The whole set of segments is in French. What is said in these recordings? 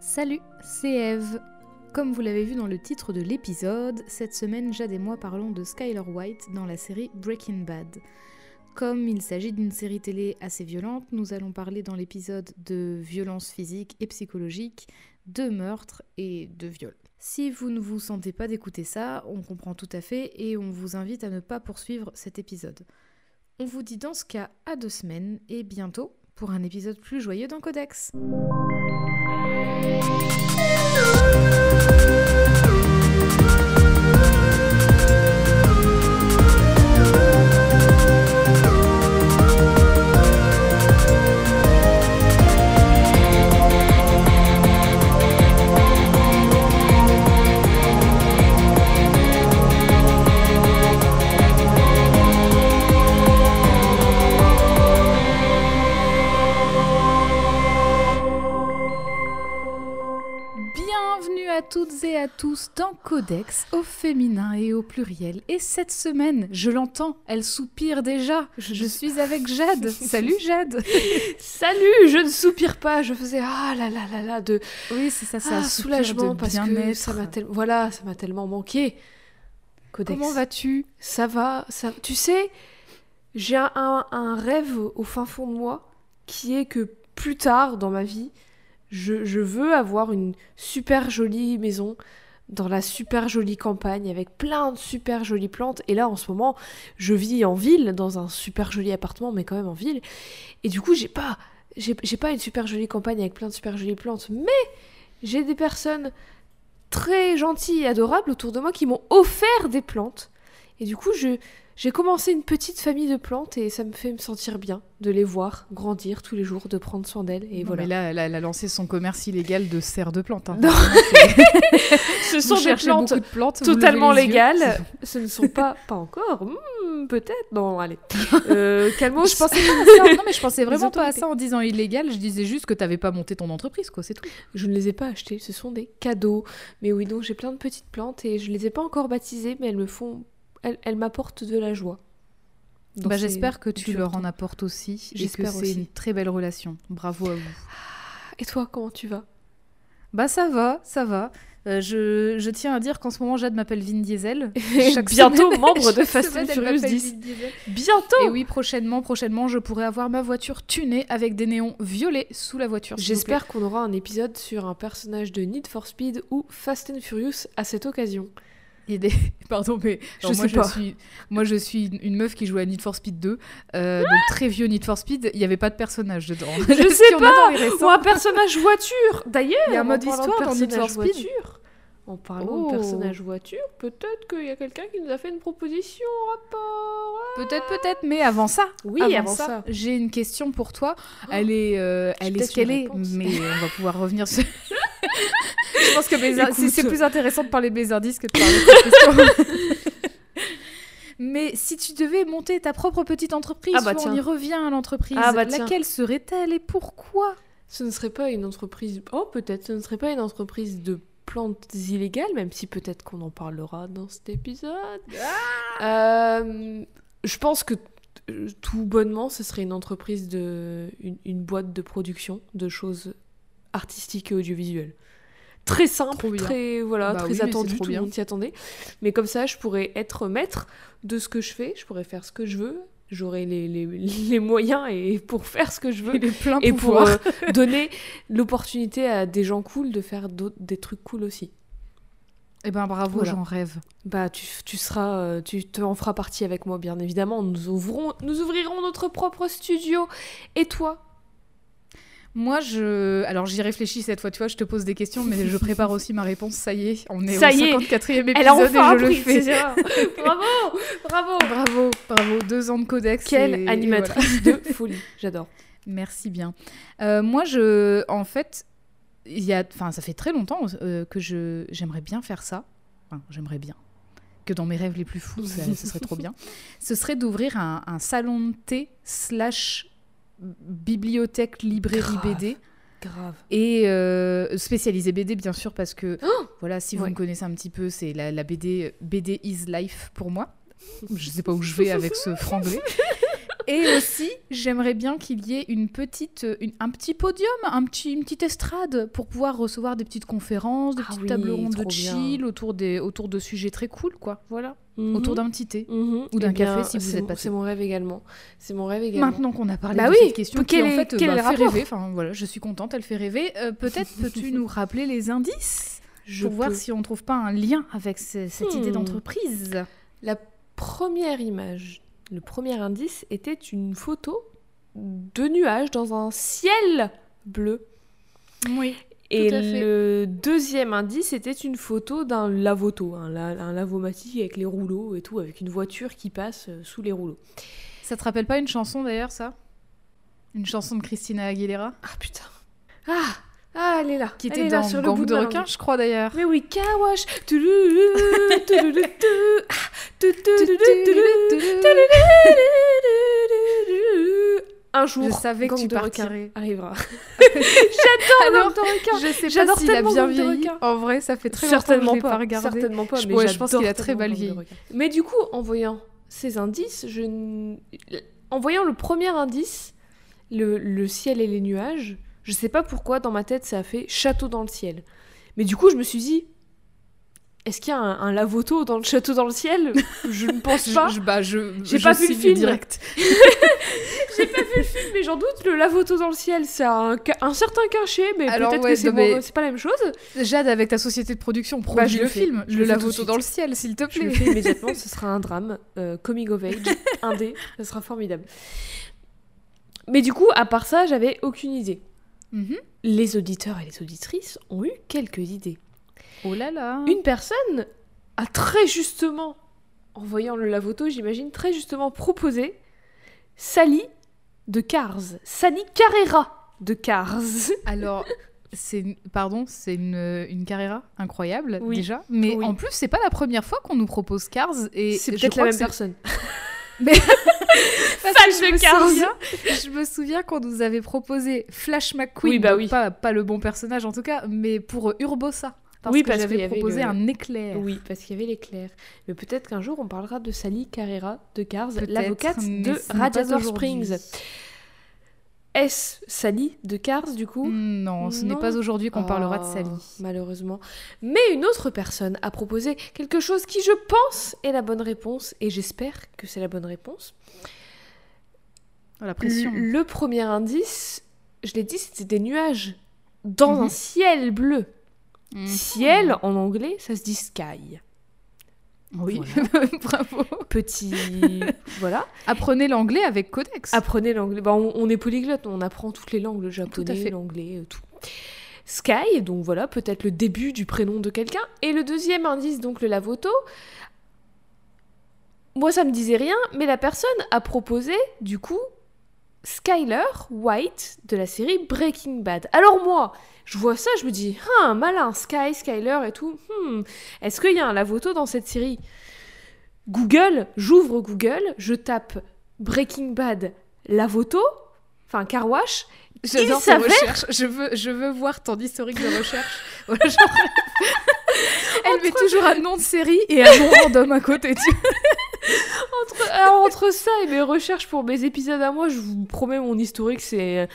Salut, c'est Eve. Comme vous l'avez vu dans le titre de l'épisode, cette semaine Jade et moi parlons de Skyler White dans la série Breaking Bad. Comme il s'agit d'une série télé assez violente, nous allons parler dans l'épisode de violences physiques et psychologiques, de meurtres et de viols. Si vous ne vous sentez pas d'écouter ça, on comprend tout à fait et on vous invite à ne pas poursuivre cet épisode. On vous dit dans ce cas à deux semaines et bientôt pour un épisode plus joyeux dans Codex. Toutes et à tous dans Codex, au féminin et au pluriel. Et cette semaine, je l'entends, elle soupire déjà. Je suis avec Jade. Salut Jade. Salut, je ne soupire pas, je faisais ah là là là là de Oui, c'est ça, ça ah, soulagement de parce que ça m'a tellement voilà, ça m'a tellement manqué. Codex. Comment vas-tu? Ça va, ça tu sais, j'ai un, un- un rêve au fin fond de moi qui est que plus tard dans ma vie, je, veux avoir une super jolie maison dans la super jolie campagne avec plein de super jolies plantes. Et là, en ce moment, je vis en ville, dans un super joli appartement, mais quand même en ville. Et du coup, j'ai pas, j'ai pas une super jolie campagne avec plein de super jolies plantes, mais j'ai des personnes très gentilles et adorables autour de moi qui m'ont offert des plantes. Et du coup, je, j'ai commencé une petite famille de plantes et ça me fait me sentir bien de les voir grandir tous les jours, de prendre soin d'elles. Et Non, voilà. Mais là, elle a, elle a lancé son commerce illégal de serre de plantes. hein. Non. Ce sont des plantes de plantes vous totalement yeux. légales. Ce ne sont pas, pas encore. Hmm, Peut-être. Non, allez. Euh, calmos. je pensais pas à ça. Non, mais je pensais vraiment pas à ça en disant illégal. Je disais juste que t'avais pas monté ton entreprise, quoi. C'est tout. Je ne les ai pas achetés. Ce sont des cadeaux. Mais oui, donc j'ai plein de petites plantes et je les ai pas encore baptisées, mais elles me font, elles m'apportent de la joie. Bah, j'espère que tu leur en apportes aussi. et que J'espère c'est aussi. une très belle relation. Bravo à vous. Et toi, comment tu vas? Bah ça va, ça va. Euh, je, je tiens à dire qu'en ce moment, Jade m'appelle Vin Diesel. Chaque Bientôt semaine- membre de Fast and elle Furious m'appelle 10. Vin Diesel. Bientôt Et oui, prochainement, prochainement, je pourrai avoir ma voiture tunée avec des néons violets sous la voiture. J'espère qu'on aura un épisode sur un personnage de Need for Speed ou Fast and Furious à cette occasion. Des- Pardon, mais Je moi, sais pas. suis, moi je suis une- meuf qui jouait à Need for Speed 2, euh, donc très vieux Need for Speed, il n'y avait pas de personnage dedans. Je Si sais pas, Ou un personnage voiture D'ailleurs, Il y a un mode histoire dans Need for Speed. voiture, En parlant Oh. de personnage voiture, peut-être qu'il y a quelqu'un qui nous a fait une proposition en rapport. Peut-être, peut-être, mais avant ça, Oui, avant ça. j'ai une question pour toi. Elle est, euh, elle est ce qu'elle est, mais on va pouvoir revenir sur. Je pense que mes Écoute. c'est plus intéressant de parler de mes indices que de parler de cette. Mais si tu devais monter ta propre petite entreprise, Ah bah on y revient à l'entreprise, Ah bah laquelle serait-elle et pourquoi? Ce ne serait pas une entreprise. Oh, peut-être, ce ne serait pas une entreprise de plantes illégales, même si peut-être qu'on en parlera dans cet épisode. Euh, je pense que euh, tout bonnement, ce serait une entreprise de. une, une boîte de production de choses artistiques et audiovisuelles. Très simple, très voilà, Bah très oui, attendu, tout le monde s'y attendait. Mais comme ça, je pourrais être maître de ce que je fais, je pourrais faire ce que je veux, j'aurai les, les, les moyens et pour faire ce que je veux est plein et pour pouvoir. euh, donner l'opportunité à des gens cool de faire des trucs cool aussi. Eh ben bravo, Voilà. j'en rêve. Bah tu, tu seras, euh, tu te en feras partie avec moi bien évidemment. Nous ouvrons, nous ouvrirons notre propre studio. Et toi Moi, je. Alors, j'y réfléchis cette fois, tu vois, je te pose des questions, mais je prépare aussi ma réponse. Ça y est, on est Ça au y est. 54e épisode Elle a enfin et je le fais. bravo, bravo. Bravo, bravo, deux ans de codex. Quelle et- et animatrice de folie, j'adore. Merci bien. Euh, moi, je. En fait, il y a. Enfin, ça fait très longtemps euh, que je j'aimerais bien faire ça. Enfin, j'aimerais bien. Que dans mes rêves les plus fous, ça, ce serait trop bien. Ce serait d'ouvrir un, un salon de thé slash bibliothèque librairie Grave. BD. Grave. Et euh, spécialisé BD, bien sûr, parce que voilà, si vous Ouais. me connaissez un petit peu, c'est la, la BD, BD is life pour moi. Je sais pas où je vais avec ce franglais. Et aussi, j'aimerais bien qu'il y ait une petite, une- un petit podium, un petit, une petite estrade pour pouvoir recevoir des petites conférences, des Ah petites oui, tables rondes de bien. chill autour, des, autour de sujets très cool, quoi. Voilà. Mhm. Autour d'un petit thé. Mhm. ou d'un Eh bien, café si vous êtes passé. C'est mon rêve également. C'est mon rêve également. Maintenant qu'on a parlé Bah de oui, cette question qui quel en est- fait est bah, rêver, enfin voilà, je suis contente, elle fait rêver. Euh, Peut-être peux-tu nous rappeler les indices Je pour voir si on trouve pas un lien avec ce- cette idée Hmm. d'entreprise? La première image, le premier indice était une photo de nuages dans un ciel bleu. Oui. Et Tout à fait. le deuxième indice était une photo d'un lavoto, un, la- un lavomatique avec les rouleaux et tout, avec une voiture qui passe euh, sous les rouleaux. Ça te rappelle pas une chanson d'ailleurs, ça? Une chanson de Christina Aguilera? Ah putain. Ah Ah, elle est là. Qui Elle était est là, sur le bout de langue. je crois d'ailleurs. Mais oui, Kawash. Un jour, Je savais que tu partirais. arrivera. Alors, Gang de requins. je sais pas J'adore s'il a bien vieilli. En vrai, ça fait très longtemps que je pas, pas regardé. certainement pas. Mais ouais, je pense j'adore qu'il a très mal vieilli. Mais du coup, en voyant ces indices, je en voyant le premier indice, le, le ciel et les nuages, je sais pas pourquoi dans ma tête ça a fait château dans le ciel. Mais du coup, je me suis dit, est-ce qu'il y a un, un lavoto dans le château dans le ciel? Je ne pense pas. je- bah, je- J'ai pas vu le film. direct. J'ai pas vu le film, mais j'en doute. Le lavoto dans le ciel, c'est un, certain cachet, mais peut-être ouais, que c'est mais- pas la même chose. Jade, avec ta société de production, Bah, produis je le le film. Je le lavoto dans le ciel, s'il te Je le plaît. fais immédiatement, ce sera un drame, euh, coming of age, indé, ce sera formidable. Mais du coup, à part ça, j'avais aucune idée. Mhm. Les auditeurs et les auditrices ont eu quelques idées. Oh là là. Une personne a très justement, en voyant le lavoto, j'imagine, très justement proposé Sally de Cars. Sally Carrera de Cars. Alors, c'est pardon, c'est une, une Carrera incroyable Oui. déjà, mais Oui. en plus c'est pas la première fois qu'on nous propose Cars et C'est peut-être la même personne. Mais- que je me souviens- Je me souviens qu'on nous avait proposé Flash McQueen, Oui, bah oui. Pas, pas le bon personnage en tout cas, mais pour Urbosa. Parce Oui, que parce qu'il y j'avais avait proposé le- un éclair. Oui, parce qu'il y avait l'éclair. Mais peut-être qu'un jour on parlera de Sally Carrera de Cars, l'avocate de Radiator. Springs. Est-ce Sally de Cars du coup Non, ce n'est pas aujourd'hui qu'on parlera de Oh, Sally. Malheureusement. Mais une autre personne a proposé quelque chose qui, je pense, est la bonne réponse, et j'espère que c'est la bonne réponse. La pression. Le, le premier indice, je l'ai dit, c'était des nuages dans Mhm. un ciel bleu. Mhm. Ciel, en anglais, ça se dit sky. Oui, Voilà. bravo. Petit... voilà. Apprenez l'anglais avec Codex. Apprenez l'anglais. Bah, on, on est polyglotte, on apprend toutes les langues, le japonais, l'anglais, euh, tout. Sky, donc voilà, peut-être le début du prénom de quelqu'un. Et le deuxième indice, donc le lavoto. Moi, ça me disait rien, mais la personne a proposé, du coup, Skyler White de la série Breaking Bad. Alors moi, je vois ça, je me dis, ah, malin, Sky, Skyler et tout. Hmm, Est-ce qu'il y a un lavoto dans cette série? Google, j'ouvre Google, je tape Breaking Bad lavoto, enfin car wash. J'adore tes recherches. Je veux, je veux voir ton historique de recherche. Genre- Elle met toujours un nom de série et un nom random à côté. tu- Entre, alors, entre ça et mes recherches pour mes épisodes à moi, je vous promets, mon historique, c'est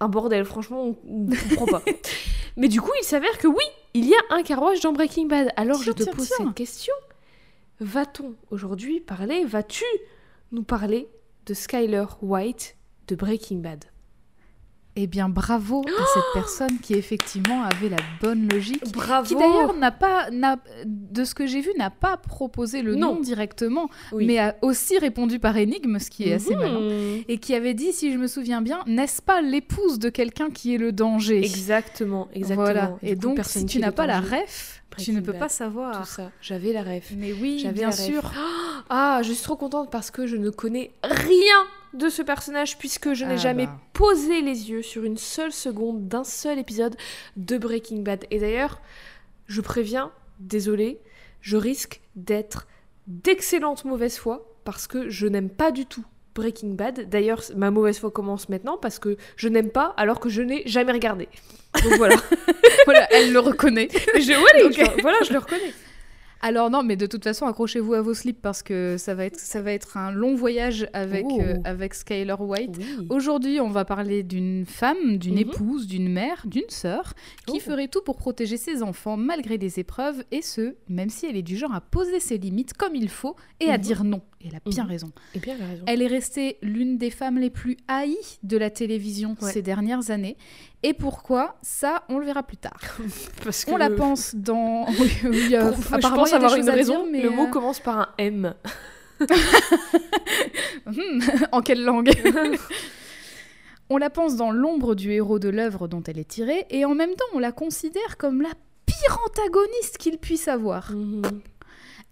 un bordel. Franchement, on, on comprend pas. Mais du coup, il s'avère que oui, il y a un car wash dans Breaking Bad. Alors, je te tiens, pose tiens. cette question. Va-t-on aujourd'hui parler, vas-tu nous parler de Skyler White de Breaking Bad? Eh bien, bravo à cette personne qui effectivement avait la bonne logique. Bravo Qui d'ailleurs n'a pas, de ce que j'ai vu, n'a pas proposé le Non. nom directement, Oui. mais a aussi répondu par énigme, ce qui est assez Mhm. malin. Et qui avait dit, si je me souviens bien, n'est-ce pas l'épouse de quelqu'un qui est le danger? Exactement, exactement. Voilà. Et donc, si tu n'as pas la ref, tu ne peux Bad. pas Tout savoir. ça, j'avais la ref. Mais oui, J'avais bien la ref. sûr. Ah, je suis trop contente parce que je ne connais rien de ce personnage puisque je n'ai Ah jamais bah. posé les yeux sur une seule seconde d'un seul épisode de Breaking Bad. Et d'ailleurs, je préviens, désolé, je risque d'être d'excellente mauvaise foi parce que je n'aime pas du tout Breaking Bad. D'ailleurs, ma mauvaise foi commence maintenant parce que je n'aime pas alors que je n'ai jamais regardé. Donc voilà. voilà, elle le reconnaît. je, ouais, je- voilà, je le reconnais. Alors non, mais de toute façon, accrochez-vous à vos slips parce que ça va être, ça va être un long voyage avec, Oh. euh, avec Skyler White. Oui. Aujourd'hui, on va parler d'une femme, d'une Mhm. épouse, d'une mère, d'une sœur qui Oh. ferait tout pour protéger ses enfants malgré les épreuves et ce, même si elle est du genre à poser ses limites comme il faut et à Mhm. dire non. Et elle a bien Mhm. raison. Et bien, elle a raison. Elle est restée l'une des femmes les plus haïes de la télévision Ouais. ces dernières années. Et pourquoi Ça, on le verra plus tard. Parce On la pense dans. Oui, oui, a- Pour- je apparemment, pense a des avoir une raison. dire, mais, Le mot euh, commence par un M. Hmm, en quelle langue? On la pense dans l'ombre du héros de l'œuvre dont elle est tirée, et en même temps, on la considère comme la pire antagoniste qu'il puisse avoir. Mhm.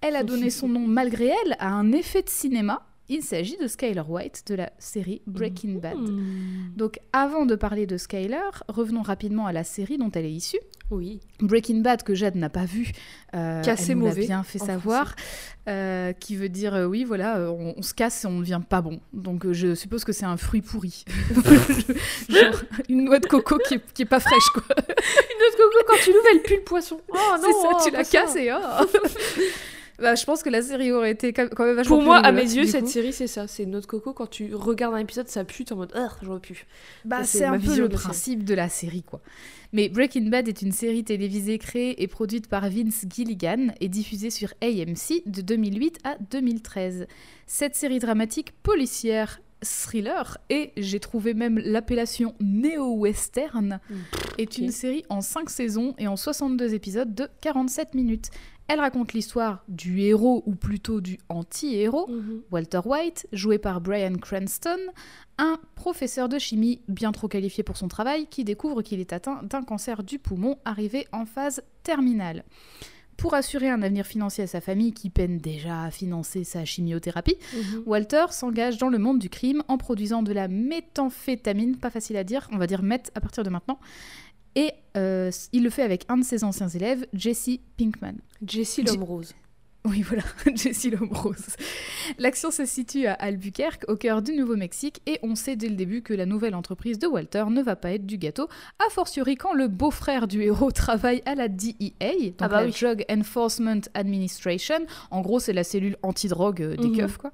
Elle a donné son nom malgré elle à un effet de cinéma. Il s'agit de Skyler White de la série Breaking Bad. Mhm. Donc avant de parler de Skyler, revenons rapidement à la série dont elle est issue. Oui. Breaking Bad que Jade n'a pas vu, euh, Cassé elle mauvais, bien fait savoir, euh, qui veut dire euh, oui voilà, euh, on, on se casse et on ne devient pas bon. Donc je suppose que c'est un fruit pourri, genre une noix de coco qui est, qui est pas fraîche quoi. Une autre coco, quand tu l'ouvres, elle pue le poisson. Oh non, c'est ça, oh, tu pas la casses et oh. Bah, je pense que la série aurait été quand même vachement Pour plus moi, à mes yeux, cette coup. série, c'est ça. C'est notre coco. Quand tu regardes un épisode, ça pue, t'es en mode, ah, j'aurais pu. Bah, c'est un peu vision le principe de la série, quoi. Mais Breaking Bad est une série télévisée créée et produite par Vince Gilligan et diffusée sur AMC de 2008 à 2013. Cette série dramatique policière thriller et j'ai trouvé même l'appellation néo-western Mm. est une série en 5 saisons et en 62 épisodes de 47 minutes. Elle raconte l'histoire du héros ou plutôt du anti-héros Mhm. Walter White, joué par Brian Cranston, un professeur de chimie bien trop qualifié pour son travail qui découvre qu'il est atteint d'un cancer du poumon arrivé en phase terminale. Pour assurer un avenir financier à sa famille qui peine déjà à financer sa chimiothérapie, Mhm. Walter s'engage dans le monde du crime en produisant de la méthamphétamine, pas facile à dire, on va dire meth à partir de maintenant. Euh, il le fait avec un de ses anciens élèves, Jesse Pinkman. Jessie l'homme rose. Oui, voilà, Jesse l'homme rose. L'action se situe à Albuquerque, au cœur du Nouveau-Mexique, et on sait dès le début que la nouvelle entreprise de Walter ne va pas être du gâteau, a fortiori quand le beau-frère du héros travaille à la DEA, donc Ah bah la oui. Drug Enforcement Administration. En gros, c'est la cellule anti-drogue euh, des Mhm. keufs, quoi.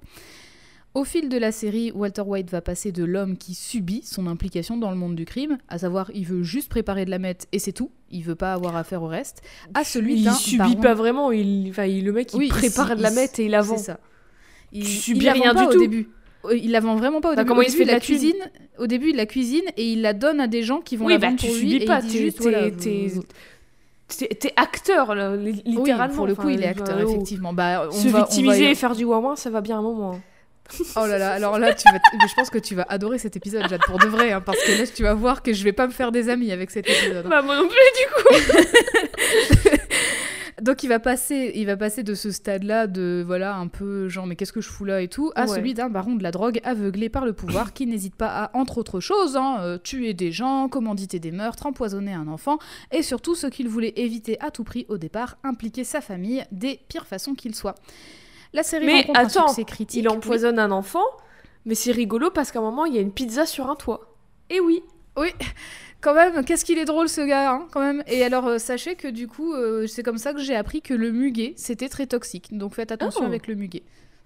Au fil de la série, Walter White va passer de l'homme qui subit son implication dans le monde du crime, à savoir il veut juste préparer de la meth et c'est tout, il veut pas avoir affaire au reste, à celui il d'un subit baron- pas vraiment. Il, enfin, il- le mec, il Oui, prépare il- de la il- meth et il la vend. C'est ça. Il, Tu il subis vend rien du au tout. début. Euh, Il la vend vraiment pas au Bah, début. comment au il début, fait de la cuisine. Au début, il la cuisine et il la donne à des gens qui vont Oui, la bah vendre tu pour lui. subis et pas. il dit T'es juste, t'es- voilà, t'es- vous- t'es- t'es acteur, là, li- Oui, littéralement. pour le coup, Enfin, il est bah, acteur, oh. effectivement. Bah, on Se va- victimiser et faire du ouin ça va bien un moment. Oh là là, alors là, tu vas t- je pense que tu vas adorer cet épisode, Jade, pour de vrai, hein, parce que là, tu vas voir que je vais pas me faire des amis avec cet épisode. hein. Bah, moi non plus, du coup. Donc il va passer, il va passer de ce stade-là de voilà un peu genre mais qu'est-ce que je fous là et tout à Ouais. celui d'un baron de la drogue aveuglé par le pouvoir qui n'hésite pas à entre autres choses hein, euh, tuer des gens, commanditer des meurtres, empoisonner un enfant et surtout ce qu'il voulait éviter à tout prix au départ, impliquer sa famille des pires façons qu'il soit. La série Mais rencontre un attends, succès critique. Il empoisonne un enfant, mais c'est rigolo parce qu'à un moment, il y a une pizza sur un toit. Et oui, oui. Quand même, qu'est-ce qu'il est drôle ce gars, hein, quand même. Et alors, euh, sachez que du coup, euh, c'est comme ça que j'ai appris que le muguet, c'était très toxique. Donc faites attention Oh. avec le muguet.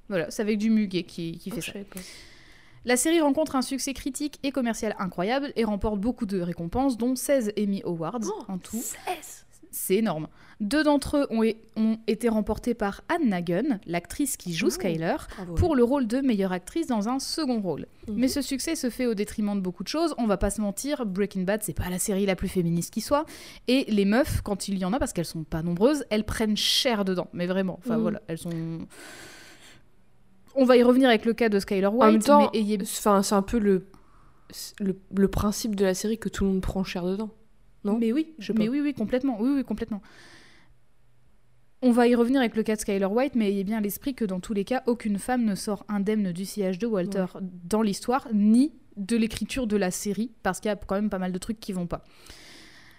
Voilà, c'est avec du muguet qui, qui fait Oh, ça. La série rencontre un succès critique et commercial incroyable et remporte beaucoup de récompenses, dont 16 Emmy Awards Oh, en tout. 16. C'est énorme. Deux d'entre eux ont, été remportés par Anne Nagun, l'actrice qui joue Oh. Skyler, Bravo. pour le rôle de meilleure actrice dans un second rôle. Mhm. Mais ce succès se fait au détriment de beaucoup de choses. On va pas se mentir, Breaking Bad, c'est pas la série la plus féministe qui soit. Et les meufs, quand il y en a, parce qu'elles sont pas nombreuses, elles prennent cher dedans. Mais vraiment, enfin Mhm. voilà, elles sont. On va y revenir avec le cas de Skyler White. En même temps, ayez- c'est un peu le, le, le principe de la série que tout le monde prend cher dedans. Non? Mais oui, Je mais oui, oui, complètement, oui, oui, complètement. On va y revenir avec le cas de Skyler White, mais ayez bien à l'esprit que dans tous les cas, aucune femme ne sort indemne du sillage de Walter dans l'histoire, ni de l'écriture de la série, parce qu'il y a quand même pas mal de trucs qui vont pas.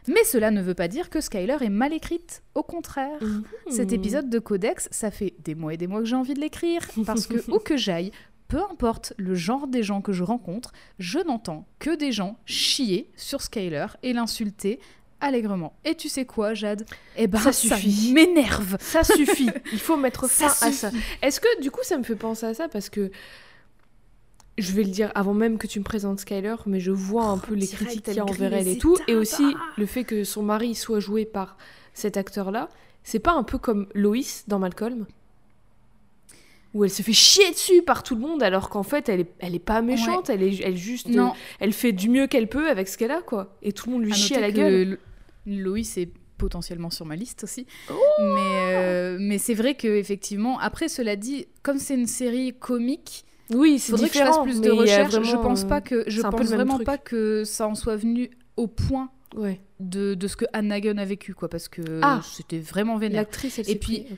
Mais cela ne veut pas dire que Skyler est mal écrite, au contraire. Mhm. Cet épisode de Codex, ça fait des mois et des mois que j'ai envie de l'écrire, parce que où que j'aille, peu importe le genre des gens que je rencontre, je n'entends que des gens chier sur Skyler et l'insulter allègrement. Et tu sais quoi, Jade? Eh ben, Ça ça, suffit. m'énerve. Ça suffit. Il faut mettre Ça fin à ça. Est-ce que du coup ça me fait penser à ça parce que je vais le dire avant même que tu me présentes Skyler, mais je vois un peu les critiques qu'il y a envers elle et tout, et aussi le fait que son mari soit joué par cet acteur-là. C'est pas un peu comme Loïs dans Malcolm? Où elle se fait chier dessus par tout le monde alors qu'en fait elle est, elle est pas méchante, elle est elle juste Non, elle fait du mieux qu'elle peut avec ce qu'elle a quoi et tout le monde lui à chie à la gueule. Loïs est potentiellement sur ma liste aussi. Oh mais euh, mais c'est vrai que effectivement, après cela dit, comme c'est une série comique, Oui, il faudrait que je fasse plus de recherches. Je pense euh, pas que je pense vraiment truc. pas que ça en soit venu au point ouais. de, de ce que Anne Hagen a vécu quoi parce que Ah. c'était vraiment vénère. L'actrice elle Et puis, pris.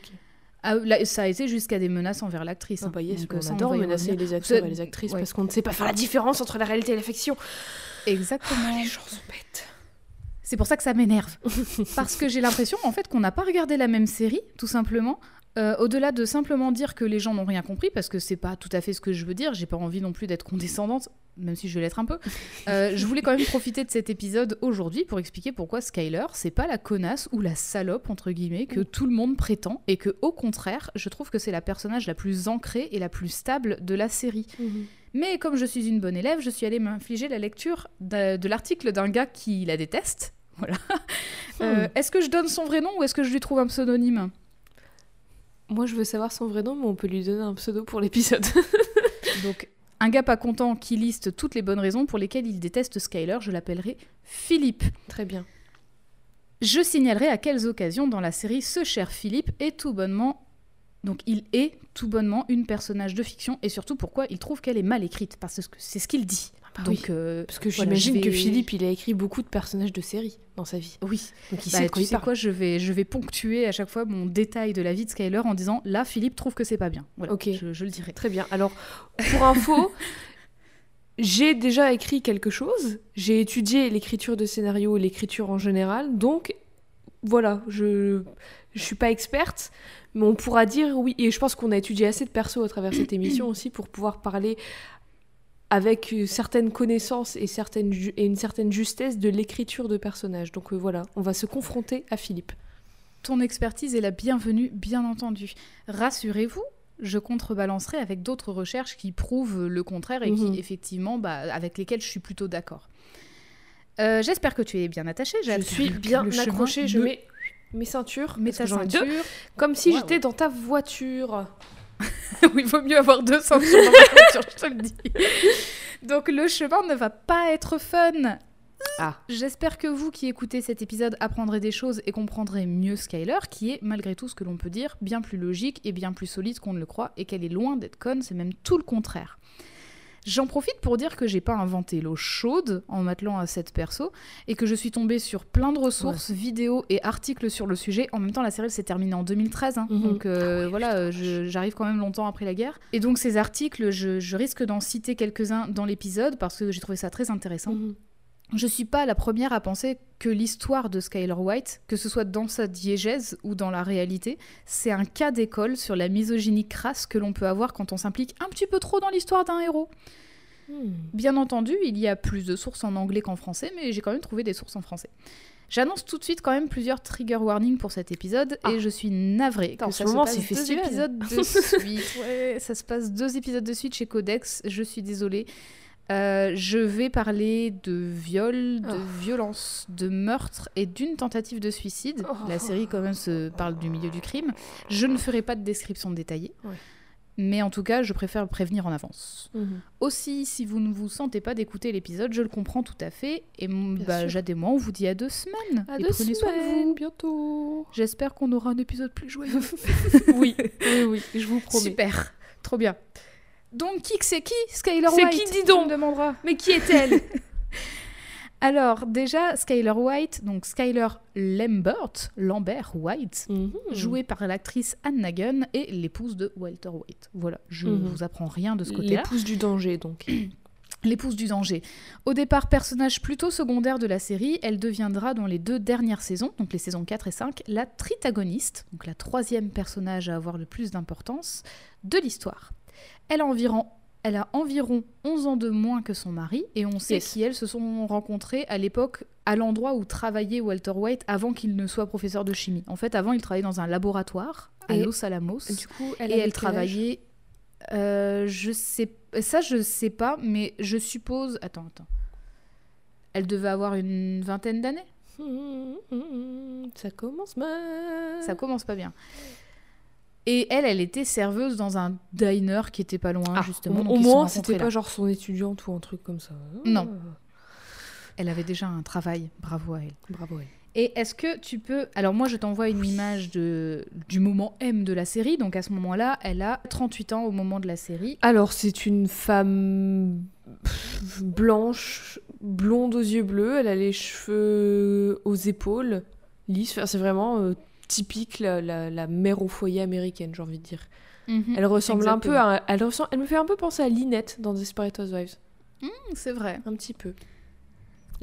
Ah, là, ça a été jusqu'à des menaces envers l'actrice. Ah hein. bah yes, Donc, on euh, ça, on adore menacer les acteurs C'est- et les actrices ouais. parce qu'on ne sait pas faire la différence entre la réalité et la fiction. Exactement. Les gens sont bêtes. C'est pour ça que ça m'énerve. Parce que j'ai l'impression, en fait, qu'on n'a pas regardé la même série, tout simplement. Euh, Au-delà de simplement dire que les gens n'ont rien compris, parce que c'est pas tout à fait ce que je veux dire, j'ai pas envie non plus d'être condescendante, même si je vais l'être un peu. Euh, je voulais quand même profiter de cet épisode aujourd'hui pour expliquer pourquoi Skyler, c'est pas la connasse ou la salope, entre guillemets, que tout le monde prétend, et que, au contraire, je trouve que c'est la personnage la plus ancrée et la plus stable de la série. Mais comme je suis une bonne élève, je suis allée m'infliger la lecture de, de l'article d'un gars qui la déteste. Voilà. Euh, est-ce que je donne son vrai nom ou est-ce que je lui trouve un pseudonyme? Moi, je veux savoir son vrai nom, mais on peut lui donner un pseudo pour l'épisode. Donc, un gars pas content qui liste toutes les bonnes raisons pour lesquelles il déteste Skyler, je l'appellerai Philippe. Très bien. Je signalerai à quelles occasions dans la série ce cher Philippe est tout bonnement. Donc, il est tout bonnement une personnage de fiction et surtout pourquoi il trouve qu'elle est mal écrite, parce que c'est ce qu'il dit. Bah Donc, oui. euh, Parce que voilà, j'imagine que Philippe, il a écrit beaucoup de personnages de séries dans sa vie. oui, Donc il Bah, sait de tu il sais quoi, je vais, je vais ponctuer à chaque fois mon détail de la vie de Skyler en disant là, Philippe trouve que c'est pas bien. Voilà, Ok. je, je le dirai. Très bien. Alors, pour info, j'ai déjà écrit quelque chose. J'ai étudié l'écriture de scénario et l'écriture en général. Donc, voilà, je je suis pas experte, mais on pourra dire oui. Et je pense qu'on a étudié assez de persos à travers cette émission aussi pour pouvoir parler avec certaines connaissances et, certaines et une certaine justesse de l'écriture de personnages. Donc euh, voilà, on va se confronter à Philippe. Ton expertise est la bienvenue, bien entendu. Rassurez-vous, je contrebalancerai avec d'autres recherches qui prouvent le contraire et Mhm. qui, effectivement, bah, avec lesquelles je suis plutôt d'accord. Euh, J'espère que tu es bien attachée. Je suis bien accrochée, je mets mes ceintures, Mets parce ta que j'en ai deux, ceinture. comme si j'étais dans ta voiture. oui, il vaut mieux avoir deux ceintures voiture, je te le dis. Donc le chemin ne va pas être fun. Ah. J'espère que vous qui écoutez cet épisode apprendrez des choses et comprendrez mieux Skyler, qui est, malgré tout ce que l'on peut dire, bien plus logique et bien plus solide qu'on ne le croit, et qu'elle est loin d'être conne, c'est même tout le contraire. J'en profite pour dire que j'ai pas inventé l'eau chaude en m'attelant à cette perso et que je suis tombée sur plein de ressources, vidéos et articles sur le sujet. En même temps, la série s'est terminée en 2013, hein, Mhm. donc euh, voilà, euh, je- j'arrive quand même longtemps après la guerre. Et donc ces articles, je, je risque d'en citer quelques-uns dans l'épisode parce que j'ai trouvé ça très intéressant. Mhm. Je suis pas la première à penser que l'histoire de Skyler White, que ce soit dans sa diégèse ou dans la réalité, c'est un cas d'école sur la misogynie crasse que l'on peut avoir quand on s'implique un petit peu trop dans l'histoire d'un héros. Hmm. Bien entendu, il y a plus de sources en anglais qu'en français, mais j'ai quand même trouvé des sources en français. J'annonce tout de suite quand même plusieurs trigger warnings pour cet épisode Ah. et je suis navrée Attends, que en ce se moment, passe c'est deux festival. épisodes de suite. Ouais, ça se passe deux épisodes de suite chez Codex. Je suis désolée. Euh, je vais parler de viol, de Oh. violence, de meurtre et d'une tentative de suicide. Oh. La série quand même se parle du milieu du crime. Je ne ferai pas de description détaillée. Ouais. Mais en tout cas, je préfère prévenir en avance. Mhm. Aussi, si vous ne vous sentez pas d'écouter l'épisode, je le comprends tout à fait. Et bah, moi, on vous dit à deux semaines. À et deux prenez soin de semaines, vous. bientôt. J'espère qu'on aura un épisode plus joyeux. oui, oui, oui, je vous promets. Super, trop bien. Donc, qui que c'est qui Skyler C'est White qui, dis donc me demanderas. Mais qui est-elle Alors, déjà, Skyler White, donc Skyler Lambert, Lambert White, Mhm. jouée par l'actrice Anne Nagan et l'épouse de Walter White. Voilà, je Mhm. vous apprends rien de ce côté-là. L'épouse du danger, donc. L'épouse du danger. Au départ, personnage plutôt secondaire de la série, elle deviendra dans les deux dernières saisons, donc les saisons 4 et 5, la tritagoniste, donc la troisième personnage à avoir le plus d'importance de l'histoire. Elle a environ elle a environ 11 ans de moins que son mari, et on sait Yes. qu'ils se sont rencontrés à l'époque à l'endroit où travaillait Walter White avant qu'il ne soit professeur de chimie. En fait, avant, il travaillait dans un laboratoire à Et- Los Alamos. Du coup, et elle travaillait. euh, je sais. Ça, je sais pas, mais je suppose. Attends, attends. Elle devait avoir une vingtaine d'années. Ça commence mal. Ça commence pas bien. Et elle, elle était serveuse dans un diner qui était pas loin, Ah, justement. au, moins, c'était pas genre son étudiante ou un truc comme ça. Non. Ah, Elle avait déjà un travail. Bravo à elle. Bravo, elle. Et est-ce que tu peux... Alors moi, je t'envoie une image de... du moment M de la série. Donc à ce moment-là, elle a 38 ans au moment de la série. Alors, c'est une femme blanche, blonde aux yeux bleus. Elle a les cheveux aux épaules, lisses. Enfin, c'est vraiment euh, typique la, la, la mère au foyer américaine, j'ai envie de dire. Elle ressemble un peu à. Elle, ressemble, elle me fait un peu penser à Lynette dans Desperate Housewives. C'est vrai. Un petit peu.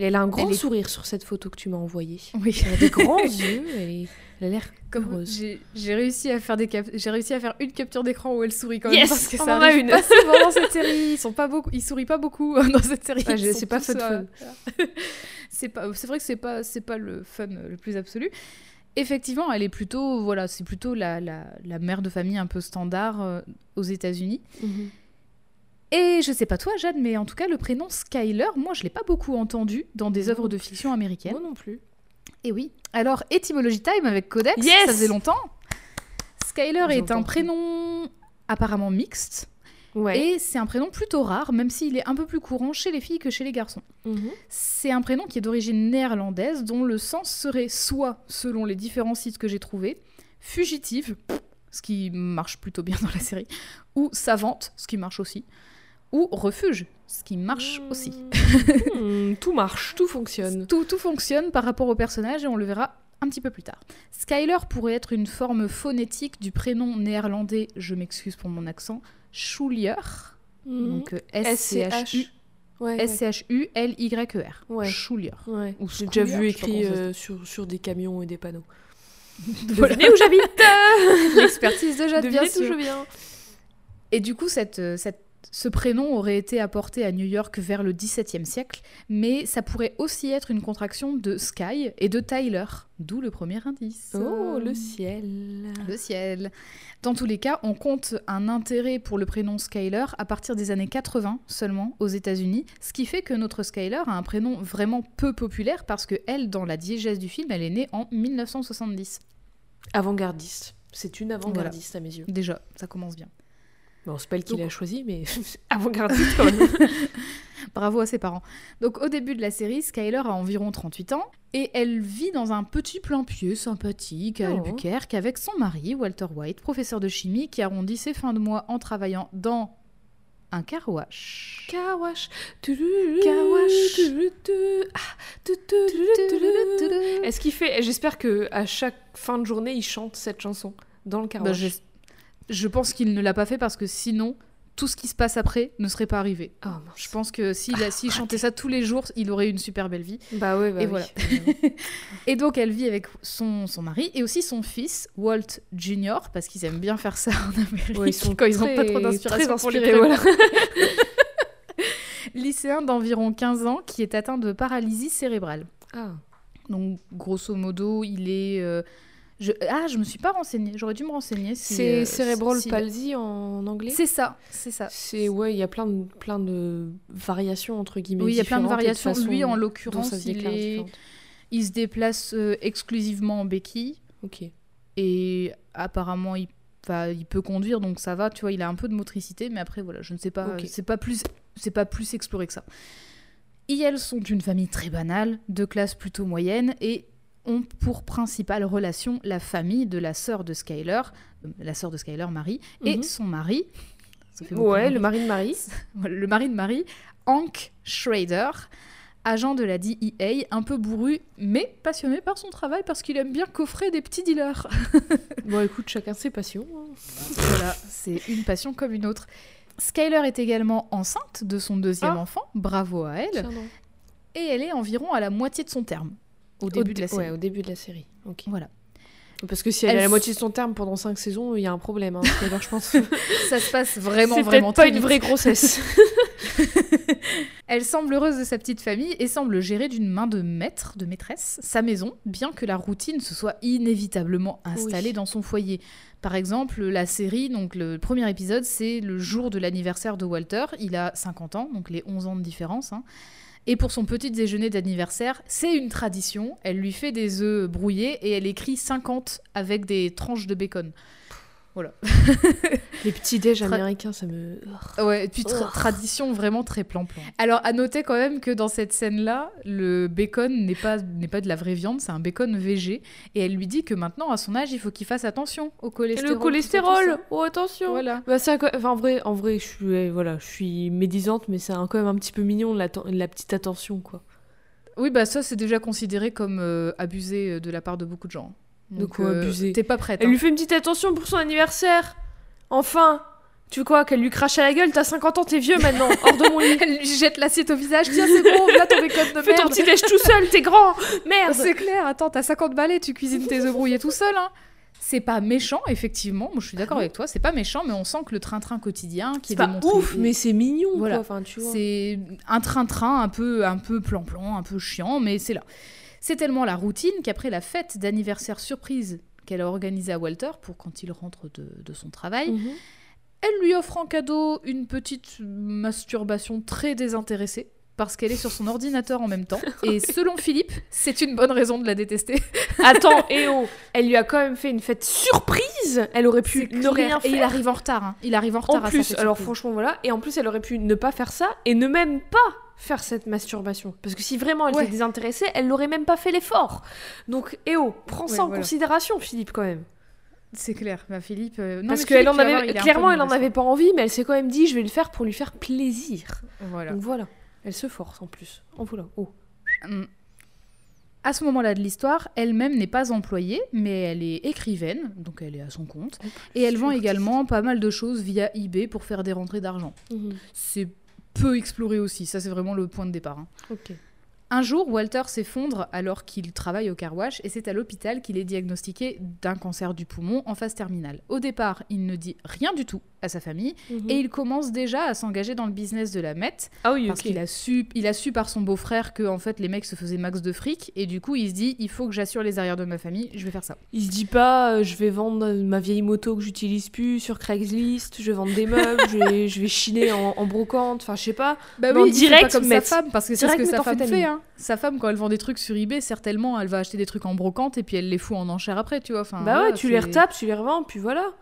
Et elle a un grand Elle est- sourire sur cette photo que tu m'as envoyée. Oui. Elle a des grands yeux et elle a l'air Comme heureuse. j'ai réussi à faire des cap- j'ai réussi à faire une capture d'écran où elle sourit quand même Yes parce que On ça en a une. pas souvent dans cette série. Ils sont pas beaucoup, ils sourient pas beaucoup euh, dans cette série. Sont c'est pas fun euh, c'est pas, c'est vrai que c'est pas, c'est pas le fun le plus absolu. Effectivement, elle est plutôt, voilà, c'est plutôt la, la, la mère de famille un peu standard euh, aux États-Unis. Mhm. Et je sais pas toi, Jade, mais en tout cas, le prénom Skyler, moi, je l'ai pas beaucoup entendu dans des œuvres de fiction américaines. Moi non plus. Et oui. Alors, Etymology Time avec Codex, Yes ça faisait longtemps. Skyler est un prénom apparemment mixte. Ouais. Et c'est un prénom plutôt rare, même s'il est un peu plus courant chez les filles que chez les garçons. Mhm. C'est un prénom qui est d'origine néerlandaise, dont le sens serait soit, selon les différents sites que j'ai trouvés, fugitive, ce qui marche plutôt bien dans la série, ou savante, ce qui marche aussi, ou refuge, ce qui marche aussi. Hmm, tout marche, tout fonctionne. Tout, tout fonctionne par rapport au personnage et on le verra un petit peu plus tard. Skyler pourrait être une forme phonétique du prénom néerlandais, je m'excuse pour mon accent, Schulier, Mhm. donc euh, S-C-H-U. Ouais. S-C-H-U-L-Y-E-R. Ouais. Ou J'ai déjà Schoulier, vu écrit euh, sur, sur des camions et des panneaux. Voilà. Devinez où j'habite L'expertise de Jade, bien sûr. je viens Et du coup, cette, euh, cette- ce prénom aurait été apporté à New York vers le XVIIe siècle, mais ça pourrait aussi être une contraction de Sky et de Tyler, d'où le premier indice. Oh, le ciel Le ciel. Dans tous les cas, on compte un intérêt pour le prénom Skyler à partir des années 80 seulement aux États-Unis, ce qui fait que notre Skyler a un prénom vraiment peu populaire parce que elle, dans la diégèse du film, elle est née en 1970. Avant-gardiste. C'est une avant-gardiste à mes yeux. Déjà, ça commence bien. Bon, c'est pas elle qui l'a choisi, mais avant-gardiste quand même. Bravo à ses parents. Donc au début de la série, Skyler a environ 38 ans et elle vit dans un petit plein pied sympathique à Oh. Albuquerque avec son mari, Walter White, professeur de chimie, qui arrondit ses fins de mois en travaillant dans un car wash. Carwash. Carwash. Est-ce qu'il fait J'espère que à chaque fin de journée, il chante cette chanson dans le Bah, carwash. Je, pense qu'il ne l'a pas fait parce que sinon, tout ce qui se passe après ne serait pas arrivé. Oh. Je pense que s'il chantait ça tous les jours, il aurait une super belle vie. Bah ouais, bah Et oui. voilà. Et donc elle vit avec son, son mari et aussi son fils, Walt Jr., parce qu'ils aiment bien faire ça en Amérique Ouais, ils sont quand ils n'ont pas trop d'inspiration pour les voilà. Lycéen d'environ 15 ans qui est atteint de paralysie cérébrale. Ah. Donc grosso modo, il est... euh, je... Ah, je me suis pas renseignée, j'aurais dû me renseigner. Si, C'est euh, cerebral si- palsy en anglais C'est ça, c'est ça. C'est ouais, il y a plein de plein de variations entre guillemets. Oui, il y a plein de variations. Lui, en l'occurrence, il, est... se déplace euh, exclusivement en béquille. Ok. Et apparemment, il, enfin, il peut conduire, donc ça va. Tu vois, il a un peu de motricité, mais après, voilà, je ne sais pas. Ok. C'est pas plus, c'est pas plus exploré que ça. Elles sont une famille très banale, de classe plutôt moyenne, et ont pour principale relation la famille de la sœur de Skyler, euh, la sœur de Skyler, Marie, et Mhm. son mari. Ouais, le mari de Marie. Le mari de Marie, Hank Schrader, agent de la DEA, un peu bourru, mais passionné par son travail parce qu'il aime bien coffrer des petits dealers. Bon, écoute, chacun ses passions. hein. Voilà, c'est une passion comme une autre. Skyler est également enceinte de son deuxième Ah. enfant, bravo à elle, Tiens et elle est environ à la moitié de son terme au début Au de la série. Ouais, au début de la série. Ok. Voilà. Parce que si elle, Elle est à la moitié de son terme pendant 5 saisons, il y a un problème. Hein. Je pense. Ça se passe vraiment, C'est vraiment peut-être pas très une vraie grossesse. Elle semble heureuse de sa petite famille et semble gérer d'une main de maître, de maîtresse, sa maison, bien que la routine se soit inévitablement installée Oui. dans son foyer. Par exemple, la série, donc le premier épisode, c'est le jour de l'anniversaire de Walter. Il a 50 ans, donc les 11 ans de différence. hein. Et pour son petit déjeuner d'anniversaire, c'est une tradition. Elle lui fait des œufs brouillés et elle écrit 50 avec des tranches de bacon. Les petits déj américains, ça me. Ouais, et puis tra- Oh. tradition vraiment très plan-plan. Alors, à noter quand même que dans cette scène-là, le bacon n'est pas, n'est pas de la vraie viande, c'est un bacon végé. Et elle lui dit que maintenant, à son âge, il faut qu'il fasse attention au Et cholestérol. le tout ça, cholestérol tout ça. Oh, attention Voilà. Bah, c'est un enfin, en vrai, en vrai, je suis, voilà, je suis médisante, mais c'est quand même un petit peu mignon la, la petite attention, quoi. Oui, bah ça, c'est déjà considéré comme euh, abusé euh, de la part de beaucoup de gens. De quoi euh, abuser T'es pas prête. Elle hein. lui fait une petite attention pour son anniversaire. Enfin, tu quoi Qu'elle lui crache à la gueule T'as 50 ans, t'es vieux maintenant. Hors de mon lit. Elle lui jette l'assiette au visage. Tiens, c'est bon, là ton bacon de Fais ton merde. petit déj tout seul, t'es grand. Merde. C'est clair, attends, t'as 50 balais, tu cuisines tes œufs brouillés tout seul. Hein. C'est pas méchant, effectivement. Moi, je suis d'accord avec toi. C'est pas méchant, mais on sent que le train-train quotidien qui C'est est pas démontré ouf, est- mais c'est mignon, Voilà. Enfin. C'est un train-train un peu, un peu plan-plan, un peu chiant, mais c'est là. C'est tellement la routine qu'après la fête d'anniversaire surprise qu'elle a organisée à Walter pour quand il rentre de, de son travail, Mhm. elle lui offre en cadeau une petite masturbation très désintéressée parce qu'elle est sur son ordinateur en même temps. Et selon Philippe, c'est une bonne raison de la détester. Attends, et oh, elle lui a quand même fait une fête surprise. Elle aurait pu ne rien Et faire. il arrive en retard. hein. Il arrive en retard En à sa plus, fête alors surprise. franchement voilà, et en plus elle aurait pu ne pas faire ça et ne même pas faire cette masturbation. Parce que si vraiment elle Ouais. était désintéressée, elle n'aurait même pas fait l'effort. Donc, eh oh, prends ça en voilà. considération, Philippe, quand même. C'est clair. Bah, Philippe. euh, non, Parce qu'elle en avait, voir, clairement, elle en avait pas envie, mais elle s'est quand même dit, je vais le faire pour lui faire plaisir. Voilà. Donc voilà, elle se force en plus. En voilà. Oh. Mm. À ce moment-là de l'histoire, elle-même n'est pas employée, mais elle est écrivaine, donc elle est à son compte, et elle vend également pas mal de choses via eBay pour faire des rentrées d'argent. Mhm. C'est peu exploré aussi, ça c'est vraiment le point de départ. hein. Ok. Un jour, Walter s'effondre alors qu'il travaille au car wash et c'est à l'hôpital qu'il est diagnostiqué d'un cancer du poumon en phase terminale. Au départ, il ne dit rien du tout à sa famille Mhm. et il commence déjà à s'engager dans le business de la Met Ah oui, parce qu'il a su, il a su par son beau-frère que en fait les mecs se faisaient max de fric et du coup il se dit il faut que j'assure les arrières de ma famille, je vais faire ça. Il se dit pas, euh, je vais vendre ma vieille moto que j'utilise plus sur Craigslist, je vais vendre des meubles, je, vais, je vais chiner en, en brocante, enfin je sais pas. Bah oui, direct, pas comme sa femme parce que c'est ce que sa femme fait. Hein. Sa femme quand elle vend des trucs sur eBay, certainement elle va acheter des trucs en brocante et puis elle les fout en enchère après, tu vois. Enfin, bah ouais, tu les retapes, tu les revends, puis voilà.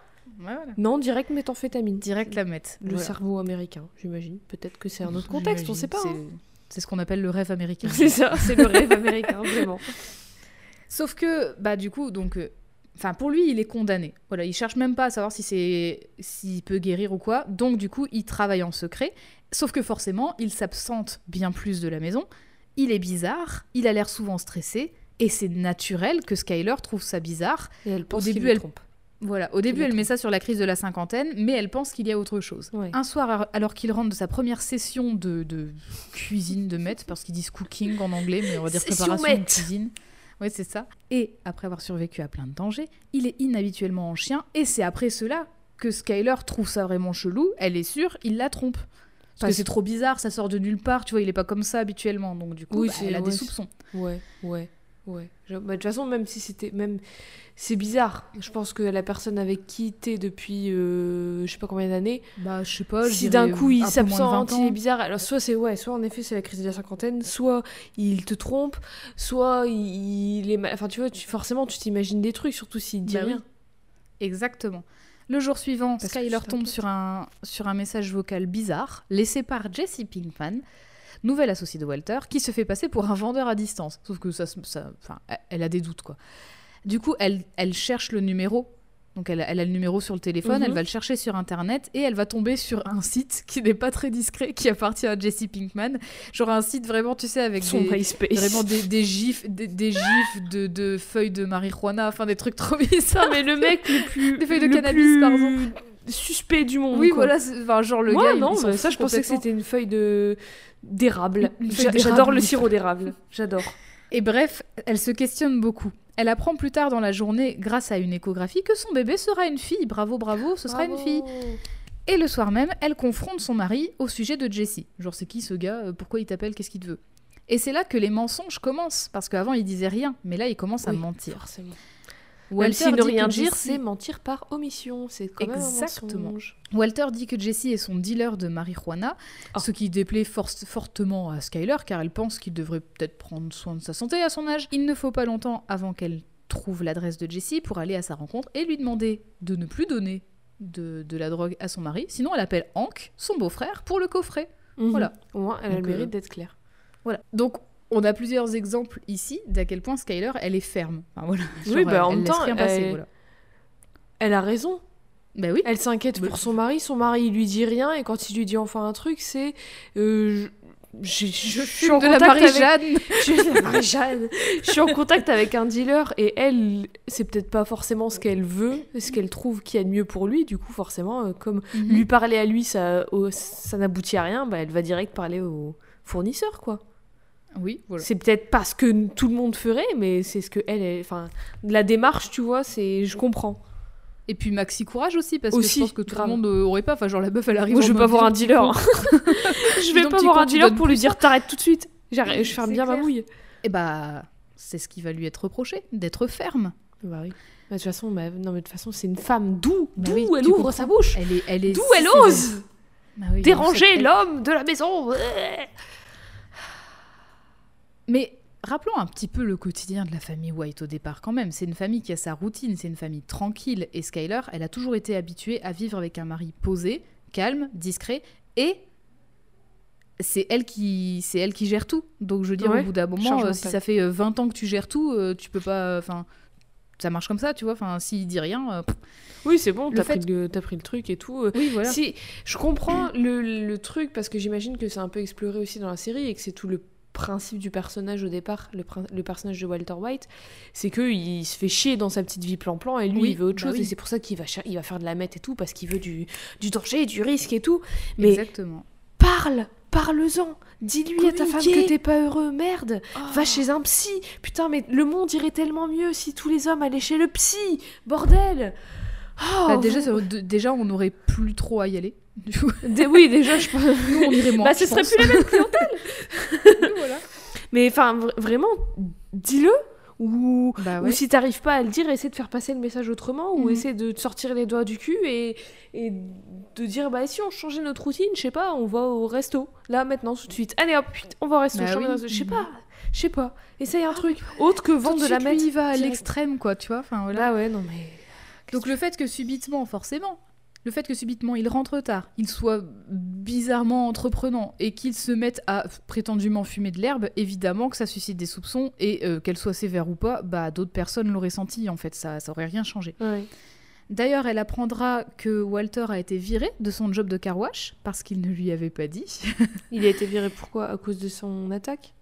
Ouais, voilà. Non, direct méthamphétamine. Direct la Met. Le Voilà. cerveau américain, j'imagine. Peut-être que c'est un autre contexte, on sait pas. Hein. C'est c'est ce qu'on appelle le rêve américain. C'est ça, c'est le rêve américain, vraiment. Sauf que, bah du coup, donc, euh, enfin pour lui, il est condamné. Voilà, il cherche même pas à savoir si c'est, s'il peut guérir ou quoi. Donc du coup, il travaille en secret. Sauf que forcément, il s'absente bien plus de la maison. Il est bizarre. Il a l'air souvent stressé. Et c'est naturel que Skyler trouve ça bizarre. Et elle pense début, qu'il le elle- trompe. Voilà, au début, le elle met ça sur la crise de la cinquantaine, mais elle pense qu'il y a autre chose. Ouais. Un soir, alors- qu'il rentre de sa première session de, de cuisine de maître, parce qu'ils disent cooking en anglais, mais on va dire préparation de cuisine. Oui, c'est ça. Et après avoir survécu à plein de dangers, il est inhabituellement en chien, et c'est après cela que Skyler trouve ça vraiment chelou. Elle est sûre, il la trompe. Parce Parce- que c'est trop bizarre, ça sort de nulle part, tu vois, il est pas comme ça habituellement, donc du coup, Oui, bah, c'est- elle a des soupçons. Ouais, ouais, ouais. Bah, De toute façon, même si c'était. même C'est bizarre. Je pense que la personne avec qui t'es depuis euh, je sais pas combien d'années, Bah, je sais pas, je si d'un coup il un peu moins de 20 s'absente, il est bizarre. Alors, soit c'est ouais, soit en effet c'est la crise de la cinquantaine, soit il te trompe, soit il, il est. mal- Enfin, tu vois, tu- forcément tu t'imagines des trucs, surtout s'il dit Bah oui. rien. Exactement. Le jour suivant, Parce Skyler tombe sur un, sur un message vocal bizarre laissé par Jesse Pinkman, nouvelle associée de Walter, qui se fait passer pour un vendeur à distance. Sauf que ça, ça, elle a des doutes, quoi. Du coup, elle, elle cherche le numéro. Donc, elle, elle a le numéro sur le téléphone, Mhm. elle va le chercher sur Internet et elle va tomber sur un site qui n'est pas très discret, qui appartient à Jesse Pinkman. Genre un site vraiment, tu sais, avec Son des, vraiment des, des gifs, des, des gifs de, de feuilles de marijuana, enfin des trucs trop bizarres. Mais le mec le plus. Des feuilles de le cannabis, plus par exemple. Suspect du monde. Oui, quoi. voilà, enfin, genre le Moi, gars. non, ça, je pensais que c'était une feuille de d'érable. J'adore le sirop d'érable. J'adore. Et bref, elle se questionne beaucoup. Elle apprend plus tard dans la journée, grâce à une échographie, que son bébé sera une fille. Bravo, bravo, ce sera une fille. Et le soir même, elle confronte son mari au sujet de Jesse. Genre, c'est qui ce gars? Euh, Pourquoi il t'appelle? Qu'est-ce qu'il te veut? Et c'est là que les mensonges commencent, parce qu'avant il disait rien, mais là il commence à mentir. Forcément. Walter ne dit rien que dire, Jessie- c'est mentir par omission. C'est quand même un mensonge. Walter dit que Jesse est son dealer de marijuana, Oh. ce qui déplaît fortement à Skyler car elle pense qu'il devrait peut-être prendre soin de sa santé à son âge. Il ne faut pas longtemps avant qu'elle trouve l'adresse de Jesse pour aller à sa rencontre et lui demander de ne plus donner de, de la drogue à son mari, sinon elle appelle Hank, son beau-frère, pour le coffret. Mhm. Voilà. Au moins, elle a Donc, le mérite euh, d'être claire. Voilà. Donc on a plusieurs exemples ici d'à quel point Skyler elle est ferme. Enfin, voilà. Oui, bah, en elle même temps, rien passer, elle- voilà. Elle a raison. Bah oui. Elle s'inquiète Mais- pour son mari. Son mari, il lui dit rien. Et quand il lui dit enfin un truc, c'est. euh, je, je- je suis en de la contact avec-. Je suis. Je en contact avec un dealer et elle, c'est peut-être pas forcément ce qu'elle veut, ce qu'elle trouve qu'il y a de mieux pour lui. Du coup, forcément, euh, comme Mhm. lui parler à lui, ça, ça n'aboutit à rien, bah, elle va direct parler au fournisseur, quoi. Oui, voilà. C'est peut-être pas ce que tout le monde ferait, mais c'est ce que elle, est- enfin, la démarche, tu vois, c'est, je comprends. Et puis Maxi Courage aussi, parce Aussi, que je pense que tout grave. le monde euh, aurait pas. Enfin, genre la meuf, elle arrive. Moi, je vais pas voir un dealer. je vais pas voir un dealer pour lui dire t'arrêtes tout de suite. J'arrête- je ferme bien ma mouille. Et bah, c'est ce qui va lui être reproché, d'être ferme. Bah oui. Bah, de toute façon, bah, non, mais de toute façon, c'est une femme. D'où, Bah d'où oui, elle ouvre comprends. sa bouche? Elle est, elle est D'où elle ose? Bah oui, déranger l'homme de la maison. Mais rappelons un petit peu le quotidien de la famille White au départ quand même. C'est une famille qui a sa routine, c'est une famille tranquille. Et Skyler, elle a toujours été habituée à vivre avec un mari posé, calme, discret et c'est elle qui c'est elle qui gère tout. Donc je veux dire Ouais, au bout d'un moment euh, si ça fait euh, 20 ans que tu gères tout, euh, tu peux pas enfin ça marche comme ça, tu vois. Enfin s'il dit rien euh, Oui, c'est bon, t'as fait- pris, le- pris le truc et tout. euh. oui, voilà. Si, je comprends le, le truc parce que j'imagine que c'est un peu exploré aussi dans la série et que c'est tout le principe du personnage au départ, le, le personnage de Walter White, c'est que il se fait chier dans sa petite vie plan-plan et lui Oui, il veut autre bah chose oui. et c'est pour ça qu'il va, il va faire de la meth et tout parce qu'il veut du, du danger, du risque et tout. Mais Exactement. parle, parle-en, dis-lui à ta femme que t'es pas heureux, merde. Va Oh. chez un psy. Putain, mais le monde irait tellement mieux si tous les hommes allaient chez le psy. Bordel. Oh, Bah, déjà, vous- ça- déjà, on n'aurait plus trop à y aller. Du coup, Dé- oui, déjà, je pense. nous, on irait moins. bah, ce serait pense. plus la même clientèle. voilà. Mais enfin, vra- vraiment, dis-le. Ou, Bah ou ouais. si t'arrives pas à le dire, essaie de faire passer le message autrement. Ou Mhm. essaie de te sortir les doigts du cul et, et de dire bah si on changeait notre routine, je sais pas, on va au resto. Là, maintenant, tout de suite. Allez hop, on va au resto. Bah oui. notre- Je sais pas. Je sais pas. Essaye un truc autre que Tout vendre de de la suite, lui, meth. il va à l'extrême, quoi, tu vois. Enfin, voilà. Là, ouais, non mais. Donc le fait que subitement, forcément, le fait que subitement il rentre tard, il soit bizarrement entreprenant et qu'il se mette à prétendument fumer de l'herbe, évidemment que ça suscite des soupçons et euh, qu'elle soit sévère ou pas, bah d'autres personnes l'auraient senti en fait, ça, ça aurait rien changé. Ouais. D'ailleurs, elle apprendra que Walter a été viré de son job de car wash parce qu'il ne lui avait pas dit. Il a été viré pourquoi? À cause de son attaque?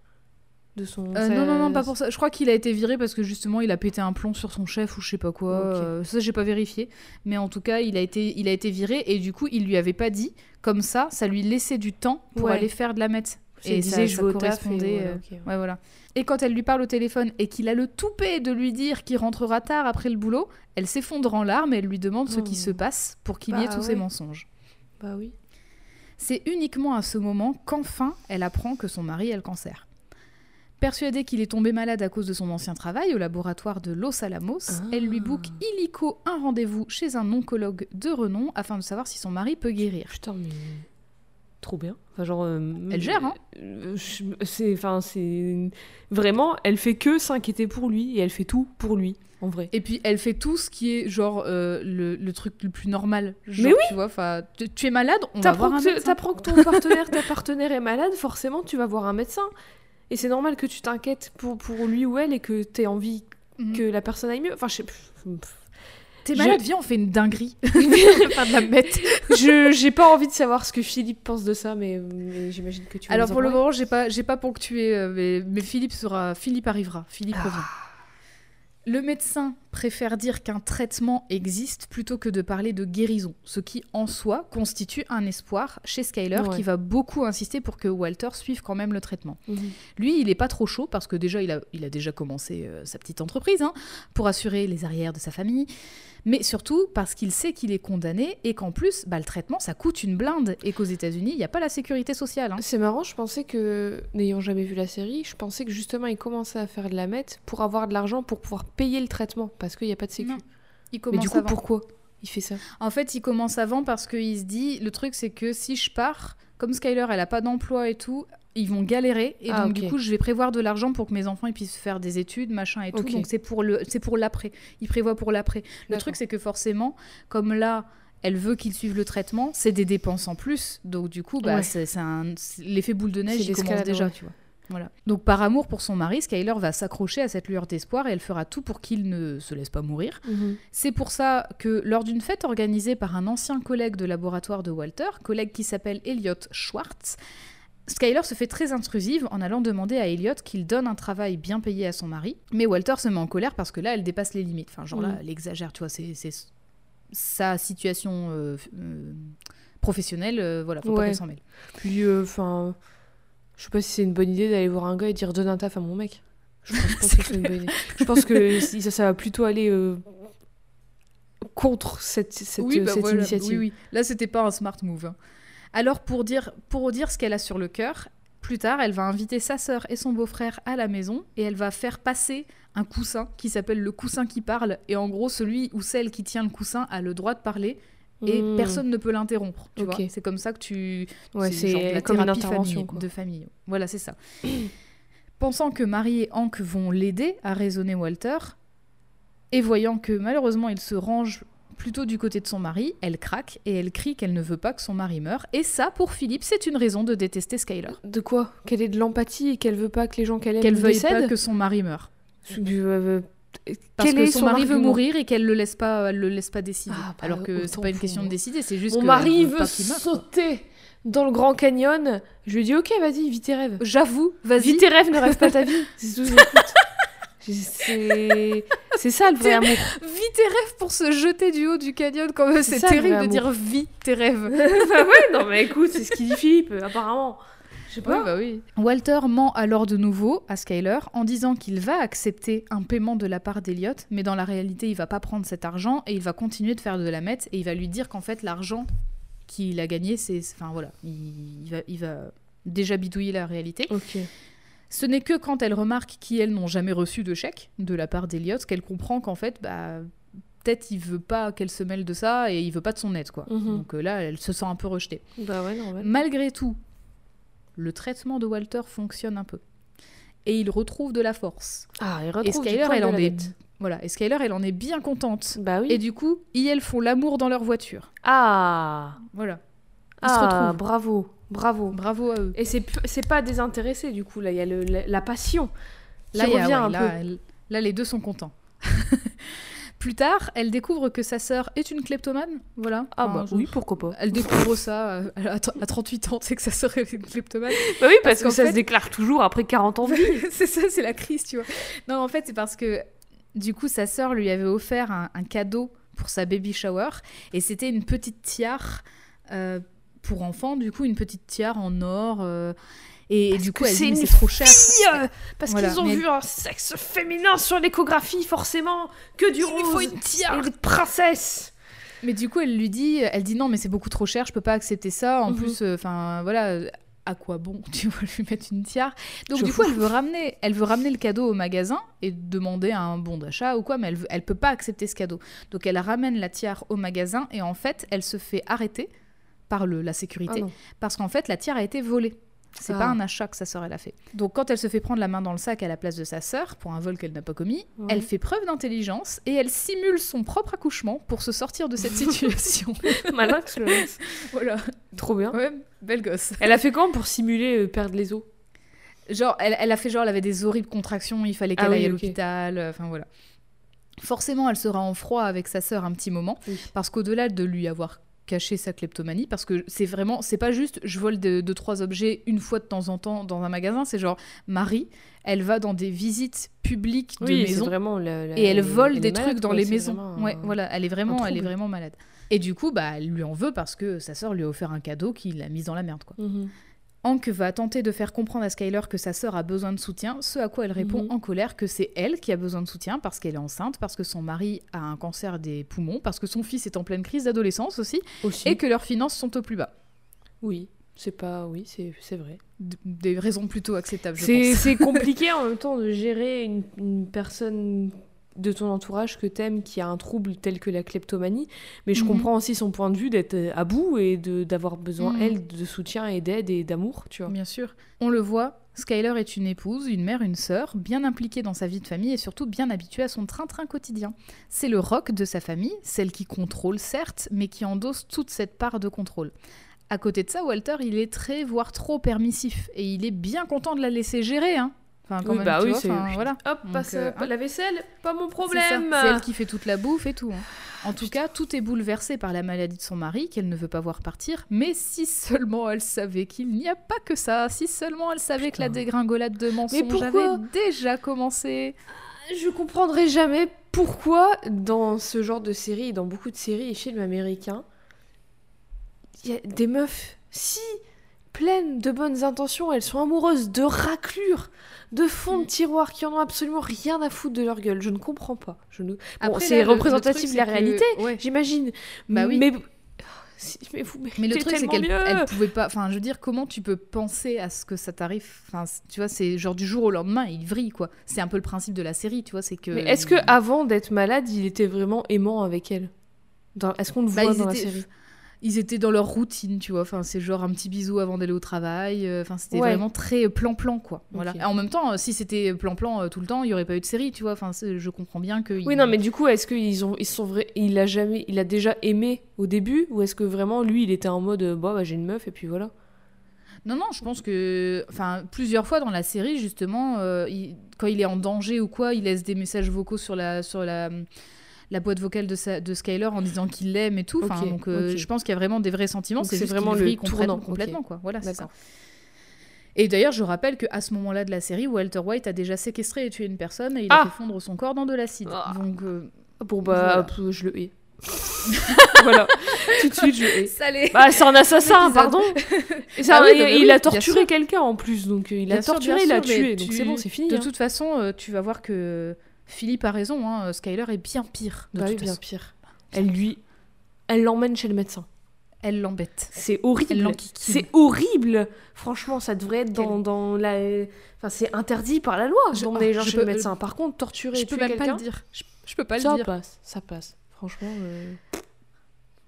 De son. Euh, non, non, non, pas pour ça. Je crois qu'il a été viré parce que justement, il a pété un plomb sur son chef ou je sais pas quoi. Ok. Euh, ça, j'ai pas vérifié. Mais en tout cas, il a, été, il a été viré et du coup, il lui avait pas dit. Comme ça, ça lui laissait du temps pour Ouais. aller faire de la meth. Et il ça- disait je ça vais au taf. et correspondait, voilà, euh, ouais. Ouais, voilà. Et quand elle lui parle au téléphone et qu'il a le toupet de lui dire qu'il rentrera tard après le boulot, elle s'effondre en larmes et elle lui demande ce qui Oh. se passe pour qu'il y ait Bah tous ces ouais. mensonges. Bah oui. C'est uniquement à ce moment qu'enfin elle apprend que son mari a le cancer. Persuadée qu'il est tombé malade à cause de son ancien travail au laboratoire de Los Alamos, Ah. elle lui book illico un rendez-vous chez un oncologue de renom afin de savoir si son mari peut guérir. Putain, mais. Trop bien. Enfin, genre. euh, Elle gère, hein euh, C'est. Enfin, c'est. Vraiment, elle fait que s'inquiéter pour lui et elle fait tout pour lui, en vrai. Et puis elle fait tout ce qui est genre euh, le, le truc le plus normal. Genre, Mais oui tu vois, enfin, tu, tu es malade, on va voir un médecin. t'apprends que ton partenaire, ta partenaire est malade, forcément, tu vas voir un médecin. Et c'est normal que tu t'inquiètes pour, pour lui ou elle et que t'aies envie Mhm. que la personne aille mieux. Enfin, je sais. T'es je- malade, viens, on fait une dinguerie. Faire de la bête. Je j'ai pas envie de savoir ce que Philippe pense de ça, mais, mais j'imagine que tu vas Alors pour le moment, j'ai pas, j'ai pas ponctué, euh, mais, mais Philippe sera, Philippe arrivera, Philippe Ah. revient. Le médecin préfère dire qu'un traitement existe plutôt que de parler de guérison, ce qui en soi constitue un espoir chez Skyler Ouais. qui va beaucoup insister pour que Walter suive quand même le traitement. Mhm. Lui, il est pas trop chaud parce que déjà, il a, il a déjà commencé euh, sa petite entreprise hein, pour assurer les arrières de sa famille. Mais surtout parce qu'il sait qu'il est condamné et qu'en plus, bah, le traitement, ça coûte une blinde et qu'aux États-Unis, il n'y a pas la sécurité sociale. hein. C'est marrant, je pensais que, n'ayant jamais vu la série, je pensais que justement il commençait à faire de la meth pour avoir de l'argent pour pouvoir payer le traitement parce qu'il n'y a pas de sécu. Non. Il Mais commence du coup, avant. pourquoi il fait ça? En fait, il commence avant parce qu'il se dit, le truc, c'est que si je pars, comme Skyler, elle a pas d'emploi et tout, ils vont galérer et Ah, donc du coup, je vais prévoir de l'argent pour que mes enfants ils puissent faire des études, machin et tout. Donc c'est pour le, c'est pour l'après. Il prévoit pour l'après. Le truc, c'est que forcément, comme là. Elle veut qu'il suive le traitement, c'est des dépenses en plus. Donc du coup, bah, Ouais. c'est l'effet boule de neige, C'est il commence déjà, ouais. tu vois. Voilà. Donc par amour pour son mari, Skyler va s'accrocher à cette lueur d'espoir et elle fera tout pour qu'il ne se laisse pas mourir. C'est pour ça que lors d'une fête organisée par un ancien collègue de laboratoire de Walter, collègue qui s'appelle Elliot Schwartz, Skyler se fait très intrusive en allant demander à Elliot qu'il donne un travail bien payé à son mari. Mais Walter se met en colère parce que là, elle dépasse les limites. Enfin, genre là, Mm. elle exagère, tu vois, c'est sa situation euh, euh, professionnelle, euh, voilà, faut pas qu'elle s'en mêle. Puis, enfin, je sais pas si c'est une bonne idée d'aller voir un gars et dire donne un taf à mon mec. Je pense que c'est une bonne idée. Je pense que si- ça, ça va plutôt aller contre cette, cette, oui, bah cette voilà, initiative. Oui, oui. Là, c'était pas un smart move. hein. Alors, pour dire, pour dire ce qu'elle a sur le cœur, plus tard, elle va inviter sa sœur et son beau-frère à la maison et elle va faire passer un coussin qui s'appelle le coussin qui parle. Et en gros, celui ou celle qui tient le coussin a le droit de parler et Hmm. personne ne peut l'interrompre. Tu vois, c'est comme ça que tu. Ouais, c'est la comme une thérapie intervention. famille- quoi. de famille. Voilà, c'est ça. Pensant que Marie et Hank vont l'aider à raisonner Walter, et voyant que malheureusement il se range plutôt du côté de son mari, elle craque et elle crie qu'elle ne veut pas que son mari meure. Et ça, pour Philippe, c'est une raison de détester Skyler. De quoi? Qu'elle ait de l'empathie et qu'elle veut pas que les gens qu'elle aime Qu'elle veuille pas que son mari meure. Du- euh, Parce quel que est son, mari veut mourir et qu'elle le laisse pas, elle le laisse pas décider. Ah, bah, Alors que c'est pas une question de décider, c'est juste Mon que mari veut sauter dans le Grand Canyon. Je lui dis ok, vas-y, vis tes rêves. J'avoue, vas-y. Vis tes rêves, ne rêve pas ta vie. C'est tout. C'est ça le vrai amour. Vis tes rêves pour se jeter du haut du canyon quand même. C'est terrible de dire vis tes rêves. bah ouais, non mais écoute, c'est ce qu'il dit Philippe, apparemment. Je sais Oui, pas. bah oui. Walter ment alors de nouveau à Skyler en disant qu'il va accepter un paiement de la part d'Eliot, mais dans la réalité, il va pas prendre cet argent et il va continuer de faire de la meth et il va lui dire qu'en fait, l'argent qu'il a gagné, c'est. Enfin voilà, il, il va, il va déjà bidouiller la réalité. Ok. Ce n'est que quand elle remarque qu'elles n'ont jamais reçu de chèque de la part d'Eliot qu'elle comprend qu'en fait, bah. Peut-être il veut pas qu'elle se mêle de ça et il veut pas de son aide quoi. Mhm. Donc euh, là, elle se sent un peu rejetée. Bah ouais. Malgré tout, le traitement de Walter fonctionne un peu. Et il retrouve de la force. Ah, il Et retrouve du Skyler, elle en est... bête. Voilà, et Skyler, elle en est bien contente. Bah oui. Et du coup, ils, elles font l'amour dans leur voiture. Ah. Voilà. Ils se Ah, retrouvent. bravo, bravo. Bravo à eux. Et c'est pas désintéressé du coup là, il y a le- la, la passion. Là, qui a- revient ouais, un là, peu. elle- là, les deux sont contents. Plus tard, elle découvre que sa sœur est une kleptomane. Voilà. Ah Enfin, bah je- oui, pourquoi pas. Elle découvre ça euh, à, à 38 ans, c'est que sa sœur est une kleptomane. Bah oui, parce parce, que ça fait- se déclare toujours après 40 ans de vie. c'est ça, c'est la crise, tu vois. Non, en fait, c'est parce que du coup, sa sœur lui avait offert un, un cadeau pour sa baby shower et c'était une petite tiare euh, pour enfants, du coup, une petite tiare en or. euh, et, du coup, elle c'est dit, une c'est trop cher. Fille, parce Voilà, qu'ils ont mais- vu un sexe féminin sur l'échographie, forcément, que du Il lui faut rose une tiare. et des princesses. Mais du coup, elle lui dit, elle dit non, mais c'est beaucoup trop cher, je peux pas accepter ça. En Mhm. plus, enfin voilà, euh, à quoi bon Tu vas lui mettre une tiare? Donc du coup, elle veut ramener, elle veut ramener le cadeau au magasin et demander un bon d'achat ou quoi, mais elle, veut- elle peut pas accepter ce cadeau. Donc elle ramène la tiare au magasin et en fait, elle se fait arrêter par le, la sécurité Ah parce qu'en fait, la tiare a été volée. C'est Ah. pas un achat que sa sœur elle a fait. Donc quand elle se fait prendre la main dans le sac à la place de sa sœur pour un vol qu'elle n'a pas commis, Ouais. elle fait preuve d'intelligence et elle simule son propre accouchement pour se sortir de cette situation. Malin que le laisse. voilà. Trop bien. Ouais, belle gosse. Elle a fait comment pour simuler euh, perdre les os? Genre, elle, elle a fait genre, elle avait des horribles contractions, il fallait qu'elle Ah oui, aille à l'hôpital, euh, enfin voilà. Forcément, elle sera en froid avec sa sœur un petit moment, Oui. parce qu'au-delà de lui avoir cacher sa kleptomanie parce que c'est vraiment c'est pas juste je vole deux, deux, trois objets une fois de temps en temps dans un magasin c'est genre Marie elle va dans des visites publiques de Oui, maisons vraiment et elle vole des trucs dans les maisons. ouais voilà elle est vraiment elle est vraiment malade. Et du coup bah elle lui en veut parce que sa sœur lui a offert un cadeau qui l'a mise dans la merde quoi. Mhm. Hank va tenter de faire comprendre à Skyler que sa sœur a besoin de soutien, ce à quoi elle répond Mhm. en colère que c'est elle qui a besoin de soutien parce qu'elle est enceinte, parce que son mari a un cancer des poumons, parce que son fils est en pleine crise d'adolescence aussi, Aussi. et que leurs finances sont au plus bas. Oui, c'est pas. Oui, c'est vrai. Des raisons plutôt acceptables, je C'est pense. c'est compliqué en même temps de gérer une, une personne de ton entourage que t'aimes qui a un trouble tel que la kleptomanie, mais je Mhm. comprends aussi son point de vue d'être euh, à bout et d'avoir besoin, Mhm. elle, de soutien et d'aide et d'amour, tu vois. Bien sûr. On le voit, Skyler est une épouse, une mère, une sœur, bien impliquée dans sa vie de famille et surtout bien habituée à son train-train quotidien. C'est le rock de sa famille, celle qui contrôle certes, mais qui endosse toute cette part de contrôle. À côté de ça, Walter, il est très, voire trop permissif, et il est bien content de la laisser gérer, hein. Enfin, quand Oui, même, bah oui, vois, c'est- enfin, voilà. Hop, Donc, passe euh, euh, hein. la vaisselle, pas mon problème. C'est elle qui fait toute la bouffe et tout. hein. En tout cas, tout est bouleversé par la maladie de son mari, qu'elle ne veut pas voir partir. Mais si seulement elle savait qu'il n'y a pas que ça, si seulement elle savait que la dégringolade de mensonges avait déjà commencé. Je comprendrai jamais pourquoi dans ce genre de série, dans beaucoup de séries et films américains, il y a des meufs si pleines de bonnes intentions, elles sont amoureuses de raclures, de fonds de tiroir qui en ont absolument rien à foutre de leur gueule. Je ne comprends pas. Je ne... Bon, Après, c'est représentatif de la que- réalité, ouais. j'imagine. Bah oui. Mais Si, mais vous Mais le truc, c'est qu'elle pouvait pas. Enfin, je veux dire, comment tu peux penser à ce que ça t'arrive? Enfin, tu vois, c'est genre du jour au lendemain, il vrille, quoi. C'est un peu le principe de la série, tu vois, c'est que. Mais est-ce que avant d'être malade, il était vraiment aimant avec elle? Est-ce qu'on le Bah, voit dans la série? Ils étaient dans leur routine, tu vois. Enfin, c'est genre un petit bisou avant d'aller au travail. euh, Enfin, c'était Ouais. vraiment très plan-plan, quoi. Voilà. Ok. Et en même temps, euh, si c'était plan-plan euh, tout le temps, il y aurait pas eu de série, tu vois. Enfin, je comprends bien que. Oui, non, mais du coup, est-ce qu'ils ont, ils sont vrais, il a jamais, il a déjà aimé au début, ou est-ce que vraiment lui, il était en mode, euh, bah, bah, j'ai une meuf et puis voilà? Non, non, je pense que. Enfin, plusieurs fois dans la série, justement, euh, il- quand il est en danger ou quoi, il laisse des messages vocaux sur la, sur la, la boîte vocale de, sa- de Skyler en disant qu'il l'aime et tout. Enfin, donc, euh, je pense qu'il y a vraiment des vrais sentiments. C'est vraiment le complètement, tournant, complètement, quoi. Voilà, c'est ça. Et d'ailleurs, je rappelle qu'à ce moment-là de la série, Walter White a déjà séquestré et tué une personne et il a Ah fait fondre son corps dans de l'acide. Ah. Donc, euh, Bon, bah, Voilà. je le hais. voilà, tout de suite, je hais. salé Bah, c'est un assassin, pardon. Et ça, Ah oui, il, non, mais il oui, a torturé quelqu'un en plus, donc euh, il a Bien torturé, il a sûr, tué, donc tu- c'est bon, c'est fini. De hein. toute façon, euh, tu vas voir que Philippe a raison. hein, Skyler est bien pire. De Bah oui, bien pire. Elle lui, elle l'emmène chez le médecin. Elle l'embête. C'est Elle horrible. C'est horrible. Franchement, ça devrait être dans, dans la. Enfin, c'est interdit par la loi Je- d'emmener les gens je chez peux- le médecin. Par contre, torturer Je peux même pas le dire. Je, je peux pas ça le dire. passe. Ça passe. Franchement. euh,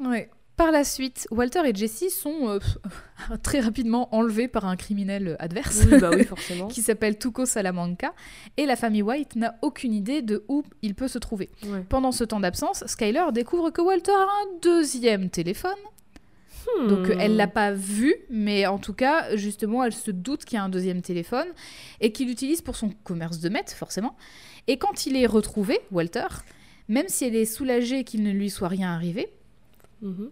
Ouais. Par la suite, Walter et Jessie sont euh, très rapidement enlevés par un criminel adverse. Oui, bah oui, forcément. qui s'appelle Tuco Salamanca, et la famille White n'a aucune idée de où il peut se trouver. Ouais. Pendant ce temps d'absence, Skyler découvre que Walter a un deuxième téléphone. Donc Hmm. elle l'a pas vu, mais en tout cas, justement, elle se doute qu'il y a un deuxième téléphone et qu'il l'utilise pour son commerce de meth, forcément. Et quand il est retrouvé, Walter, même si elle est soulagée qu'il ne lui soit rien arrivé, Mhm.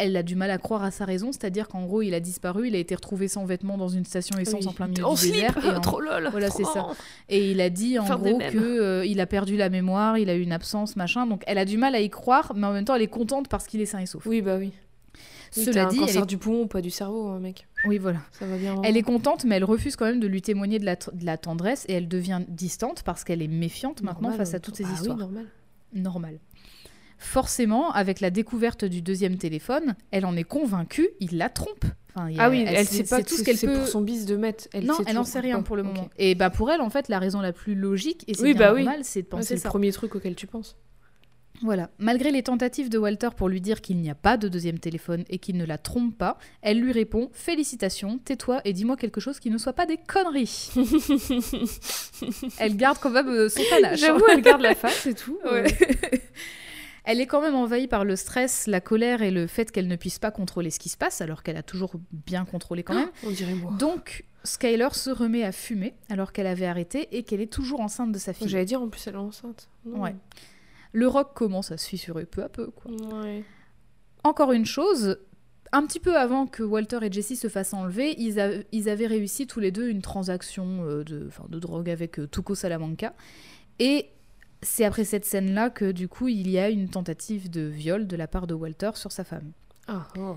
Elle a du mal à croire à sa raison, c'est-à-dire qu'en gros, il a disparu, il a été retrouvé sans vêtements dans une station essence Oui. en plein milieu En du slip, désert. et en- trop lol. Voilà, c'est ça. marrant. Et il a dit en Faire gros que euh, il a perdu la mémoire, il a eu une absence, machin. Donc elle a du mal à y croire, mais en même temps elle est contente parce qu'il est sain et sauf. Oui, bah oui. Oui, Cela dit, un elle cancer est... du poumon, pas du cerveau, hein, mec. oui voilà, Ça va bien. elle est contente, mais elle refuse quand même de lui témoigner de la, tr- de la tendresse et elle devient distante parce qu'elle est méfiante maintenant face à en toutes ces temps. Ah histoires. oui, normal. Normal. Forcément, avec la découverte du deuxième téléphone, elle en est convaincue, il la trompe. Enfin, Ah oui, elle, sait- sait pas tout ce qu'elle c'est peut. pour son bis de mettre. Elle non, sait elle n'en sait rien pour le moment. Et bah pour elle, en fait, la raison la plus logique et c'est Oui, bah oui. normal, c'est de Ouais, penser c'est le ça. premier truc auquel tu penses. Voilà. Malgré les tentatives de Walter pour lui dire qu'il n'y a pas de deuxième téléphone et qu'il ne la trompe pas, elle lui répond Félicitations, tais-toi et dis-moi quelque chose qui ne soit pas des conneries. elle garde quand même euh, son panache. J'avoue, elle garde la face et tout. Ouais. Elle est quand même envahie par le stress, la colère et le fait qu'elle ne puisse pas contrôler ce qui se passe, alors qu'elle a toujours bien contrôlé quand même. On dirait moi. Donc, Skyler se remet à fumer alors qu'elle avait arrêté et qu'elle est toujours enceinte de sa fille. J'allais dire en plus elle est enceinte. Non. Ouais. Le rock commence à se fissurer peu à peu. Quoi. Ouais. encore une chose, un petit peu avant que Walter et Jesse se fassent enlever, ils, a- ils avaient réussi tous les deux une transaction euh, de drogue avec euh, Tuco Salamanca. Et c'est après cette scène-là que du coup il y a une tentative de viol de la part de Walter sur sa femme. Ah, oh.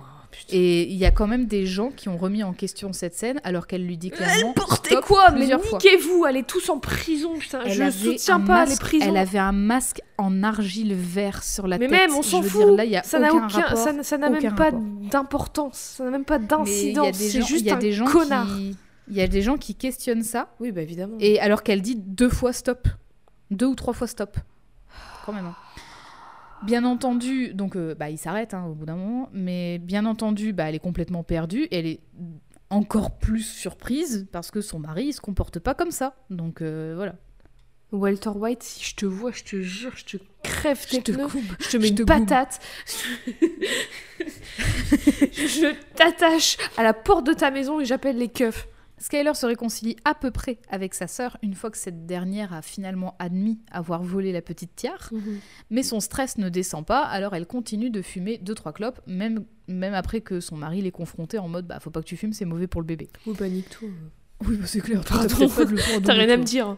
Et il y a quand même des gens qui ont remis en question cette scène alors qu'elle lui dit clairement Portez stop quoi Mais niquez-vous, allez tous en prison, putain. Elle je soutiens pas masque- les prisons. Elle avait un masque en argile vert sur la Mais tête. même, on s'en fout. dire, là, il y a ça n'a aucun aucun, rapport. ça, n'a même pas d'importance, ça n'a même pas Mais d'incidence. C'est juste il y a un des gens connard. qui- Il y a des gens qui questionnent ça, Oui, bah évidemment. et alors qu'elle dit deux fois stop. Deux ou trois fois stop. Quand même. hein. Bien entendu, donc euh, bah, il s'arrête hein, au bout d'un moment, mais bien entendu, bah, elle est complètement perdue, et elle est encore plus surprise parce que son mari il se comporte pas comme ça. Donc euh, voilà. Walter White, si je te vois, je te jure, je te crève tes Je te pneus, coupe. je te mets je une patate, je t'attache à la porte de ta maison et j'appelle les keufs. Skyler se réconcilie à peu près avec sa sœur une fois que cette dernière a finalement admis avoir volé la petite tiare, mais son stress ne descend pas, alors elle continue de fumer deux trois clopes, même, même après que son mari l'ait confrontée en mode bah faut pas que tu fumes, c'est mauvais pour le bébé. Oui, bah nique tout. Oui, c'est clair, Pardon. T'as rien à me dire.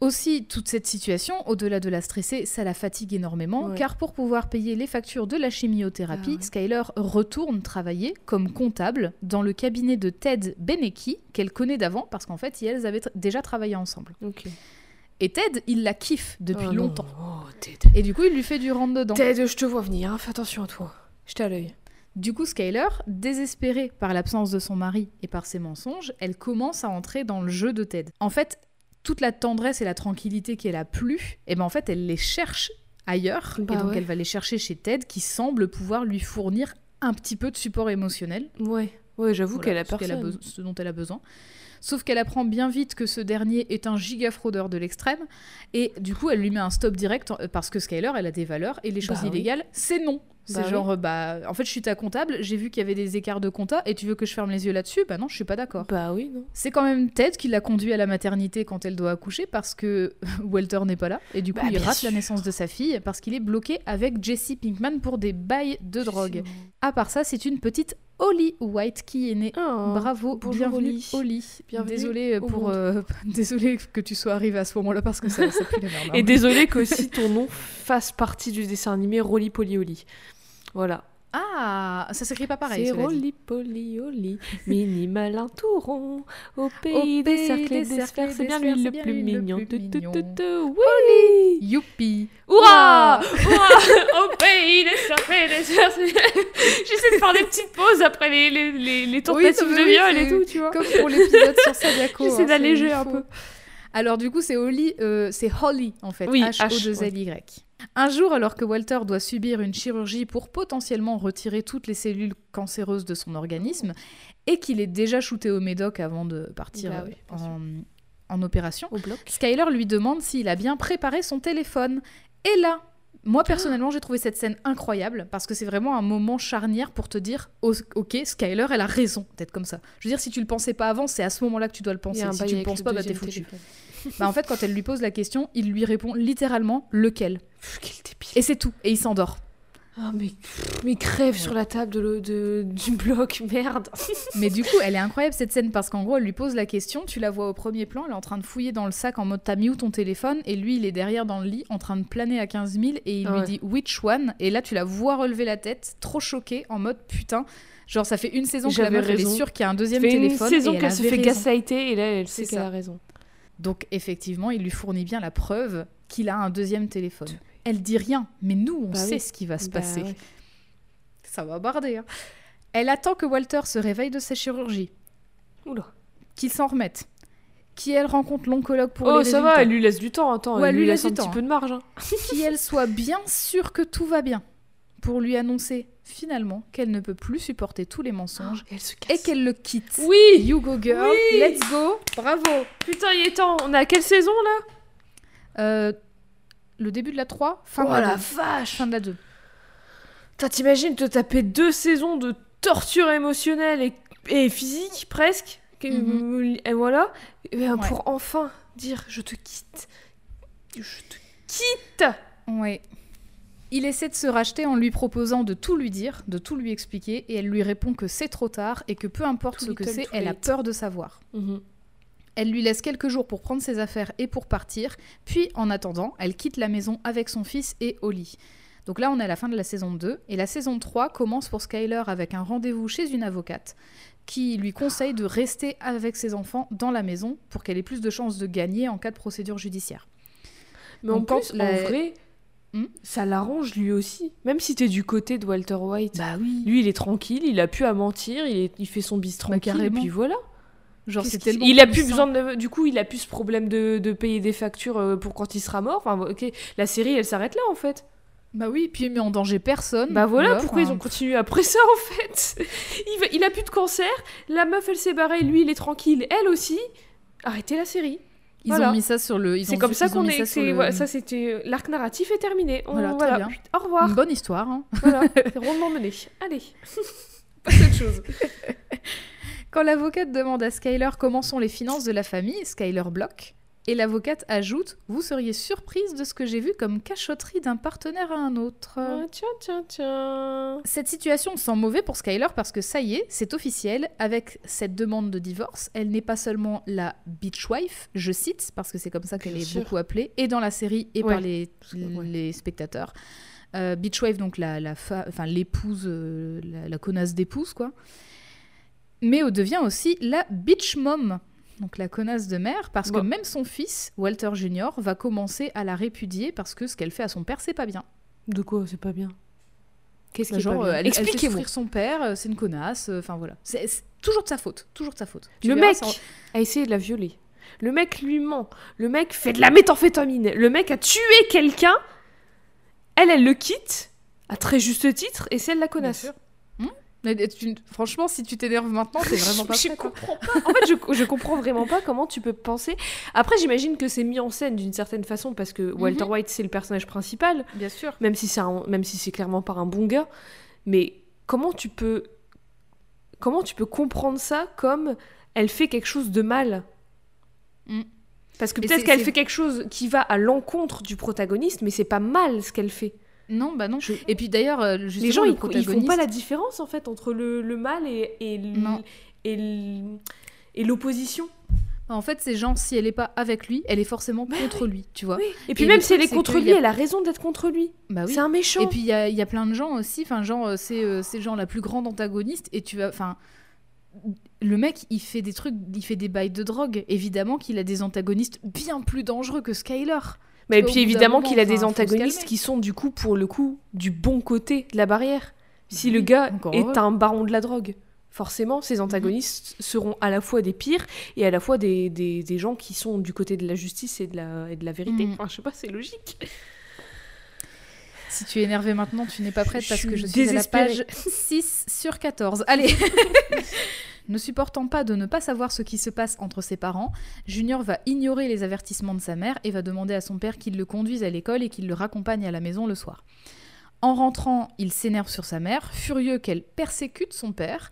Aussi, toute cette situation, au-delà de la stresser, ça la fatigue énormément, Ouais. car pour pouvoir payer les factures de la chimiothérapie, Ah ouais. Skyler retourne travailler comme comptable dans le cabinet de Ted Benecki, qu'elle connaît d'avant, parce qu'en fait, elles avaient déjà travaillé ensemble. Et Ted, il la kiffe depuis Oh longtemps. Oh, Ted. Et du coup, il lui fait du rentre dedans. Ted, je te vois venir, hein, fais attention à toi. J'étais à l'œil. Du coup, Skyler, désespérée par l'absence de son mari et par ses mensonges, elle commence à entrer dans le jeu de Ted. En fait, toute la tendresse et la tranquillité qu'elle a plus, et ben en fait, elle les cherche ailleurs. Bah et donc, ouais. elle va les chercher chez Ted, qui semble pouvoir lui fournir un petit peu de support émotionnel. Ouais, ouais, j'avoue Voilà, qu'elle a personne. ce dont elle a besoin. Sauf qu'elle apprend bien vite que ce dernier est un giga fraudeur de l'extrême, et du coup, elle lui met un stop direct euh, parce que Skyler, elle a des valeurs, et les choses Bah oui. illégales, c'est non. C'est Bah genre, bah, en fait, je suis ta comptable, j'ai vu qu'il y avait des écarts de compta, et tu veux que je ferme les yeux là-dessus? Bah non, je suis pas d'accord. Bah oui, non. C'est quand même Ted qui l'a conduit à la maternité quand elle doit accoucher parce que Walter n'est pas là, et du coup, Bah, il rate sûr. la naissance de sa fille parce qu'il est bloqué avec Jesse Pinkman pour des bails de drogue. À part ça, c'est une petite Holly White qui est née Oh, Bravo, bonjour, bienvenue Holly. Holly. Bienvenue Désolée pour euh, désolée que tu sois arrivée à ce moment-là parce que ça, ça pue la merde. hein. Et désolé que aussi ton nom fasse partie du dessin animé Rolly Polly Olly. Voilà. Ah, ça s'écrit pas pareil. C'est cela dit. Rolly Polly Olly, mini malin tout rond, au pays des cercles et des sphères, c'est bien lui le plus mignon. oui Youpi. Hurrah Au pays des cercles et des sphères, J'essaie de faire des petites pauses après les, tentatives de viol et tout, tu vois. Comme pour l'épisode sur Sadako. J'essaie hein, d'alléger un peu. Alors du coup, c'est Holly, euh, c'est Holly en fait, Oui, H-O-2-L-Y. Un jour, alors que Walter doit subir une chirurgie pour potentiellement retirer toutes les cellules cancéreuses de son organisme, et qu'il est déjà shooté au médoc avant de partir Bah oui, en, en opération, Au bloc. Skyler lui demande s'il a bien préparé son téléphone. Et là, moi personnellement, j'ai trouvé cette scène incroyable parce que c'est vraiment un moment charnière pour te dire Oh, Ok, Skyler, elle a raison d'être comme ça. Je veux dire, si tu le pensais pas avant, c'est à ce moment-là que tu dois le penser. Si tu le penses pas, bah t'es foutu. téléphone. Bah, en fait, quand elle lui pose la question, il lui répond littéralement lequel. Pff, Quel débile. Et c'est tout. Et il s'endort. Ah mais, mais crève sur la table de, le- de- du bloc, merde. Mais du coup, elle est incroyable cette scène parce qu'en gros, elle lui pose la question. Tu la vois au premier plan, elle est en train de fouiller dans le sac en mode T'as mis où ton téléphone? Et lui, il est derrière dans le lit en train de planer à 15 000 et il Ah lui dit Which one? Et là, tu la vois relever la tête, trop choquée, en mode Putain. Genre, ça fait une saison que la meuf, elle est sûre qu'il y a un Ça deuxième fait une téléphone. saison qu'elle se fait gaslighter et là elle sait C'est qu'elle ça. a raison. Donc, effectivement, il lui fournit bien la preuve qu'il a un deuxième téléphone. Elle dit rien, mais nous, on Bah sait oui. ce qui va se Bah passer. ouais. Ça va barder. hein. Elle attend que Walter se réveille de sa chirurgie, Oula. qu'il s'en remette, qui elle rencontre l'oncologue pour Oh les ça va, elle lui laisse du temps, attends, Ouais, elle lui laisse un petit peu de marge. hein. qui elle soit bien sûre que tout va bien, pour lui annoncer finalement qu'elle ne peut plus supporter tous les mensonges Et elle se et qu'elle le quitte. Oui You go girl, Oui let's go, bravo. Putain, il est temps, on est à quelle saison là? Euh, le début de la 3, fin Oh de la la 2. vache Fin de la 2. Putain, t'imagines te taper deux saisons de torture émotionnelle et, et physique presque Que- Mhm. Et voilà. Et ben, Ouais. Pour enfin dire je te quitte. Je te quitte Ouais. Il essaie de se racheter en lui proposant de tout lui dire, de tout lui expliquer, et elle lui répond que c'est trop tard et que peu importe ce que c'est, elle a peur de savoir. Mhm. Elle lui laisse quelques jours pour prendre ses affaires et pour partir, puis en attendant, elle quitte la maison avec son fils et Holly. Donc là, on est à la fin de la saison 2, et la saison 3 commence pour Skyler avec un rendez-vous chez une avocate qui lui conseille de rester avec ses enfants dans la maison pour qu'elle ait plus de chances de gagner en cas de procédure judiciaire. Mais en Donc, quand plus, la- en vrai, Hmm ça l'arrange lui aussi. Même si t'es du côté de Walter White. Bah oui. Lui, il est tranquille, il a pu à mentir, il, est- il fait son bis tranquille, et Bah, puis voilà. Genre, c'est tellement il a plus plus besoin de. Du coup, il a plus ce problème de, de payer des factures euh, pour quand il sera mort. Enfin, ok, la série, elle s'arrête là en fait. Bah oui, puis il met en danger personne. Bah voilà, Là, pourquoi ils enfin, ont continué après ça en fait? Il, va- il a plus de cancer, la meuf elle s'est barrée, lui il est tranquille, elle aussi. Arrêtez la série. Ils Voilà. ont mis ça sur le. C'est comme ça qu'on est. ça le- c'était l'arc narratif est terminé. On- Voilà, Voilà, bien. Au revoir. Une bonne histoire. hein. voilà, rondement mené. Allez. Pas cette chose. Quand l'avocate demande à Skyler comment sont les finances de la famille, Skyler bloque. Et l'avocate ajoute Vous seriez surprise de ce que j'ai vu comme cachotterie d'un partenaire à un autre. Ah, tiens, tiens, tiens. Cette situation sent mauvais pour Skyler parce que ça y est, c'est officiel. Avec cette demande de divorce, elle n'est pas seulement la bitch wife, je cite, parce que c'est comme ça qu'elle est sûr. beaucoup appelée, et dans la série et Ouais. par les, Ouais. les spectateurs. Euh, bitch wife, donc la, la enfin, l'épouse, euh, la, la connasse d'épouse, quoi. Mais elle devient aussi la bitch mom, donc la connasse de mère, parce que même son fils, Walter Jr., va commencer à la répudier parce que ce qu'elle fait à son père, c'est pas bien. De quoi C'est pas bien? Qu'est-ce qui est Genre, euh, elle, elle fait souffrir son père, euh, c'est une connasse, euh, enfin voilà. C'est c'est toujours de sa faute, toujours de sa faute. Tu Le verras, mec ça- a essayé de la violer. Le mec lui ment. Le mec fait de la méthamphétamine. Le mec a tué quelqu'un. Elle, elle le quitte, à très juste titre, et c'est elle la connasse. Mais, tu- franchement, si tu t'énerves maintenant, c'est vraiment pas je quoi. comprends pas. En fait, je, je comprends vraiment pas comment tu peux penser. Après, j'imagine que c'est mis en scène d'une certaine façon parce que Walter Mhm. White c'est le personnage principal, Bien sûr. même si c'est un- même si c'est clairement pas un bon gars. Mais comment tu peux comment tu peux comprendre ça comme elle fait quelque chose de mal? Mm. Parce que peut-être qu'elle fait quelque chose qui va à l'encontre du protagoniste, mais c'est pas mal ce qu'elle fait. Non, bah non. Je- Et puis d'ailleurs, euh, Les gens, le ils, ils font protagoniste- pas la différence en fait entre le, le mal et, et l'opposition. En fait, c'est genre, si elle est pas avec lui, elle est forcément contre lui, tu vois. Et puis Et même si elle est contre lui, a- elle a raison d'être contre lui. Bah oui. C'est un méchant. Et puis il y a, il y a plein de gens aussi, enfin genre euh, c'est euh, genre la plus grande antagoniste et tu vas, enfin le mec il fait des trucs, il fait des bails de drogue. Évidemment qu'il a des antagonistes bien plus dangereux que Skyler. Mais puis évidemment qu'il a des antagonistes qui sont du coup pour le coup du bon côté de la barrière. Si le gars est heureux. un baron de la drogue, forcément ses antagonistes seront à la fois des pires et à la fois des, des, des gens qui sont du côté de la justice et de la, et de la vérité. Mhm. Enfin, je sais pas, c'est logique. Si tu es énervé maintenant, tu n'es pas prête Je parce que je suis à la page 6 sur 14. Allez Ne supportant pas de ne pas savoir ce qui se passe entre ses parents, Junior va ignorer les avertissements de sa mère et va demander à son père qu'il le conduise à l'école et qu'il le raccompagne à la maison le soir. En rentrant, il s'énerve sur sa mère, furieux qu'elle persécute son père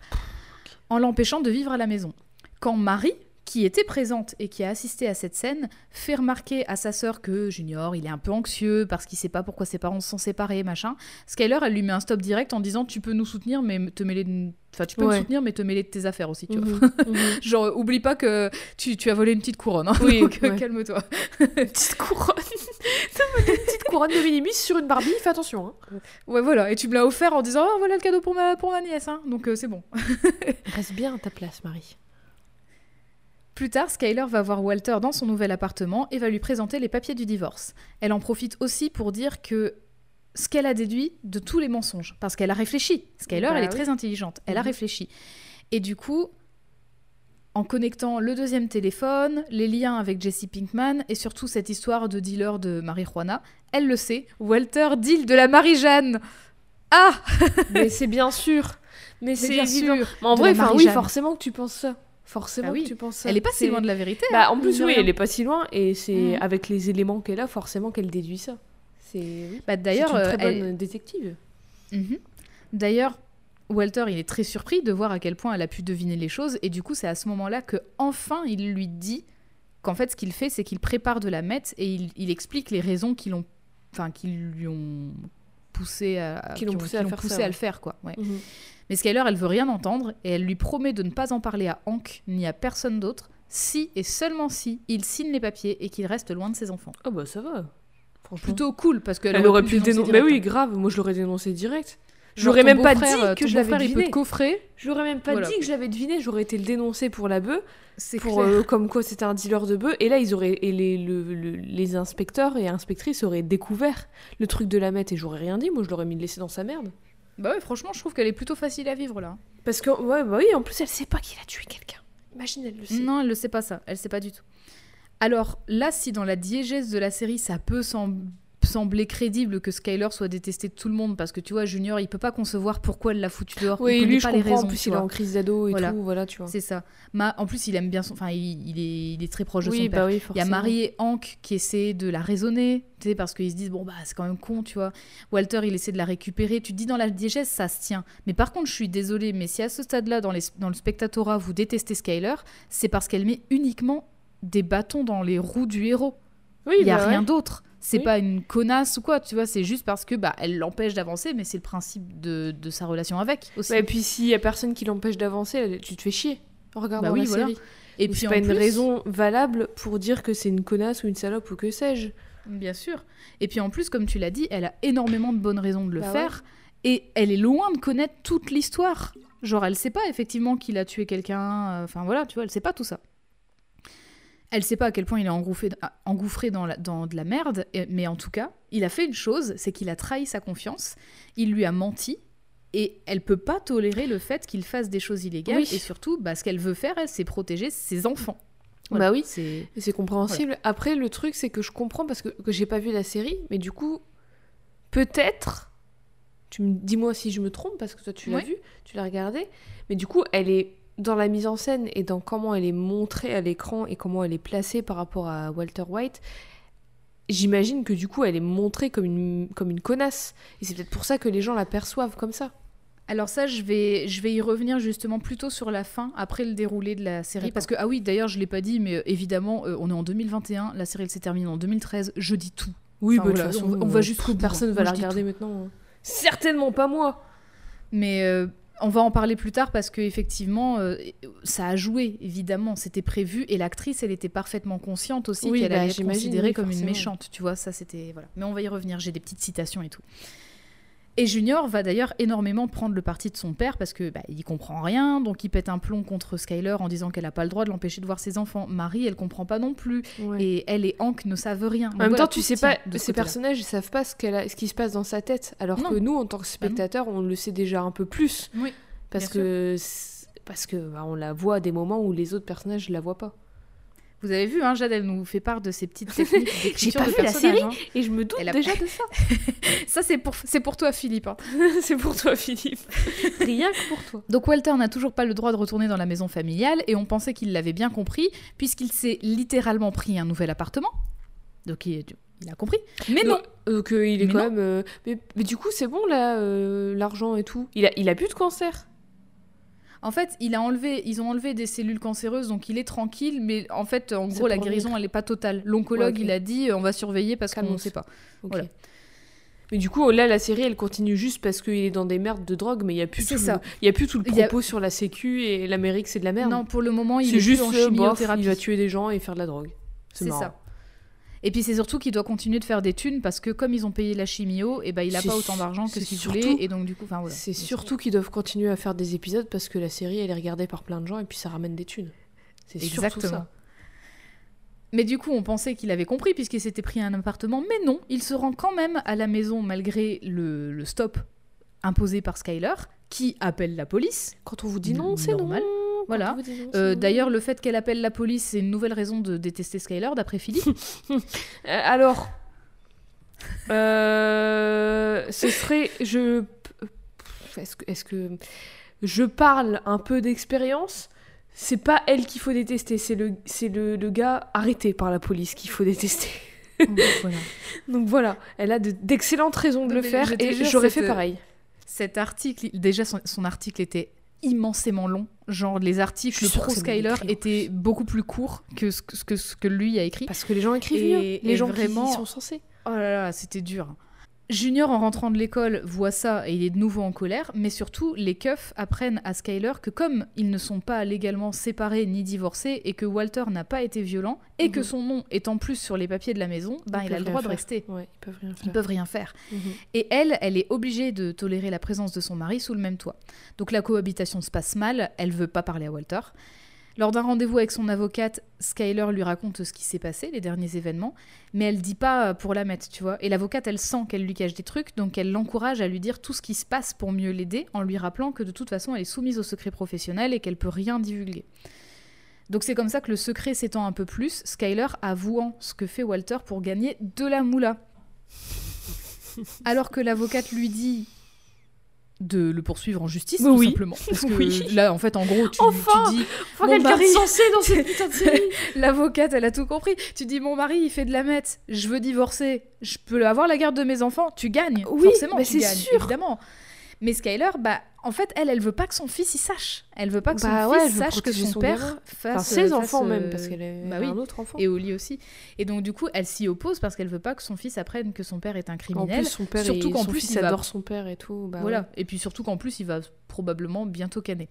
en l'empêchant de vivre à la maison. Quand Marie, qui était présente et qui a assisté à cette scène, fait remarquer à sa sœur que Junior, il est un peu anxieux parce qu'il sait pas pourquoi ses parents se sont séparés, machin. Skyler, elle lui met un stop direct en disant tu peux nous soutenir mais te mêler de... enfin tu peux Ouais. me soutenir mais te mêler de tes affaires aussi, tu vois. Mhm, mhm. Genre euh, oublie pas que tu, tu as volé une petite couronne. hein. Oui, Donc, ouais. calme-toi. petite couronne. T'as volé une petite couronne de minimus sur une Barbie, fais attention. Hein. Ouais voilà, et tu me l'as offert en disant oh voilà le cadeau pour ma pour ma nièce hein. Donc euh, c'est bon. Reste bien à ta place, Marie. Plus tard, Skyler va voir Walter dans son nouvel appartement et va lui présenter les papiers du divorce. Elle en profite aussi pour dire que ce qu'elle a déduit de tous les mensonges, parce qu'elle a réfléchi. Skyler, Bah elle est oui. très intelligente, elle a Mhm. réfléchi. Et du coup, en connectant le deuxième téléphone, les liens avec Jesse Pinkman et surtout cette histoire de dealer de marijuana, elle le sait, Walter deal de la Marie-Jeanne. Ah Mais c'est bien sûr. Mais c'est bien évident. sûr. Mais en vrai, enfin oui, forcément que tu penses ça. Forcément Bah oui. que tu penses ça. Elle est pas si loin de la vérité. Bah, hein, en plus, oui, rien. elle est pas si loin, et c'est Mhm. avec les éléments qu'elle a, forcément qu'elle déduit ça. C'est. Bah, D'ailleurs, une euh, très elle- bonne détective. Mhm. D'ailleurs, Walter, il est très surpris de voir à quel point elle a pu deviner les choses, et du coup, c'est à ce moment-là que enfin il lui dit qu'en fait, ce qu'il fait, c'est qu'il prépare de la meth et il, il explique les raisons qui l'ont, enfin, qui lui ont poussé à, Qui l'ont ont- poussé à faire poussé ça, à ouais. le faire, quoi. ouais. Mhm. Mais Skyler, elle veut rien entendre et elle lui promet de ne pas en parler à Hank ni à personne d'autre si et seulement si il signe les papiers et qu'il reste loin de ses enfants. Ah bah ça va. Plutôt cool parce qu'elle Elle aurait pu le dénoncer. Mais direct, oui, grave. Moi, je l'aurais dénoncé direct. J'aurais même pas dit que je l'avais deviné. Je l'aurais même pas dit que je l'avais deviné. J'aurais été le dénoncer pour la bœuf, C'est pour euh, comme quoi c'était un dealer de bœuf. Et là, ils auraient et les, le- le- les inspecteurs et inspectrices auraient découvert le truc de la mette et j'aurais rien dit. Moi, je l'aurais mis le laisser dans sa merde. Bah ouais, franchement, je trouve qu'elle est plutôt facile à vivre là. Parce que ouais, bah oui, en plus, elle sait pas qu'il a tué quelqu'un. Imagine, elle le sait. Non, elle ne sait pas ça. Elle sait pas du tout. Alors là, si dans la diégèse de la série, ça peut sem- sembler crédible que Skyler soit détesté de tout le monde, parce que tu vois, Junior, il peut pas concevoir pourquoi elle l'a foutu dehors. Oui, il lui, je pas comprends. les raisons. en plus, il est en crise d'ado et Voilà. tout. Voilà, tu vois. C'est ça. Ma... En plus, il aime bien son. Enfin, il, il est... il est très proche de Oui, son père. bah oui, Il y a. Marie et Hank qui essaient de la raisonner, tu sais, parce qu'ils se disent, bon, bah, c'est quand même con, tu vois. Walter, il essaie de la récupérer. Tu te dis, dans la diégèse, ça se tient. Mais par contre, je suis désolée, mais si à ce stade-là, dans, les... dans le spectatorat, vous détestez Skyler, c'est parce qu'elle met uniquement des bâtons dans les roues du héros. Oui, Il y a bah rien ouais. d'autre. C'est Oui. pas une connasse ou quoi, tu vois. C'est juste parce que, bah, elle l'empêche d'avancer, mais c'est le principe de... de sa relation avec aussi. Ouais, et puis s'il y a personne qui l'empêche d'avancer, tu te fais chier en regardant Bah oui, la voilà. série. et puis, c'est pas une raison valable pour dire que c'est une connasse ou une salope ou que sais-je. Bien sûr. Et puis en plus, comme tu l'as dit, elle a énormément de bonnes raisons de le Bah faire. Et elle est loin de connaître toute l'histoire. Genre, elle sait pas effectivement qu'il a tué quelqu'un. euh, Enfin voilà, tu vois, elle sait pas tout ça. Elle sait pas à quel point il est engouffré, engouffré dans, la- dans de la merde. mais en tout cas, il a fait une chose, c'est qu'il a trahi sa confiance. Il lui a menti. Et elle peut pas tolérer le fait qu'il fasse des choses illégales. Oui. Et surtout, bah, ce qu'elle veut faire, c'est protéger ses enfants. Voilà. Bah oui. C'est... Compréhensible. Après, le truc, c'est que je comprends parce que, que j'ai pas vu la série, mais du coup, peut-être. Tu me dis-moi si je me trompe parce que toi tu l'as vu, tu l'as regardé, mais du coup, elle est dans la mise en scène et dans comment elle est montrée à l'écran et comment elle est placée par rapport à Walter White. J'imagine que du coup, elle est montrée comme une, comme une connasse. Et c'est peut-être pour ça que les gens la perçoivent comme ça. Alors ça, je vais, je vais y revenir justement plutôt sur la fin, après le déroulé de la série. Parce que, ah oui, d'ailleurs, je l'ai pas dit, mais euh, évidemment, euh, on est en 2021, la série elle s'est terminée en 2013, je dis tout. Oui, Enfin, voilà, on, on va bout. Personne hein. va la regarder maintenant. hein. Certainement pas moi. Mais euh, on va en parler plus tard parce que effectivement, euh, ça a joué, évidemment, c'était prévu, et l'actrice, elle était parfaitement consciente aussi Oui, qu'elle bah, allait être considérée oui, comme une méchante, tu vois, ça c'était... Voilà. Mais on va y revenir, j'ai des petites citations et tout. Et Junior va d'ailleurs énormément prendre le parti de son père parce que bah, il comprend rien, donc il pète un plomb contre Skyler en disant qu'elle a pas le droit de l'empêcher de voir ses enfants. Marie, elle comprend pas non plus, Ouais. et elle et Hank ne savent rien. En Donc même voilà, temps, tu sais pas, ces personnages, ils savent pas ce, qu'elle a- ce qui se passe dans sa tête. Alors Non. que nous, en tant que Bah spectateurs, on le sait déjà un peu plus. Oui, Parce que, parce que bah, on la voit à des moments où les autres personnages ne la voient pas. Vous avez vu, hein, Jade, elle nous fait part de ses petites techniques d'écriture pas de vu la série. hein. Et je me doute a- déjà de ça. Ça, c'est pour, c'est pour toi, Philippe. hein. c'est pour toi, Philippe. Rien que pour toi. Donc Walter n'a toujours pas le droit de retourner dans la maison familiale et on pensait qu'il l'avait bien compris puisqu'il s'est littéralement pris un nouvel appartement. Donc il, il a compris. Mais non. Donc euh, il est Mais quand non. même. euh, Mais, mais du coup, c'est bon là, euh, l'argent et tout. Il a, il a plus de cancer. En fait, il a enlevé, ils ont enlevé des cellules cancéreuses, donc il est tranquille. Mais en fait, en gros, la guérison, elle n'est pas totale. L'oncologue, Ouais, il a dit, on va surveiller parce qu'on ne sait pas. Voilà. Mais du coup, là, la série, elle continue juste parce qu'il est dans des merdes de drogue, mais il y a plus tout ça. Le, il y a plus tout le y a- propos sur la Sécu et l'Amérique, c'est de la merde. Non, pour le moment, il c'est est juste plus en euh, bof, chimiothérapie. il va tuer des gens et faire de la drogue. C'est marrant. ça. Et puis c'est surtout qu'il doit continuer de faire des thunes parce que comme ils ont payé la chimio, et ben il a pas autant d'argent que ce qu'il voulait et donc du coup, enfin voilà. C'est surtout qu'ils doivent continuer à faire des épisodes parce que la série, elle est regardée par plein de gens et puis ça ramène des thunes. C'est surtout Exactement. ça. Mais du coup, on pensait qu'il avait compris puisqu'il s'était pris un appartement, mais non, il se rend quand même à la maison malgré le, le stop imposé par Skyler, qui appelle la police. Quand on vous dit non, c'est Normal. non. Voilà. Euh. D'ailleurs, le fait qu'elle appelle la police, c'est une nouvelle raison de détester Skyler, d'après Philippe. Euh, alors, euh, ce serait, je, est-ce que, est-ce que je parle un peu d'expérience? C'est pas elle qu'il faut détester, c'est le, c'est le, le gars arrêté par la police qu'il faut détester. Voilà. Donc voilà, elle a de- d'excellentes raisons de Non, le faire et j'aurais fait pareil. Cet article, déjà son, son article était immensément long. Genre, les articles pro Skyler étaient beaucoup plus courts que ce que, ce que, ce que lui a écrit. Parce que les gens écrivent Et- mieux, les et gens vraiment- qui sont censés. Oh là là, c'était dur. Junior, en rentrant de l'école, voit ça et il est de nouveau en colère, mais surtout, les keufs apprennent à Skyler que comme ils ne sont pas légalement séparés ni divorcés et que Walter n'a pas été violent et que Mhm. son nom est en plus sur les papiers de la maison, ben, Ils il a le droit de rester. Ouais, ils peuvent rien faire. Ils peuvent rien faire. Mhm. Et elle, elle est obligée de tolérer la présence de son mari sous le même toit. Donc la cohabitation se passe mal, elle veut pas parler à Walter. Lors d'un rendez-vous avec son avocate, Skyler lui raconte ce qui s'est passé, les derniers événements, mais elle dit pas pour la mettre, tu vois. Et l'avocate, elle sent qu'elle lui cache des trucs, donc elle l'encourage à lui dire tout ce qui se passe pour mieux l'aider, en lui rappelant que de toute façon, elle est soumise au secret professionnel et qu'elle peut rien divulguer. Donc c'est comme ça que le secret s'étend un peu plus, Skyler avouant ce que fait Walter pour gagner de la moula. Alors que l'avocate lui dit de le poursuivre en justice, Mais tout oui. simplement. Parce que Oui. là, en fait, en gros, tu, Enfin tu dis Faut Mon mari- sensé dans cette putain de série. L'avocate, elle a tout compris. Tu dis, mon mari, il fait de la mette, je veux divorcer, je peux avoir la garde de mes enfants, tu gagnes. Oui, forcément, mais tu c'est gagnes, sûr. évidemment. Mais Skyler, bah, en fait, elle, elle veut pas que son fils y sache. Elle veut pas que son Bah ouais, fils sache que son, son père gamin. fasse. Enfin, ses fasse, enfants euh, même, parce qu'elle est bah oui. un autre enfant. Et au lit aussi. Et donc, du coup, elle s'y oppose parce qu'elle veut pas que son fils apprenne que son père est un En criminel. plus, son père, surtout qu'en plus, fils il va- adore son père et tout. Bah voilà. ouais. Et puis surtout qu'en plus, il va probablement bientôt canner.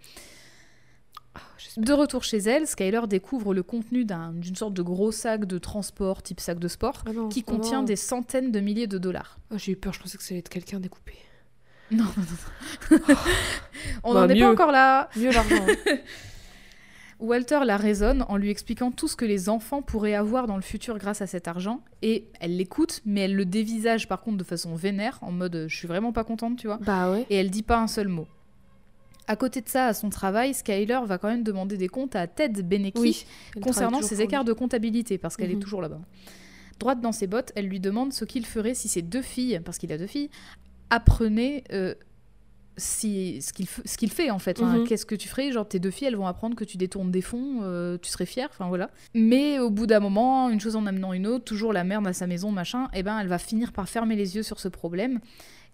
Ah. De retour chez elle, Skyler découvre le contenu d'un- d'une sorte de gros sac de transport, type sac de sport, Ah non, qui ah contient non. des centaines de milliers de dollars. J'ai eu peur, je pensais que ça allait être quelqu'un découpé. Non, non, non. On Bah, n'en est mieux. pas encore là. Mieux l'argent. hein. Walter la raisonne en lui expliquant tout ce que les enfants pourraient avoir dans le futur grâce à cet argent. Et elle l'écoute, mais elle le dévisage par contre de façon vénère, en mode je suis vraiment pas contente, tu vois. bah ouais. Et elle dit pas un seul mot. À côté de ça, à son travail, Skyler va quand même demander des comptes à Ted Benecki Oui. Concernant ses écarts lui. de comptabilité, parce qu'elle est Mhm. toujours là-bas. Droite dans ses bottes, elle lui demande ce qu'il ferait si ses deux filles, parce qu'il a deux filles, apprenaient euh, si, ce qu'il f- ce qu'il fait en fait. Enfin, Mhm. Qu'est-ce que tu ferais Genre tes deux filles, elles vont apprendre que tu détournes des fonds, euh, tu serais fière, enfin voilà. Mais au bout d'un moment, une chose en amenant une autre, toujours la merde à sa maison, machin, et ben elle va finir par fermer les yeux sur ce problème.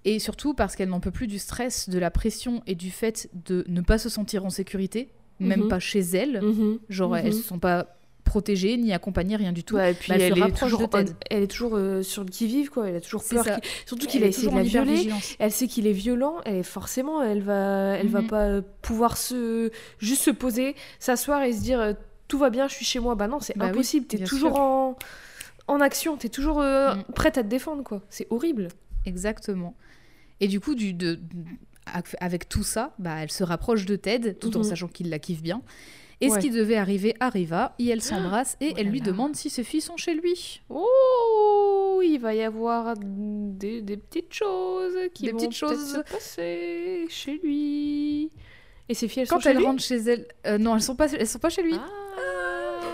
Et surtout parce qu'elle n'en peut plus du stress, de la pression et du fait de ne pas se sentir en sécurité, même Mhm. pas chez elle. Mhm. Genre, elles se sont pas protégées, ni accompagnées, rien du tout. Ouais, et puis Bah, elle est toujours, de Ted. elle est toujours euh, sur le qui-vive, quoi. Elle a toujours peur. Surtout qu'il a essayé de la violer. Elle sait qu'il est violent, et forcément, elle va, elle va Mhm. pas euh, pouvoir se juste se poser, s'asseoir et se dire euh, tout va bien, je suis chez moi. Bah non, c'est Bah oui, impossible. T'es bien toujours sûr. en en action, t'es toujours euh, Mm. prête à te défendre, quoi. C'est horrible. Exactement. Et du coup, du, de, avec tout ça, bah, elle se rapproche de Ted, tout en Mhm. sachant qu'il la kiffe bien. Et ce qui devait arriver arriva, et elles s'embrassent, et Oh elle lui là. demande si ses filles sont chez lui. Oh, il va y avoir des, des petites choses qui Des vont petites choses. se passer chez lui. Et ses filles, elles Quand sont chez elle lui rentre chez elle... euh, non, elles sont pas, elles sont pas chez lui. Ah.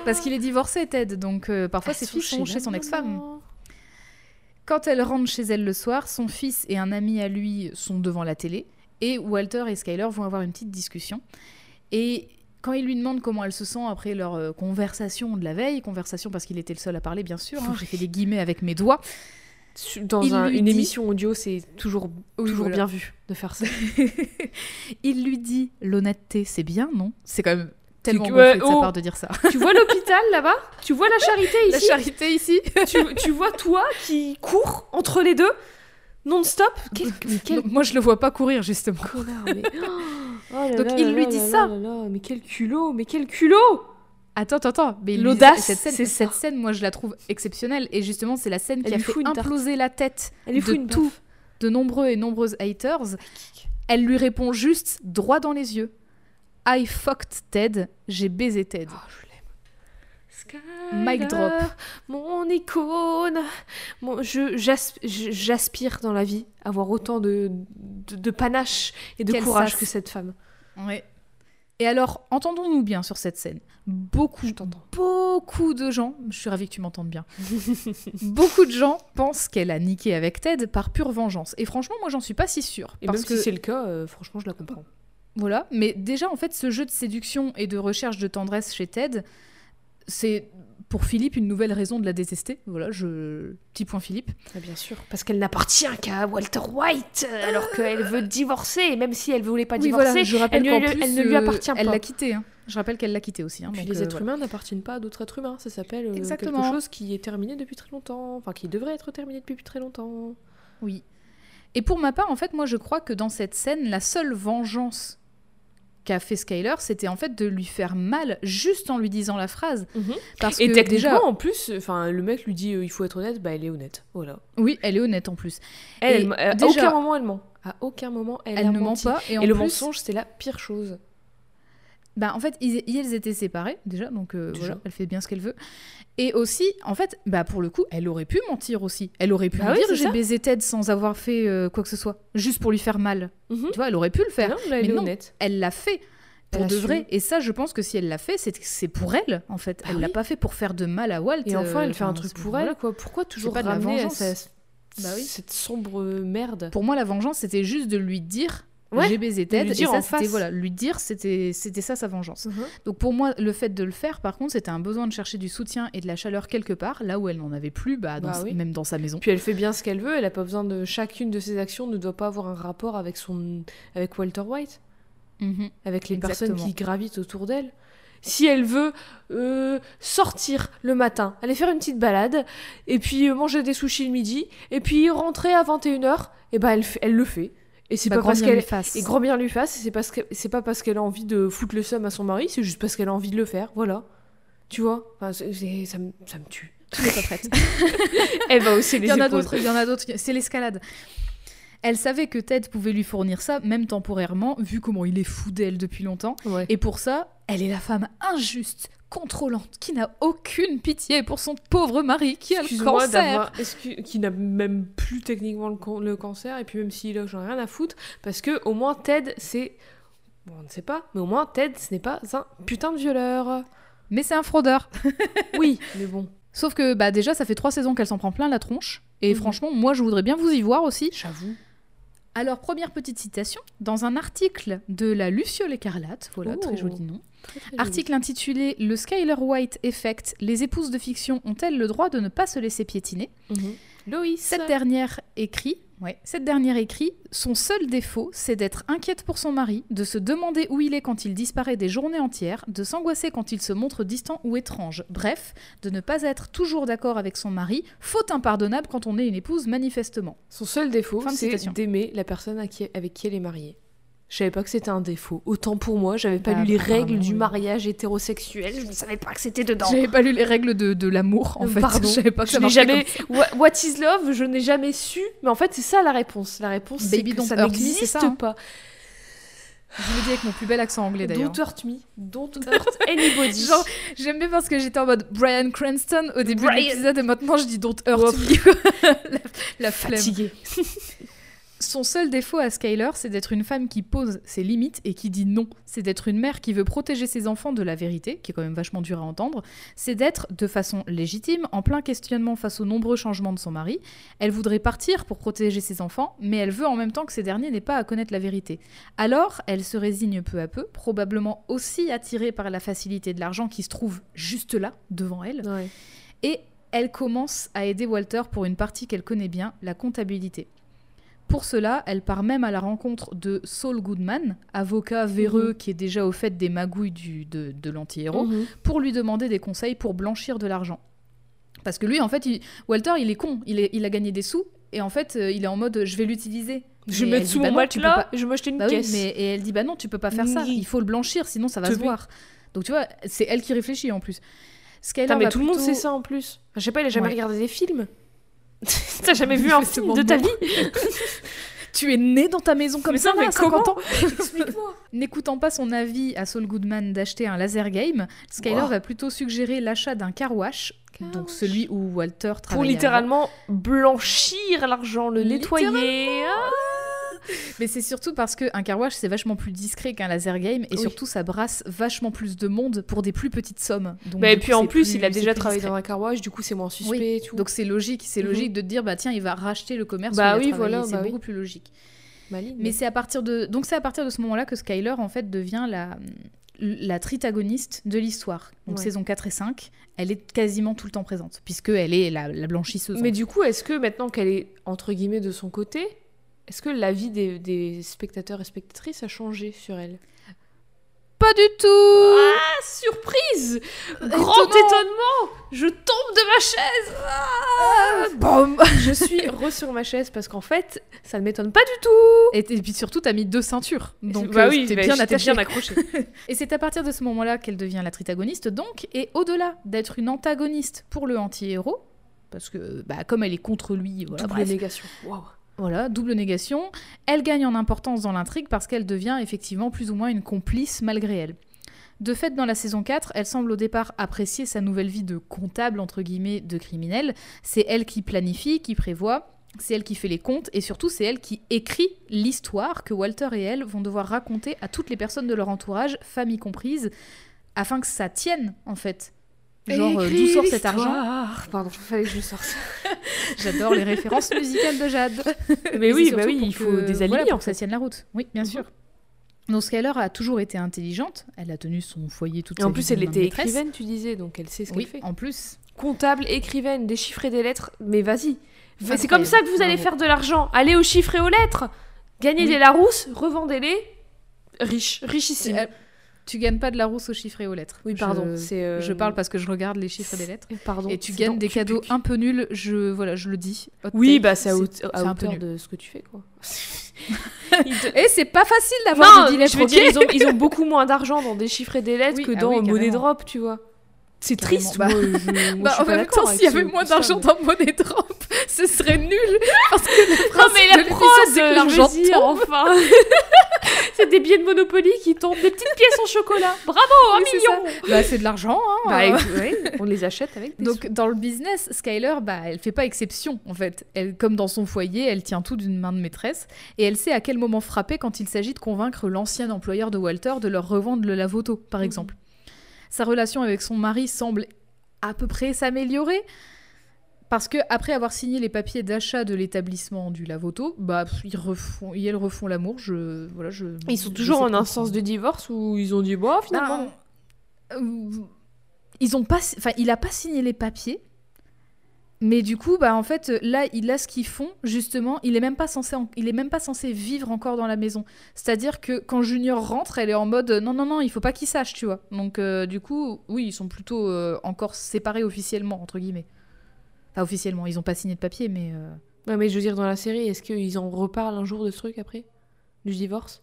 Parce qu'il est divorcé, Ted, donc euh, parfois Elles ses filles sont chez son ex-femme. Quand elle rentre chez elle le soir, son fils et un ami à lui sont devant la télé et Walter et Skyler vont avoir une petite discussion. Et quand il lui demande comment elle se sent après leur euh, conversation de la veille, conversation parce qu'il était le seul à parler bien sûr, hein, j'ai fait des guillemets avec mes doigts, Dans un- une dit- émission audio, c'est toujours, Oui, toujours voilà. bien vu de faire ça. il lui dit l'honnêteté c'est bien non? C'est quand même tellement que- bon fait de sa oh. part de dire ça. tu vois l'hôpital là-bas? Tu vois la charité La ici? charité ici tu, tu vois toi qui cours entre les deux? Non-stop? Quel, mais quel Moi je le vois pas courir justement. mais... Oh Donc, là il là lui là dit ça. Mais quel culot Mais quel culot Attends, attends, attends. Mais L'audace, cette scène, cette scène, moi, je la trouve exceptionnelle. Et justement, c'est la scène qui a fait tarte. imploser la tête Elle de tout, de nombreux et nombreuses haters. Elle lui répond juste droit dans les yeux. I fucked Ted. J'ai baisé Ted. Oh, je Mic drop. Mon icône. Mon- je- j'as- je- J'aspire dans la vie à avoir autant de, de, de panache et de Qu'elle courage sasse. que cette femme. Ouais. Et alors, entendons-nous bien sur cette scène. Beaucoup, beaucoup de gens, je suis ravie que tu m'entendes bien, beaucoup de gens pensent qu'elle a niqué avec Ted par pure vengeance. Et franchement, moi, j'en suis pas si sûre. Et parce même que si c'est le cas, euh, franchement, je la comprends. Voilà, mais déjà en fait ce jeu de séduction et de recherche de tendresse chez Ted, c'est pour Philippe une nouvelle raison de la détester. Voilà, je petit point Philippe. Ah, bien sûr. Parce qu'elle n'appartient qu'à Walter White, euh, alors qu'elle veut divorcer, et même si elle voulait pas Oui, divorcer, voilà, je rappelle elle, ne lui- plus, elle ne lui euh, appartient Elle pas. l'a quitté. hein. Je rappelle qu'elle l'a quitté aussi. hein, Puis donc, les euh, êtres voilà. humains n'appartiennent pas à d'autres êtres humains, ça s'appelle euh, quelque chose qui est terminé depuis très longtemps, enfin qui devrait être terminé depuis très longtemps. Oui. Et pour ma part, en fait, moi, je crois que dans cette scène, la seule vengeance qu'a fait Skyler, c'était en fait de lui faire mal juste en lui disant la phrase. Parce Et que techniquement, déjà, en plus, enfin, le mec lui dit euh, il faut être honnête, bah elle est honnête. Voilà. oui, elle est honnête en plus. Elle, Et elle- à aucun moment elle ment. À aucun moment elle, Elle, ne ment pas. Et, en Et le plus, mensonge, c'est la pire chose. Bah, en fait, ils, ils étaient séparés déjà, donc euh, voilà, elle fait bien ce qu'elle veut. Et aussi, en fait, bah pour le coup, elle aurait pu mentir aussi. Elle aurait pu Bah lui oui, dire j'ai baisé Ted sans avoir fait euh, quoi que ce soit, juste pour lui faire mal. Mhm. Tu vois, elle aurait pu le faire. Non, là, elle Mais non. honnête. Elle l'a fait pour de vrai. Et ça, je pense que si elle l'a fait, c'est pour elle, en fait. Bah elle l'a oui. pas fait pour faire de mal à Walt. Et enfin, euh, elle fait un truc pour elle, quoi. Pourquoi toujours pas de la à vengeance. sa- Bah oui. cette sombre merde Pour moi, la vengeance, c'était juste de lui dire Ouais, j'ai baisé Ted. lui et dire ça, en c'était voilà, lui dire, c'était c'était ça sa vengeance. Donc pour moi, le fait de le faire, par contre, c'était un besoin de chercher du soutien et de la chaleur quelque part, là où elle n'en avait plus, bah, dans- Bah oui. même dans sa maison. Puis elle fait bien ce qu'elle veut, elle a pas besoin de chacune de ses actions ne doit pas avoir un rapport avec son avec Walter White, Mhm. avec les personnes qui gravitent autour d'elle. Si elle veut euh, sortir le matin, aller faire une petite balade, et puis euh, manger des sushis le midi, et puis rentrer à 21h, et ben elle, fait- elle le fait. Et c'est Bah, pas grand parce qu'elle fasse. et grand bien lui fasse, et c'est parce que c'est pas parce qu'elle a envie de foutre le seum à son mari, c'est juste parce qu'elle a envie de le faire, voilà. Tu vois? Enfin, ça, me, ça me tue. Tu n'es pas prête. Elle va hausser les Il y en a d'autres, il y en a d'autres. C'est l'escalade. Elle savait que Ted pouvait lui fournir ça, même temporairement, vu comment il est fou d'elle depuis longtemps. Ouais. Et pour ça, elle est la femme injuste, contrôlante, qui n'a aucune pitié pour son pauvre mari qui a le cancer. qui n'a même plus techniquement le, can- le cancer, et puis même s'il a, j'en ai rien à foutre, parce que au moins Ted, c'est. Bon, on ne sait pas, mais au moins Ted, ce n'est pas un putain de violeur. Mais c'est un fraudeur. Oui, mais bon. Sauf que bah déjà, ça fait trois saisons qu'elle s'en prend plein la tronche. Et Mhm. franchement, moi, je voudrais bien vous y voir aussi. J'avoue. Alors, première petite citation, dans un article de la Luciole écarlate, voilà, Oh. très joli nom, Très, très joli. article intitulé Le Skyler White Effect, les épouses de fiction ont-elles le droit de ne pas se laisser piétiner? Mhm. Loïs. Cette dernière écrit, ouais, cette dernière écrit, son seul défaut, c'est d'être inquiète pour son mari, de se demander où il est quand il disparaît des journées entières, de s'angoisser quand il se montre distant ou étrange. Bref, de ne pas être toujours d'accord avec son mari, faute impardonnable quand on est une épouse manifestement. Son seul défaut, c'est d'aimer la personne avec qui elle est mariée. Je savais pas que c'était un défaut. Autant pour moi, j'avais pas Bah, lu les règles du mariage hétérosexuel, je ne savais pas que c'était dedans. J'avais pas lu les règles de, de l'amour en Euh, fait. pardon. Je savais pas que Je ça jamais. comme What, what is love? Je n'ai jamais su. Mais en fait, c'est ça la réponse. La réponse, c'est que don't ça n'existe hein. pas. Je le dis avec mon plus bel accent anglais d'ailleurs. Don't hurt me. Don't hurt anybody. Genre, J'aime bien parce que j'étais en mode Brian Cranston au début Brian. de l'épisode et maintenant je dis Don't hurt me. la, la flemme. fatigué. Son seul défaut à Skyler, c'est d'être une femme qui pose ses limites et qui dit non. C'est d'être une mère qui veut protéger ses enfants de la vérité, qui est quand même vachement dur à entendre. C'est d'être, de façon légitime, en plein questionnement face aux nombreux changements de son mari. Elle voudrait partir pour protéger ses enfants, mais elle veut en même temps que ces derniers n'aient pas à connaître la vérité. Alors, elle se résigne peu à peu, probablement aussi attirée par la facilité de l'argent qui se trouve juste là, devant elle. Ouais. Et elle commence à aider Walter pour une partie qu'elle connaît bien, la comptabilité. Pour cela, elle part même à la rencontre de Saul Goodman, avocat véreux qui est déjà au fait des magouilles du, de, de l'anti-héros, Mhm. pour lui demander des conseils pour blanchir de l'argent. Parce que lui, en fait, il- Walter, il est con, il, est- il a gagné des sous, et en fait, euh, il est en mode je vais l'utiliser. Je vais mettre sous bah mon peux matelas pas- je vais m'acheter une Bah oui, caisse. mais et elle dit bah non, tu peux pas faire ça, il faut le blanchir, sinon ça va Te se voir. Donc tu vois, c'est elle qui réfléchit en plus. Mais tout le monde sait ça en plus. Je sais pas, il a jamais Ouais. regardé des films. T'as jamais vu un film de ta vie Tu es né dans ta maison comme Mais ça, non, mais à 50 comment ans. Explique-moi. N'écoutant pas son avis à Saul Goodman d'acheter un laser game, Skyler Wow. va plutôt suggérer l'achat d'un car wash, donc celui où Walter travaillait. Pour avant. littéralement blanchir l'argent, le nettoyer. Ah. Mais c'est surtout parce qu'un car wash c'est vachement plus discret qu'un laser game et Oui. surtout ça brasse vachement plus de monde pour des plus petites sommes. Donc, Bah, et puis en plus, il a déjà travaillé discret. dans un car wash, du coup c'est moins suspect Oui. et tout. Donc c'est logique, c'est Mhm. logique de te dire bah tiens il va racheter le commerce. Bah où il a oui, voilà, c'est bah oui. beaucoup plus logique. Mais c'est à partir de donc c'est à partir de ce moment-là que Skyler en fait devient la la tritagoniste de l'histoire. Donc Ouais. saison 4 et 5, elle est quasiment tout le temps présente puisque elle est la, la blanchisseuse. Mais du coup, est-ce que maintenant qu'elle est entre guillemets de son côté, est-ce que l'avis des, des spectateurs et spectatrices a changé sur elle? Pas du tout. Ah, surprise! Grand étonnement! Je tombe de ma chaise! Ah Bam. Je suis re sur ma chaise parce qu'en fait, ça ne m'étonne pas du tout. Et, et puis surtout, t'as mis deux ceintures. Donc, bah euh, oui, t'es bah, bien j'étais attaché. bien accrochée. Et c'est à partir de ce moment-là qu'elle devient la tritagoniste, donc, et au-delà d'être une antagoniste pour le anti-héros, parce que bah, comme elle est contre lui, voilà, bref, négation. Voilà, double négation, elle gagne en importance dans l'intrigue parce qu'elle devient effectivement plus ou moins une complice malgré elle. De fait, dans la saison 4, elle semble au départ apprécier sa nouvelle vie de comptable, entre guillemets, de criminel. C'est elle qui planifie, qui prévoit, c'est elle qui fait les comptes, et surtout c'est elle qui écrit l'histoire que Walter et elle vont devoir raconter à toutes les personnes de leur entourage, famille comprise, afin que ça tienne, en fait. Genre, euh, d'où sort cet argent Pardon, il fallait que je sorte. J'adore les références musicales de Jade. Mais oui, bah oui, il faut que- des voilà, alliés pour que ça tienne la route. Oui, bien sûr. Donc Skyler a toujours été intelligente. Elle a tenu son foyer toute Et sa en vie plus, elle était écrivaine, tu disais, donc elle sait ce qu'elle Oui, fait. en plus. Comptable, écrivaine, déchiffrer des lettres, mais vas-y. C'est comme ça que vous allez faire de l'argent. Allez aux chiffres et aux lettres. Gagnez Oui. des Larousse, revendez-les. Riche, richissime. Tu gagnes pas de la rousse aux chiffres et aux lettres. Oui, Je- pardon. c'est, euh, Je parle parce que je regarde les chiffres et les lettres. Pardon. Et tu gagnes des tu- cadeaux un peu nuls. Je voilà, je le dis. Oui, take, bah c'est à, à un peu hauteur de ce que tu fais, quoi. Et c'est pas facile d'avoir des je veux dire, ils ont, ils ont beaucoup moins d'argent dans déchiffrer des lettres Oui, que ah dans oui, Money. Drop, tu vois. C'est triste, Bah- moi, je, moi, je Bah, suis en temps, s'il y avait moins d'argent dans Money Drop, ce serait nul. Parce que le Non, mais la prod, c'est que je l'argent enfin. c'est des billets de Monopoly qui tombent, des petites pièces en chocolat. Bravo, un Oui, million Bah, c'est de l'argent. Hein, Bah, euh. ouais, on les achète avec des Donc dans le business, Skyler, bah, elle fait pas exception en fait. Elle, comme dans son foyer, elle tient tout d'une main de maîtresse et elle sait à quel moment frapper quand il s'agit de convaincre l'ancien employeur de Walter de leur revendre le lavoto, par Mhm. exemple. Sa relation avec son mari semble à peu près s'améliorer. Parce que après avoir signé les papiers d'achat de l'établissement du lavoto, bah pff, ils refont, ils elles refont l'amour. Je voilà, je. Ils sont toujours en instance de divorce ou ils ont dit, bon, finalement. euh, ils ont pas, enfin, il a pas signé les papiers, mais du coup, bah en fait, là, il a ce qu'ils font justement. Il est même pas censé, en- il est même pas censé vivre encore dans la maison. C'est-à-dire que quand Junior rentre, elle est en mode non, non, non, il faut pas qu'il sache, tu vois. Donc euh, du coup, oui, ils sont plutôt euh, encore séparés officiellement entre guillemets. Enfin officiellement, ils ont pas signé de papier, mais euh, Ouais, mais je veux dire, dans la série, est-ce qu'ils en reparlent un jour de ce truc après? Du divorce?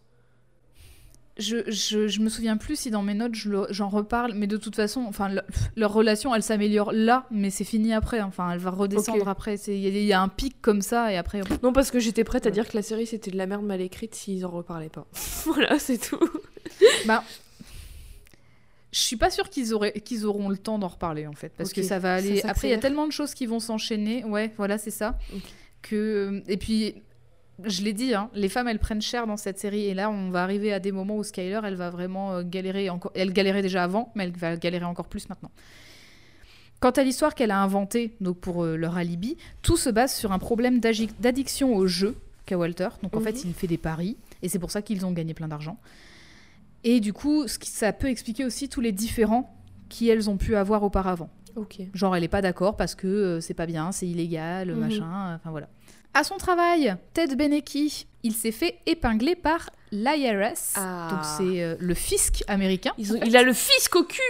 Je, je, je me souviens plus si dans mes notes je j'en reparle, mais de toute façon, enfin, le- leur relation, elle s'améliore là, mais c'est fini après. Enfin, elle va redescendre Ok. après. Il y, a- il y a un pic comme ça, et après. Non, parce que j'étais prête à Ouais. dire que la série c'était de la merde mal écrite s'ils en reparlaient pas. voilà, c'est tout. Bah, je suis pas sûre qu'ils auront le temps d'en reparler en fait, parce que ça va aller. Ça après, il y a tellement de choses qui vont s'enchaîner. Ouais, voilà, c'est ça. Que et puis. Je l'ai dit, hein, les femmes elles prennent cher dans cette série et là on va arriver à des moments où Skyler elle va vraiment euh, galérer encore. Elle galérait déjà avant, mais elle va galérer encore plus maintenant. Quant à l'histoire qu'elle a inventée donc pour euh, leur alibi, tout se base sur un problème d'addiction au jeu qu'a Walter. Donc en Mhm. fait il fait des paris et c'est pour ça qu'ils ont gagné plein d'argent. Et du coup, ce qui- ça peut expliquer aussi tous les différends qu'elles ont pu avoir auparavant. Ok. Genre, elle est pas d'accord parce que euh, c'est pas bien, c'est illégal, Mhm. machin, enfin voilà. À son travail, Ted Benecki, il s'est fait épingler par l'IRS. Ah. Donc c'est euh, le fisc américain. Ils ont- Il a le fisc au cul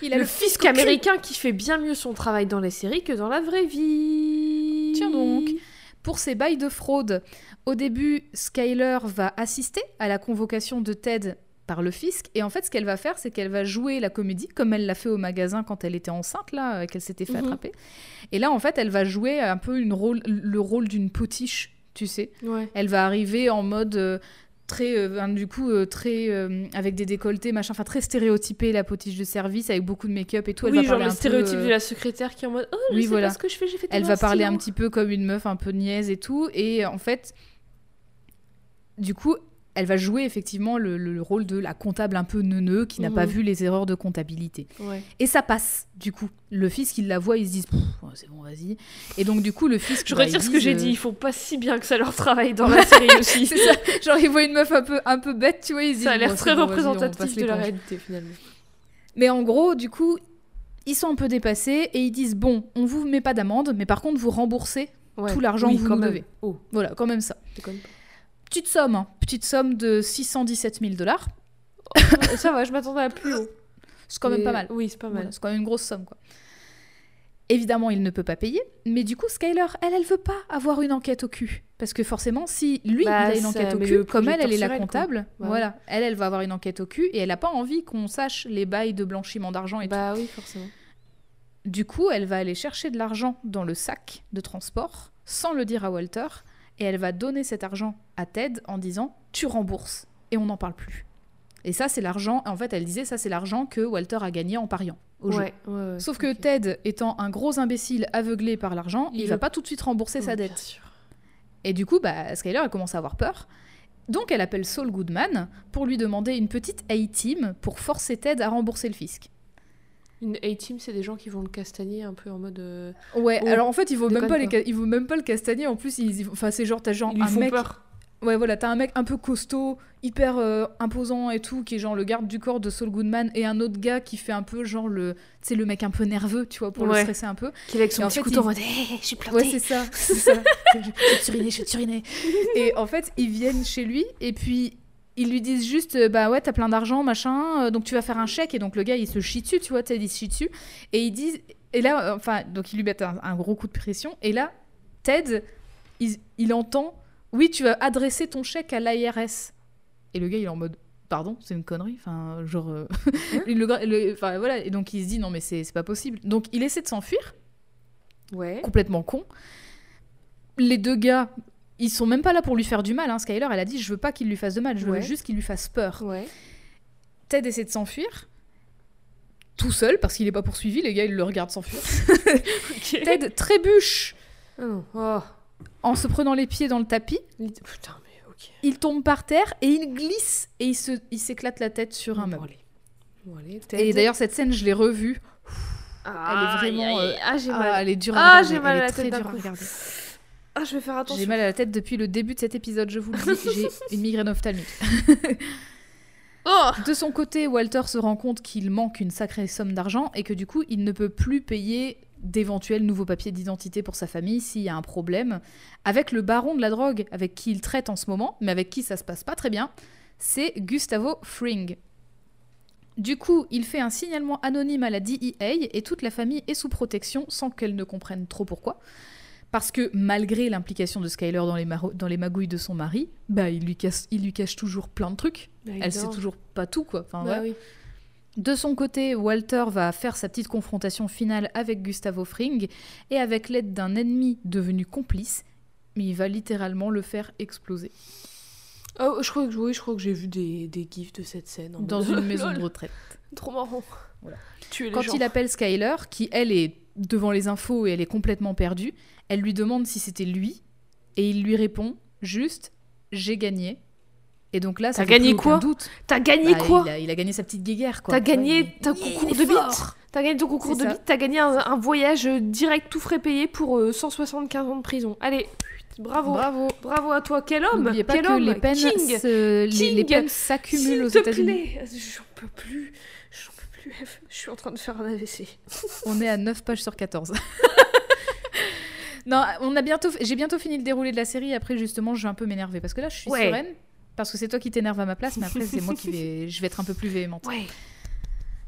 Il Le fisc américain qui fait bien mieux son travail dans les séries que dans la vraie vie. Tiens donc. Pour ses bails de fraude, au début, Skyler va assister à la convocation de Ted par le fisc. Et en fait, ce qu'elle va faire, c'est qu'elle va jouer la comédie, comme elle l'a fait au magasin quand elle était enceinte, là, euh, qu'elle s'était fait Mhm. attraper. Et là, en fait, elle va jouer un peu une rôle, le rôle d'une potiche, tu sais. Ouais. Elle va arriver en mode euh, très, euh, ben, du coup, euh, très euh, avec des décolletés, machin, enfin très stéréotypé, la potiche de service, avec beaucoup de make-up et tout. Elle oui, va genre parler le peu, stéréotype de la secrétaire qui est en mode Oh, je oui, sais voilà. pas ce que je fais, j'ai fait elle va parler un petit peu comme une meuf un peu niaise et tout. Et en fait, du coup, elle va jouer effectivement le, le- le rôle de la comptable un peu neuneux qui n'a pas Mhm. vu les erreurs de comptabilité. Ouais. Et ça passe, du coup. Le fils, il la voit, il se ouais, c'est bon, vas-y. Et donc, du coup, le fils. Je bah, retire ils ce que disent, j'ai euh, dit, ils font pas si bien que ça leur travaille dans la série aussi. Ça. Genre, ils voient une meuf un peu, un peu bête, tu vois, ils se disent Ça a l'air Bon, très bon, représentatif de la réalité finalement. Mais en gros, du coup, ils sont un peu dépassés et ils disent Bon, on vous met pas d'amende, mais par contre, vous remboursez Ouais. tout l'argent Oui, que vous nous devez. Oh, Voilà, quand même ça. pas. Petite somme, hein. petite somme de 617 000 dollars. Ça va, je m'attendais à plus haut. C'est quand même pas mal. Oui, c'est pas mal. Voilà, c'est quand même une grosse somme, quoi. Évidemment, il ne peut pas payer, mais du coup, Skyler, elle, elle veut pas avoir une enquête au cul. Parce que forcément, si lui, Bah, il a une enquête au cul, comme elle, elle est la comptable, Bah voilà, elle, elle va avoir une enquête au cul et elle a pas envie qu'on sache les bails de blanchiment d'argent et Bah oui, forcément. tout. Du coup, elle va aller chercher de l'argent dans le sac de transport sans le dire à Walter et elle va donner cet argent à Ted en disant tu rembourses et on n'en parle plus. Et ça, c'est l'argent, en fait, elle disait ça, c'est l'argent que Walter a gagné en pariant au jeu. Ouais, ouais, ouais. Sauf que. Ted, étant un gros imbécile aveuglé par l'argent, il, Il va pas tout de suite rembourser sa Oh, bien dette. sûr. Et du coup, bah, Skyler, elle commence à avoir peur. Donc, elle appelle Saul Goodman pour lui demander une petite A-team pour forcer Ted à rembourser le fisc. Une A-team, c'est des gens qui vont le castagner un peu en mode. euh, Ouais, Oh, alors en fait, il vaut, même pas les il vaut même pas le castagner. En plus, ils- enfin, c'est genre, t'as genre Ils un font mec. peur. Ouais, voilà, t'as un mec un peu costaud, hyper euh, imposant et tout, qui est genre le garde du corps de Saul Goodman, et un autre gars qui fait un peu genre le. Tu sais, le mec un peu nerveux, tu vois, pour le stresser un peu. Qui est avec Et son en petit fait, couteau il- en mode Hé, je suis planté. Ouais, c'est ça. C'est ça. je je vais te uriner, je vais te uriner. Et en fait, ils viennent chez lui et puis ils lui disent juste euh, bah ouais, t'as plein d'argent, machin, euh, donc tu vas faire un chèque. Et donc le gars, il se chie dessus, tu vois, Ted, il se chie dessus. Et ils disent. Et là, euh, enfin, donc ils lui mettent un, un gros coup de pression. Et là, Ted, il, il entend oui, tu vas adresser ton chèque à l'IRS. Et le gars, il est en mode pardon, c'est une connerie. Enfin, genre. euh, le le- Enfin, voilà. Et donc il se dit non, mais c'est c'est pas possible. Donc il essaie de s'enfuir Ouais. complètement con. Les deux gars, ils sont même pas là pour lui faire du mal. Hein. Skyler, elle a dit je veux pas qu'il lui fasse de mal, je veux juste qu'il lui fasse peur. Ouais. Ted essaie de s'enfuir. Tout seul, parce qu'il est pas poursuivi, les gars ils le regardent s'enfuir. Ted trébuche Ah. Oh. en se prenant les pieds dans le tapis, Putain, mais ok. il tombe par terre et il glisse et il se- il s'éclate la tête sur un Bon, meuble. allez. Bon, allez, Et d'ailleurs cette scène je l'ai revue. Ah, elle est vraiment, aïe, aïe, euh, Ah, j'ai Ah, mal. elle est dure à Ah, regarder. j'ai mal elle à la tête Ah, je vais faire attention. J'ai mal à la tête depuis le début de cet épisode, je vous le dis. J'ai une migraine ophtalmique. Oh De son côté, Walter se rend compte qu'il manque une sacrée somme d'argent et que du coup, il ne peut plus payer d'éventuels nouveaux papiers d'identité pour sa famille s'il y a un problème. Avec le baron de la drogue, avec qui il traite en ce moment, mais avec qui ça se passe pas très bien, c'est Gustavo Fring. Du coup, il fait un signalement anonyme à la DEA et toute la famille est sous protection sans qu'elle ne comprenne trop pourquoi. Parce que malgré l'implication de Skyler dans les, maro- dans les magouilles de son mari, bah il lui, casse, il lui cache toujours plein de trucs. Elle sait toujours pas tout, quoi. Enfin, Bah oui. De son côté, Walter va faire sa petite confrontation finale avec Gustavo Fring et avec l'aide d'un ennemi devenu complice, mais il va littéralement le faire exploser Oh, je crois que oui, je crois que j'ai vu des, des gifs de cette scène. en dans une maison de retraite. Trop marrant. Voilà. Tuer les Quand gens. il appelle Skyler, qui elle est devant les infos et elle est complètement perdue, elle lui demande si c'était lui et il lui répond juste j'ai gagné. Et donc là, ça T'as gagné quoi doute. T'as gagné Bah, quoi il a, il a gagné sa petite guéguerre quoi. T'as gagné ton concours de bite. T'as gagné ton concours de bite, t'as gagné un, un voyage direct tout frais payé pour euh, 175 ans de prison. Allez, bravo. Bravo. Bravo à toi, quel homme pas Quel que homme les peines, King se- les, King les peines s'accumulent aux États-Unis. J'en peux plus. J'en peux plus. Je suis en train de faire un AVC. On est à 9 pages sur 14. non, on a bientôt, j'ai bientôt fini le déroulé de la série. Après, justement, je vais un peu m'énerver parce que là, je suis Ouais. sereine parce que c'est toi qui t'énerve à ma place, mais après, c'est moi qui vais, je vais être un peu plus véhémente. Ouais.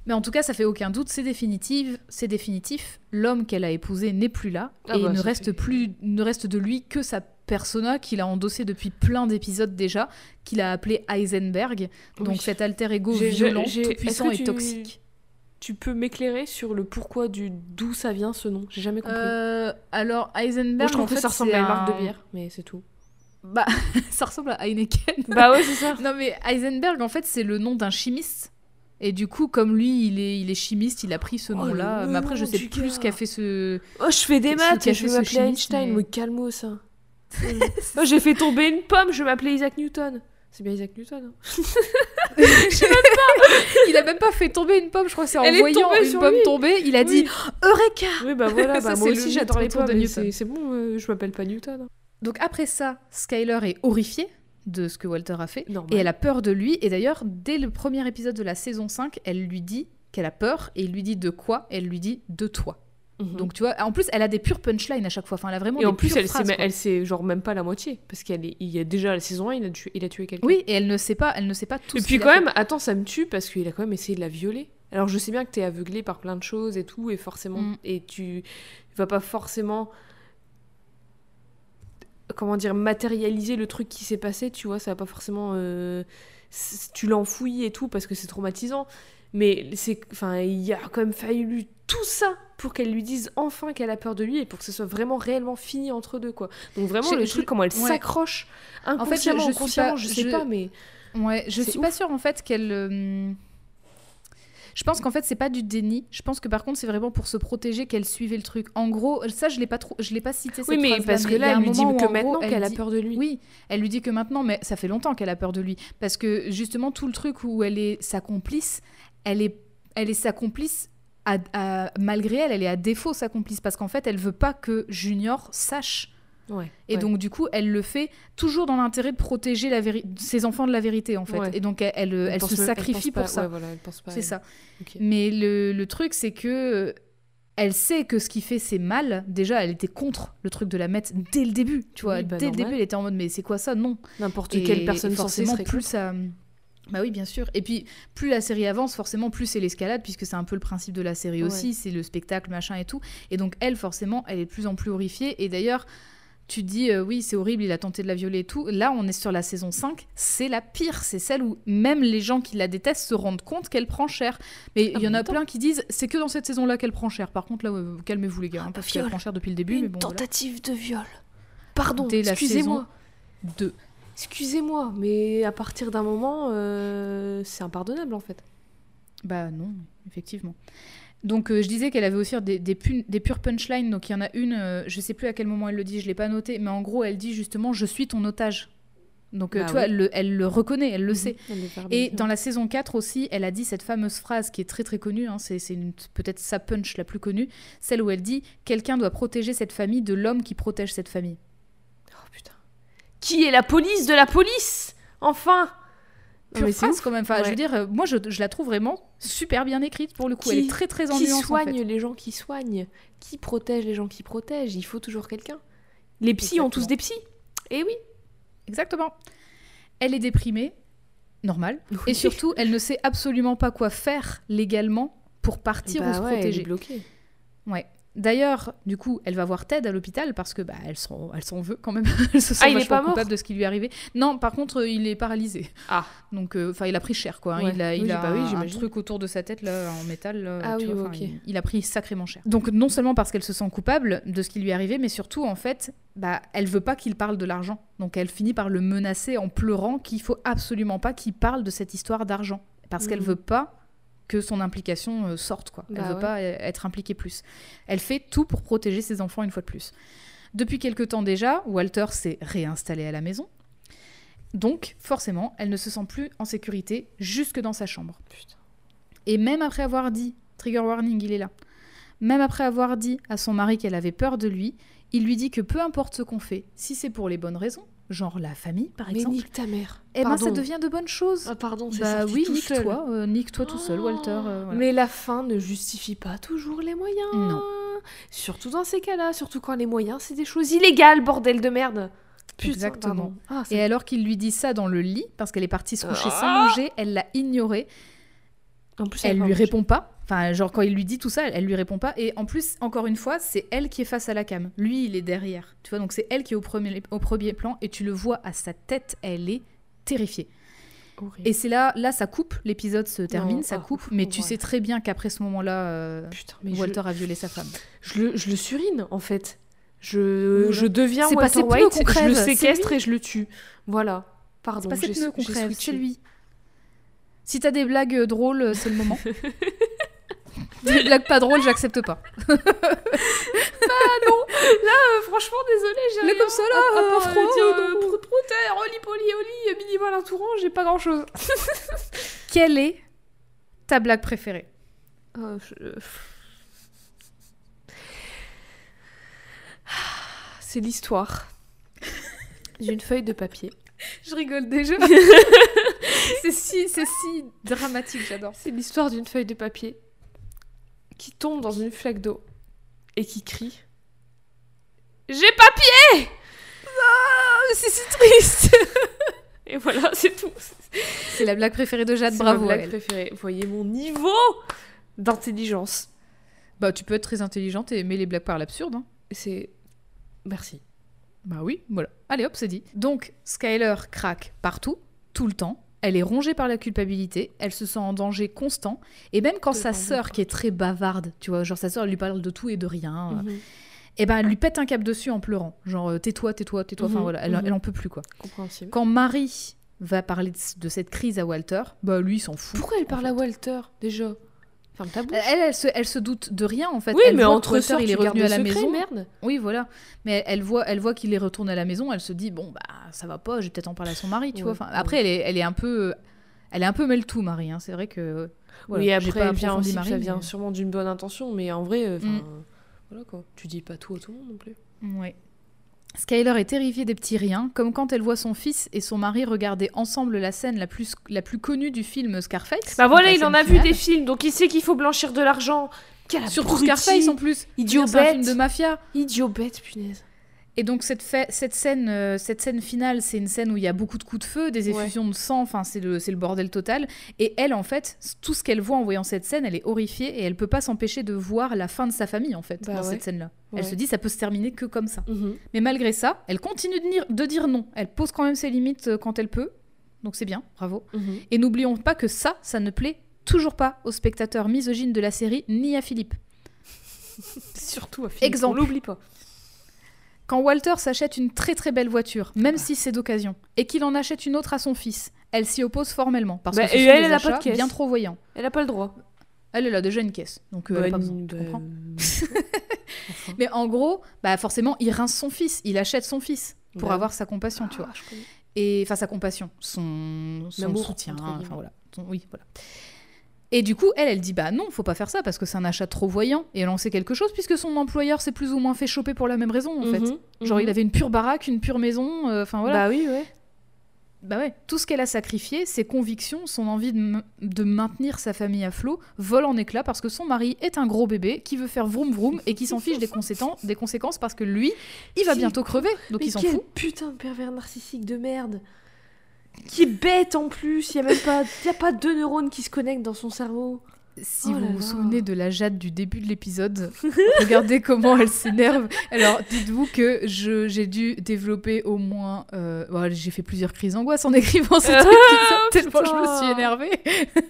Mais en tout cas, ça fait aucun doute, c'est définitif. C'est définitif. L'homme qu'elle a épousé n'est plus là Ah et bah, il ne reste fait- plus, ne reste de lui que sa persona qu'il a endossé depuis plein d'épisodes déjà, qu'il a appelé Heisenberg. Donc cet alter ego violent, tout puissant et tu- toxique. Tu peux m'éclairer sur le pourquoi du d'où ça vient ce nom? J'ai jamais compris. Euh, alors Heisenberg, Moi, je trouve en que ça ressemble à une marque de bière, mais c'est tout. Bah, ça ressemble à Heineken. bah ouais, c'est ça. non mais Heisenberg, en fait, c'est le nom d'un chimiste. Et du coup, comme lui, il est, il est chimiste, il a pris ce Oh, nom-là. mais après, je sais plus ce qu'a fait ce. Oh, je fais des maths et je chimiste, Einstein, mais- calmo ça. oh, j'ai fait tomber une pomme, je vais m'appeler Isaac Newton. C'est bien Isaac Newton. hein. Il a même pas fait tomber une pomme, je crois que c'est en Elle voyant une pomme lui. tomber, il a Oui. dit Eureka Oui, bah voilà, Ça, bah, c'est moi aussi j'adore les pommes. de Newton. C'est bon, euh, je m'appelle pas Newton. hein. Donc après ça, Skyler est horrifiée de ce que Walter a fait. Normal. Et elle a peur de lui. Et d'ailleurs, dès le premier épisode de la saison 5, elle lui dit qu'elle a peur. Et il lui dit de quoi Elle lui dit de toi. Mhm. Donc tu vois, en plus elle a des pures punchlines à chaque fois. Enfin, elle a vraiment Et des en plus, elle phrases, sait, quoi. elle sait genre même pas la moitié. Parce qu'il y, a- il y a déjà la saison 1, il a tué, il a tué quelqu'un. Oui, et elle ne sait pas, elle ne sait pas tout. Et ce puis quand fait. même, attends, ça me tue parce qu'il a quand même essayé de la violer. Alors je sais bien que t'es aveuglé par plein de choses et tout, et forcément, Mm. et tu vas pas forcément, comment dire, matérialiser le truc qui s'est passé, tu vois, ça va pas forcément, euh, tu l'enfouis et tout parce que c'est traumatisant. Mais c'est, enfin, il a quand même fallu tout ça pour qu'elle lui dise enfin qu'elle a peur de lui et pour que ce soit vraiment réellement fini entre deux, quoi. Donc vraiment Je- le je- truc comment elle ouais. s'accroche fait, je- inconsciemment, je suis inconsciemment, pas- je sais je- pas, mais Ouais, je suis pas sûre en fait qu'elle. euh, Je pense qu'en fait c'est pas du déni. Je pense que par contre c'est vraiment pour se protéger qu'elle suivait le truc. En gros, ça je l'ai pas trop, je l'ai pas cité. oui, cette mais phrase-là, parce que y a là, elle lui dit que en gros, maintenant elle qu'elle a peur de lui. Oui, elle lui dit que maintenant, mais ça fait longtemps qu'elle a peur de lui. Parce que justement, tout le truc où elle est sa complice, elle est, elle est sa complice, à- à- malgré elle, elle est à défaut sa complice. Parce qu'en fait, elle veut pas que Junior sache. Ouais. Et ouais. donc, du coup, elle le fait toujours dans l'intérêt de protéger la ses enfants de la vérité, en fait. Ouais. Et donc, elle, elle, se sacrifie pas- pour ça. voilà, C'est ça. Mais le, le truc, c'est que euh, elle sait que ce qu'il fait, c'est mal. Déjà, elle était contre le truc de la mettre dès le début. Tu vois, Oui, bah, dès le début, elle était en mode, mais c'est quoi ça? Non. N'importe quelle personne forcément, plus ça. Bah oui, bien sûr. Et puis, plus la série avance, forcément, plus c'est l'escalade, puisque c'est un peu le principe de la série Ouais. aussi, c'est le spectacle, machin et tout. Et donc, elle, forcément, elle est de plus en plus horrifiée. Et d'ailleurs, tu te dis, euh, oui, c'est horrible, il a tenté de la violer et tout. Là, on est sur la saison 5, c'est la pire. C'est celle où même les gens qui la détestent se rendent compte qu'elle prend cher. Mais Ah, il y en mais a plein qui disent, c'est que dans cette saison-là qu'elle prend cher. Par contre, là, euh, calmez-vous, les gars, hein, Ah, parce bah, qu'elle prend cher depuis le début. mais Une bon, voilà. tentative de viol. Pardon, excusez-moi. Deux. Excusez-moi, mais à partir d'un moment, euh, c'est impardonnable en fait. Bah non, effectivement. Donc euh, je disais qu'elle avait aussi des, des, pures punchlines. Donc il y en a une, euh, je sais plus à quel moment elle le dit, je l'ai pas noté, mais en gros elle dit justement je suis ton otage. Donc euh, Bah tu vois, elle le, elle le reconnaît, elle le sait. Elle le verbalise, Et dans la saison 4 aussi, elle a dit cette fameuse phrase qui est très très connue, hein, c'est peut-être sa punch la plus connue, celle où elle dit Quelqu'un doit protéger cette famille de l'homme qui protège cette famille. Oh putain. Qui est la police de la police Enfin Pure mais phrase quand même. Enfin, je veux dire, euh, moi je, je la trouve vraiment super bien écrite pour le coup. Qui- elle est très très en Qui nuance, en soigne fait. les gens qui soignent Qui protège les gens qui protègent Il faut toujours quelqu'un. Les psys ont tous des psys. Eh oui. Exactement. Elle est déprimée, normal. Oui. Et surtout, elle ne sait absolument pas quoi faire légalement pour partir Bah ou se ouais, elle est protéger. bloquée. Ouais. D'ailleurs, du coup, elle va voir Ted à l'hôpital parce que bah, elle s'en veut quand même. elle se sent Ah, il est pas mort coupable de ce qui lui est arrivé. Non, par contre, euh, il est paralysé. Ah. Donc, euh, enfin, il a pris cher, quoi. hein. Ouais. Il a, il Oui, a bah oui, un, truc autour de sa tête là, en métal. là, Ah tu oui, vois, il, il a pris sacrément cher. Donc, non seulement parce qu'elle se sent coupable de ce qui lui est arrivé, mais surtout, en fait, bah, elle veut pas qu'il parle de l'argent. Donc, elle finit par le menacer en pleurant qu'il faut absolument pas qu'il parle de cette histoire d'argent. Parce qu'elle Mhm. veut pas que son implication euh, sorte, quoi. Elle Bah veut ouais. pas euh, être impliquée plus. Elle fait tout pour protéger ses enfants une fois de plus. Depuis quelque temps déjà, Walter s'est réinstallé à la maison. Donc, forcément, elle ne se sent plus en sécurité jusque dans sa chambre. Putain. Et même après avoir dit, trigger warning, il est là, même après avoir dit à son mari qu'elle avait peur de lui, il lui dit que peu importe ce qu'on fait, si c'est pour les bonnes raisons, genre la famille par Mais exemple, nique ta mère. eh ben ça devient de bonnes choses. Ah pardon, c'est bah oui, nique-toi, euh, nique-toi tout seul, Walter. euh, voilà. Mais la fin ne justifie pas toujours les moyens. Non. Surtout dans ces cas-là, surtout quand les moyens, c'est des choses illégales, bordel de merde. Putain, Exactement. Ah, Et alors qu'il lui dit ça dans le lit, parce qu'elle est partie se coucher sans Ah manger, elle l'a ignoré, en plus, elle va lui répond pas. Enfin, genre quand il lui dit tout ça, elle, elle lui répond pas. Et en plus, encore une fois, c'est elle qui est face à la cam. Lui, il est derrière. Tu vois, donc c'est elle qui est au premier, au premier plan et tu le vois à sa tête, elle est terrifiée. Horrible. Et c'est là, là, ça coupe, l'épisode se termine, Non, ça ah, coupe, mais tu sais très bien qu'après ce moment-là, euh, Walter a violé sa femme. je, le, je le surine, en fait. Je, je deviens C'est pas Walter White, je le séquestre et je le tue. Voilà. Pardon, C'est pas ses j'ai- c'est lui. Si t'as des blagues euh, drôles, euh, c'est le moment. des blagues pas drôles, j'accepte pas. Euh, franchement, désolé, j'ai rien. comme ça, là, à, à euh, part froid, dire euh, euh, prout prout, oli poli oli, euh, minimal un tourant, j'ai pas grand chose. Quelle est ta blague préférée? C'est l'histoire d'une feuille de papier. Je rigole déjà. c'est si, c'est si dramatique, j'adore. C'est l'histoire d'une feuille de papier qui tombe dans une flaque d'eau et qui crie J'ai papier Ah, c'est si triste Et voilà, c'est tout. C'est la blague préférée de Jade, C'est ma bravo. à blague préférée. Voyez mon niveau d'intelligence. Bah, tu peux être très intelligente et aimer les blagues par l'absurde. hein. C'est. Merci. Bah oui, voilà. Allez hop, c'est dit. Donc, Skyler craque partout, tout le temps. Elle est rongée par la culpabilité, elle se sent en danger constant, et même quand sa sœur, qui est très bavarde, tu vois, genre sa sœur, elle lui parle de tout et de rien, Mhm. et ben elle lui pète un cap dessus en pleurant, genre euh, tais-toi, tais-toi, tais-toi, enfin Mhm, voilà, elle, elle en peut plus quoi. Compréhensible. Quand Marie va parler de, de cette crise à Walter, bah lui il s'en fout. Pourquoi elle parle fait. à Walter déjà? Ferme ta bouche. Elle, elle, se, elle se doute de rien en fait. oui, Elle mais voit entre sœurs, il est revenu à la secret, maison. merde. Oui, voilà. Mais elle voit, elle voit qu'il est retourné à la maison. Elle se dit bon bah ça va pas. Je vais peut-être en parler à son mari, tu Ouais, vois. Enfin, ouais. après, elle est, elle est un peu, elle est un peu mêle tout, Marie. hein. C'est vrai que. voilà, oui, après, pas approfondi aussi, Marie, ça vient mais- sûrement d'une bonne intention, mais en vrai, euh, Mm. voilà quoi. Tu dis pas tout à tout le monde non plus. Ouais. Skyler est terrifiée des petits riens, comme quand elle voit son fils et son mari regarder ensemble la scène la plus, la plus connue du film Scarface. Bah voilà, il en a vu des films, donc il sait qu'il faut blanchir de l'argent. Quel Surtout. Scarface en plus. Idiot C'est un film bête. de mafia. Idiot bête, punaise. Et donc cette, fa- cette, scène, euh, cette scène finale, c'est une scène où il y a beaucoup de coups de feu, des Ouais. effusions de sang, enfin c'est le, bordel total. Et elle, en fait, tout ce qu'elle voit en voyant cette scène, elle est horrifiée et elle peut pas s'empêcher de voir la fin de sa famille, en fait, Bah dans ouais. cette scène-là. Ouais. Elle se dit, ça peut se terminer que comme ça. Mhm. Mais malgré ça, elle continue de dire, de dire non. Elle pose quand même ses limites euh, quand elle peut. Donc c'est bien, bravo. Mhm. Et n'oublions pas que ça, ça ne plaît toujours pas aux spectateurs misogynes de la série, ni à Philippe. Surtout à Philippe, Exemple. On l'oublie pas. Quand Walter s'achète une très très belle voiture, même si c'est d'occasion, et qu'il en achète une autre à son fils, elle s'y oppose formellement parce Bah, que ce et sont elle, des elle a pas de caisse. bien trop voyants. Elle a pas le droit. Elle, elle a déjà une caisse, donc euh, elle a pas besoin. tu bah, comprends euh, enfin. Mais en gros, bah forcément, il rince son fils, il achète son fils pour Bah. avoir sa compassion, tu vois. Ah, connais. Et enfin sa compassion, son, son soutien, enfin voilà. Son- oui, voilà. Et du coup, elle, elle dit bah non, faut pas faire ça parce que c'est un achat trop voyant. Et elle en sait quelque chose puisque son employeur s'est plus ou moins fait choper pour la même raison en fait. Mhm, Genre, il mhm. avait une pure baraque, une pure maison, euh, enfin voilà. Bah oui, ouais. Bah ouais, tout ce qu'elle a sacrifié, ses convictions, son envie de, de maintenir sa famille à flot, volent en éclats parce que son mari est un gros bébé qui veut faire vroom vroom et qui s'en fiche des, conséquences, des conséquences parce que lui, il va bientôt crever, donc Mais il s'en fout. putain de pervers narcissique de merde. Qui est bête en plus. Il y a même pas, y a pas deux neurones qui se connectent dans son cerveau. Si Oh vous là vous là. souvenez de la Jade du début de l'épisode, regardez comment elle s'énerve. Alors, dites-vous que je- j'ai dû développer au moins... euh, bon, j'ai fait plusieurs crises d'angoisse en écrivant cet Ah, épisode, tellement je me putain. suis énervée.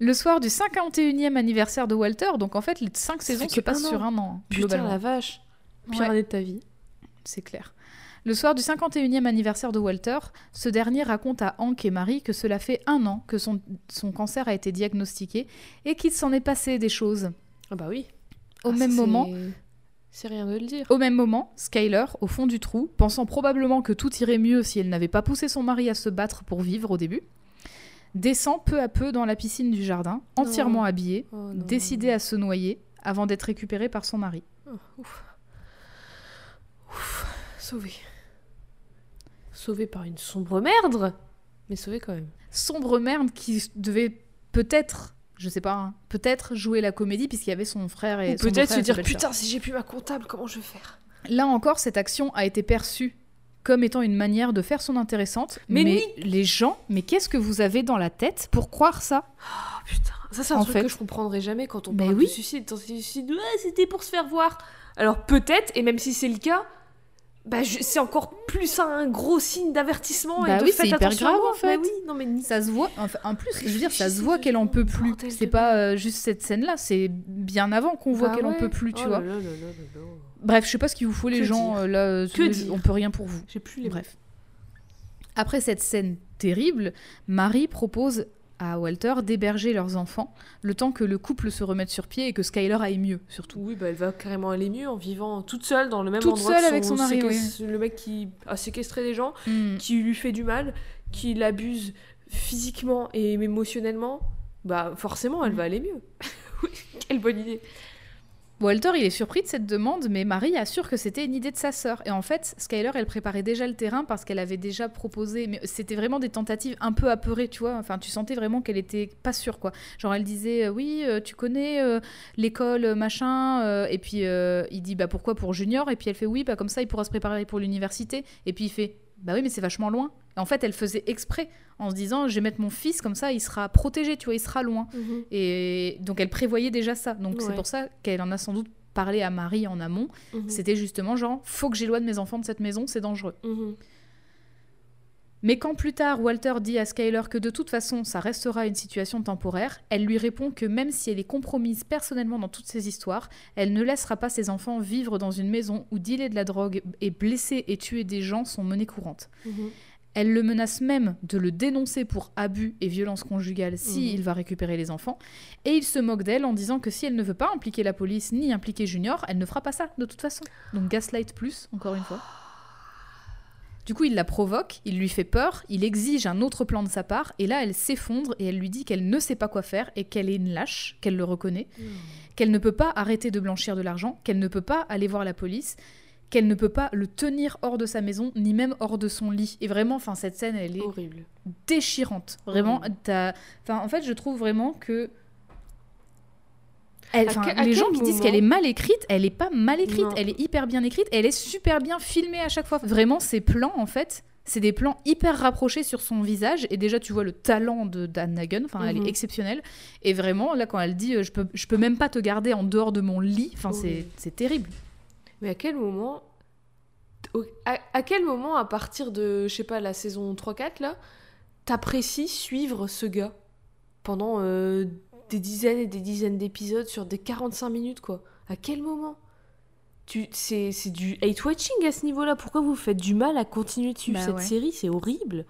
Le soir du 51e anniversaire de Walter, donc en fait, les cinq Ça saisons fait se passent sur un an, Putain globalement. la vache. Pire Ouais. année de ta vie. C'est clair. Le soir du 51e anniversaire de Walter, ce dernier raconte à Hank et Marie que cela fait un an que son, son cancer a été diagnostiqué et qu'il s'en est passé des choses. Ah bah oui. Au Ah, même moment, C'est rien de le dire. au même moment, Skyler, au fond du trou, pensant probablement que tout irait mieux si elle n'avait pas poussé son mari à se battre pour vivre au début, descend peu à peu dans la piscine du jardin, entièrement Non. habillée, Oh décidée à se noyer avant d'être récupérée par son mari. Oh, ouf. Ouf. Sauvé. Sauvé par une sombre merde. Mais sauvé quand même. sombre merde qui devait peut-être, je sais pas, hein, peut-être jouer la comédie puisqu'il y avait son frère et Ou son peut-être se dire putain si j'ai plus ma comptable comment je vais faire? Là encore, cette action a été perçue comme étant une manière de faire son intéressante. Mais Mais, les gens, mais qu'est-ce que vous avez dans la tête pour croire ça? Oh putain. Ça c'est un En truc fait- que je comprendrai jamais quand on Mais parle oui. de suicide. Ouais, c'était pour se faire voir. Alors peut-être et même si c'est le cas. Bah, je- c'est encore plus un gros signe d'avertissement Bah et de oui, c'est hyper grave, en fait. Mais oui, non mais ni- Ça se voit. Enfin, en plus, je veux dire, ça se voit qu'elle en peut plus. C'est pas euh, juste cette scène-là. C'est bien avant qu'on voit Bah qu'elle en peut plus, tu Oh vois. là là là là là là. Bref, je sais pas ce qu'il vous faut les Que gens dire euh, là. euh, Que les- on peut rien pour vous. J'ai plus les Bref. Après cette scène terrible, Marie propose à Walter d'héberger leurs enfants le temps que le couple se remette sur pied et que Skyler aille mieux, surtout. Oui, bah elle va carrément aller mieux en vivant toute seule dans le même Toute endroit seule que avec son mari, séquestre- Le mec qui a séquestré des gens, Hmm. qui lui fait du mal, qui l'abuse physiquement et émotionnellement, bah forcément elle Mm. va aller mieux. oui, quelle bonne idée. Walter, il est surpris de cette demande, mais Marie assure que c'était une idée de sa sœur. Et en fait, Skyler, elle préparait déjà le terrain parce qu'elle avait déjà proposé. Mais c'était vraiment des tentatives un peu apeurées, tu vois. Enfin, tu sentais vraiment qu'elle était pas sûre, quoi. Genre, elle disait, euh, oui, euh, tu connais euh, l'école, machin. et puis, il dit, bah pourquoi pour Junior? Et puis, elle fait, oui, bah comme ça, il pourra se préparer pour l'université. Et puis, il fait, bah oui, mais c'est vachement loin. Et en fait, elle faisait exprès en se disant, je vais mettre mon fils comme ça, il sera protégé, tu vois, il sera loin. Mhm. Et donc elle prévoyait déjà ça. Donc c'est pour ça qu'elle en a sans doute parlé à Marie en amont. Mhm. C'était justement genre, faut que j'éloigne mes enfants de cette maison, c'est dangereux. Mhm. Mais quand plus tard Walter dit à Skyler que de toute façon ça restera une situation temporaire, elle lui répond que même si elle est compromise personnellement dans toutes ces histoires, elle ne laissera pas ses enfants vivre dans une maison où dealer de la drogue et blesser et tuer des gens sont monnaie courante. Mhm. Elle le menace même de le dénoncer pour abus et violence conjugale si Mhm. il va récupérer les enfants. Et il se moque d'elle en disant que si elle ne veut pas impliquer la police ni impliquer Junior, elle ne fera pas ça de toute façon. Donc gaslight plus, encore une fois. Du coup, il la provoque, il lui fait peur, il exige un autre plan de sa part, et là, elle s'effondre et elle lui dit qu'elle ne sait pas quoi faire et qu'elle est une lâche, qu'elle le reconnaît, qu'elle ne peut pas arrêter de blanchir de l'argent, qu'elle ne peut pas aller voir la police, qu'elle ne peut pas le tenir hors de sa maison, ni même hors de son lit. Et vraiment, enfin, cette scène, elle est Horrible. déchirante. Vraiment, t'as- enfin, en fait, je trouve vraiment que elle- À enfin, que- à les gens qui disent qu'elle est mal écrite, elle est pas mal écrite, Non. elle est hyper bien écrite, et elle est super bien filmée à chaque fois. Vraiment, ces plans, en fait, c'est des plans hyper rapprochés sur son visage, et déjà, tu vois le talent de Dan Nagan, enfin, elle Mhm. est exceptionnelle. Et vraiment, là, quand elle dit, euh, je peux, je peux même pas te garder en dehors de mon lit, enfin, c'est Oui. c'est terrible. Mais à quel moment. À, à quel moment, à partir de, je sais pas, la saison 3-4, là, t'apprécies suivre ce gars pendant euh, des dizaines et des dizaines d'épisodes sur des 45 minutes, quoi À quel moment? Tu, c'est, c'est du hate-watching à ce niveau-là. Pourquoi vous faites du mal à continuer de suivre Bah cette ouais. série? C'est horrible.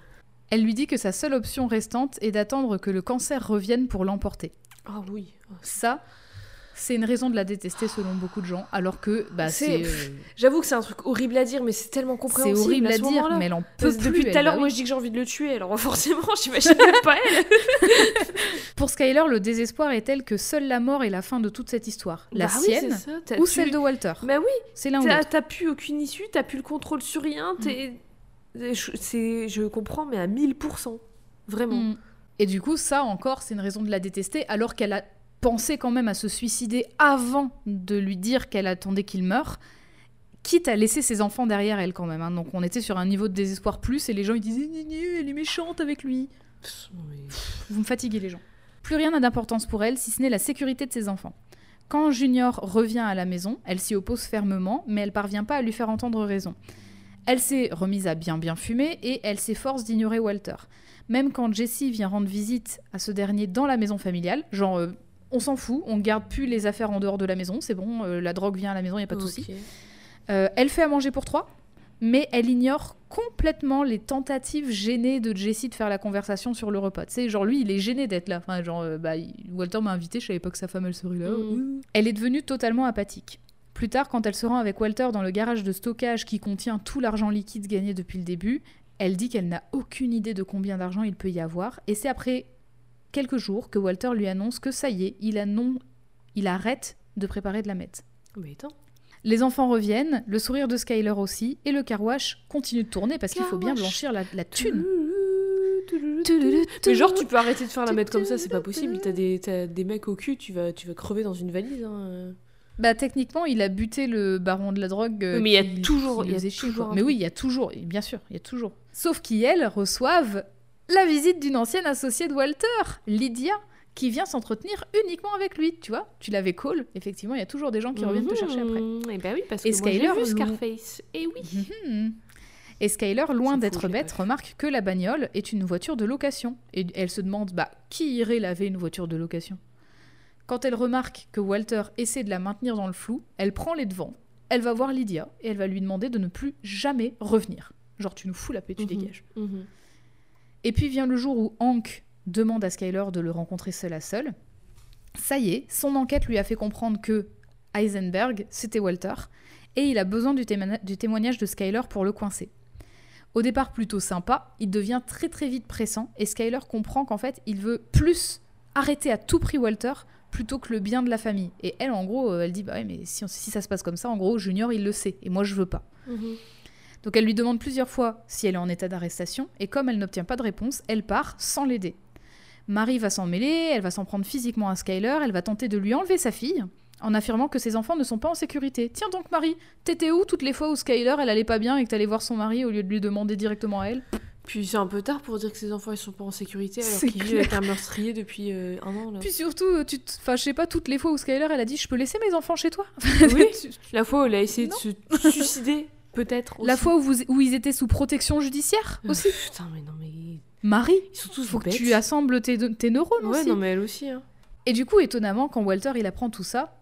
Elle lui dit que sa seule option restante est d'attendre que le cancer revienne pour l'emporter. Ah oui. Ça, c'est une raison de la détester selon beaucoup de gens, alors que bah, C'est- c'est euh, J'avoue que c'est un truc horrible à dire, mais c'est tellement c'est compréhensible. horrible à ce dire, mais elle en peut Parce plus. Depuis tout à l'heure, bah moi je dis que j'ai envie de le tuer, alors forcément, j'imagine pas elle. Pour Skyler, le désespoir est tel que seule la mort est la fin de toute cette histoire. La Bah sienne c'est ça, ou celle de Walter. Mais oui, C'est l'un ou t'as plus aucune issue, t'as plus le contrôle sur rien, t'es. Je, c'est- je comprends, mais à 1000%. Vraiment. Mm. Et du coup, ça encore, c'est une raison de la détester, alors qu'elle a pensé quand même à se suicider avant de lui dire qu'elle attendait qu'il meure, quitte à laisser ses enfants derrière elle quand même. hein. Donc on était sur un niveau de désespoir plus, et les gens ils disaient elle est méchante avec lui. Vous me fatiguez les gens. Plus rien n'a d'importance pour elle, si ce n'est la sécurité de ses enfants. Quand Junior revient à la maison, elle s'y oppose fermement, mais elle parvient pas à lui faire entendre raison. Elle s'est remise à bien bien fumer et elle s'efforce d'ignorer Walter. Même quand Jessie vient rendre visite à ce dernier dans la maison familiale, genre euh, on s'en fout, on garde plus les affaires en dehors de la maison, c'est bon, euh, la drogue vient à la maison, y a pas de souci. Euh, elle fait à manger pour trois, mais elle ignore complètement les tentatives gênées de Jessie de faire la conversation sur le repas. Tu sais, genre lui, il est gêné d'être là. Enfin, genre, euh, bah, il- Walter m'a invité, je savais pas que sa femme elle serait là. Mm. Elle est devenue totalement apathique. Plus tard, quand elle se rend avec Walter dans le garage de stockage qui contient tout l'argent liquide gagné depuis le début, elle dit qu'elle n'a aucune idée de combien d'argent il peut y avoir. Et c'est après quelques jours que Walter lui annonce que ça y est, il, a non... il arrête de préparer de la meth. Mais. Les enfants reviennent, le sourire de Skyler aussi, et le carwash continue de tourner parce qu'il faut bien blanchir la, la thune. Mais genre, tu peux arrêter de faire la mettre comme ça, c'est pas possible. T'as des, t'as des mecs au cul, tu vas, tu vas crever dans une valise. hein. Bah techniquement, il a buté le baron de la drogue. euh, mais il y a toujours- il y a toujours Mais oui, il y a toujours, bien sûr, il y a toujours. Sauf qu'elles reçoivent la visite d'une ancienne associée de Walter, Lydia, qui vient s'entretenir uniquement avec lui. Tu vois, tu l'avais call. Effectivement, il y a toujours des gens qui reviennent te chercher après. Et oui, parce que Et moi, Skyler, vu Lou- Scarface. Et oui. Mhm. Et Skyler, loin d'être bête, remarque que la bagnole est une voiture de location. Et elle se demande, bah, qui irait laver une voiture de location? Quand elle remarque que Walter essaie de la maintenir dans le flou, elle prend les devants, elle va voir Lydia et elle va lui demander de ne plus jamais revenir. Genre, tu nous fous la paix, tu Mhm. dégages. Et puis vient le jour où Hank demande à Skyler de le rencontrer seul à seul. Ça y est, son enquête lui a fait comprendre que Heisenberg, c'était Walter, et il a besoin du, témoigna- du témoignage de Skyler pour le coincer. Au départ plutôt sympa, il devient très très vite pressant, et Skyler comprend qu'en fait, il veut plus arrêter à tout prix Walter plutôt que le bien de la famille. Et elle, en gros, euh, elle dit bah ouais, mais si, si ça se passe comme ça, en gros, Junior, il le sait, et moi, je veux pas. Mhm. Donc elle lui demande plusieurs fois si elle est en état d'arrestation, et comme elle n'obtient pas de réponse, elle part sans l'aider. Marie va s'en mêler, elle va s'en prendre physiquement à Skyler, elle va tenter de lui enlever sa fille, en affirmant que ses enfants ne sont pas en sécurité. Tiens donc Marie, t'étais où toutes les fois où Skyler, elle allait pas bien et que t'allais voir son mari au lieu de lui demander directement à elle? Puis c'est un peu tard pour dire que ses enfants ils sont pas en sécurité alors qu'ils vivent avec un meurtrier depuis euh, un an. Là. Puis surtout, euh, tu enfin, je sais pas, toutes les fois où Skyler, elle a dit, je peux laisser mes enfants chez toi Oui. La fois où elle a essayé Non. de se suicider, peut-être. La fois où, vous- où ils étaient sous protection judiciaire aussi. Putain, mais non, mais. Marie, Ils sont tous faut que tu assembles tes, tes neurones Ouais, aussi. non, mais elle aussi. Hein. Et du coup, étonnamment, quand Walter il apprend tout ça,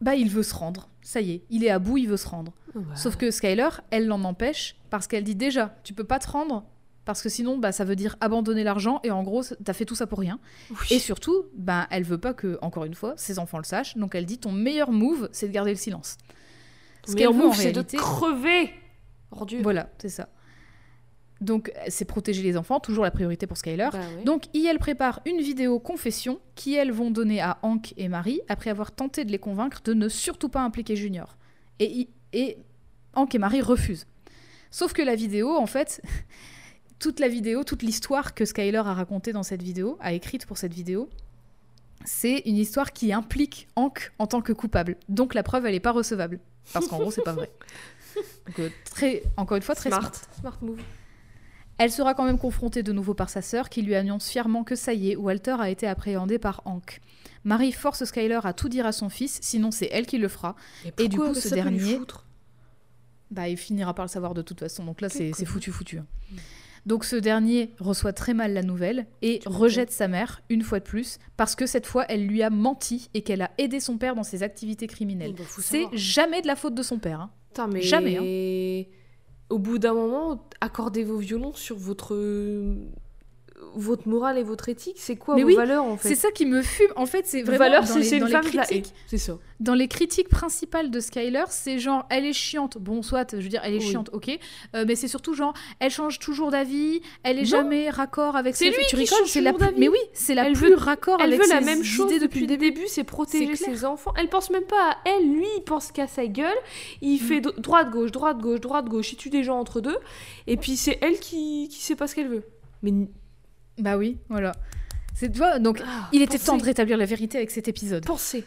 bah il veut se rendre. Ça y est, il est à bout, il veut se rendre. Oh, bah. Sauf que Skyler, elle l'en empêche parce qu'elle dit déjà, tu peux pas te rendre parce que sinon, bah ça veut dire abandonner l'argent et en gros, t'as fait tout ça pour rien. Oui. Et surtout, bah elle veut pas que, encore une fois, ses enfants le sachent. Donc elle dit, ton meilleur move, c'est de garder le silence. Ce qu'elle veut c'est de crever Ordure. voilà, c'est ça. Donc c'est protéger les enfants, toujours la priorité pour Skyler. Bah ouais. Donc, elle prépare une vidéo confession qui, elles, vont donner à Hank et Marie après avoir tenté de les convaincre de ne surtout pas impliquer Junior. Et, et Hank et Marie refusent. Sauf que la vidéo, en fait, toute la vidéo, toute l'histoire que Skyler a racontée dans cette vidéo, a écrite pour cette vidéo, c'est une histoire qui implique Hank en tant que coupable. Donc la preuve, elle n'est pas recevable. Parce qu'en gros, c'est pas vrai. Donc, euh, très, encore une fois, très smart. smart. Smart move. Elle sera quand même confrontée de nouveau par sa sœur qui lui annonce fièrement que ça y est, Walter a été appréhendé par Hank. Marie force Skyler à tout dire à son fils, sinon c'est elle qui le fera. Et du coup, ce dernier- Bah, il finira par le savoir de toute façon, donc là c'est foutu foutu. hein. Donc ce dernier reçoit très mal la nouvelle et rejette sa mère une fois de plus parce que cette fois elle lui a menti et qu'elle a aidé son père dans ses activités criminelles. Bah, C'est jamais de la faute de son père. hein. Putain, mais Jamais, hein. Au bout d'un moment, accordez vos violons sur votre votre morale et votre éthique. C'est quoi Mais vos oui, valeurs en fait? C'est ça qui me fume. En fait, c'est vraiment valeurs, dans les, dans les critiques. C'est ça. Dans les critiques principales de Skyler, c'est genre elle est chiante. Bon, soit, je veux dire, elle est Oui. chiante, ok. Euh, mais c'est surtout genre elle change toujours d'avis, elle est Non. jamais raccord avec C'est ses lui Tu qui rigoles, change c'est la plus... Mais oui, c'est la Elle plus veut- raccord Elle avec veut la même chose depuis le début, c'est protéger ses enfants. Elle pense même pas à elle, lui, il pense qu'à sa gueule. Il Mm. fait do- droite gauche, droite gauche, droite gauche. Il tue des gens entre deux. Et puis c'est elle qui qui sait pas ce qu'elle veut. Mais Bah oui, voilà. C'est tu vois, donc Ah, il était pensez. temps de rétablir la vérité avec cet épisode. Pensez.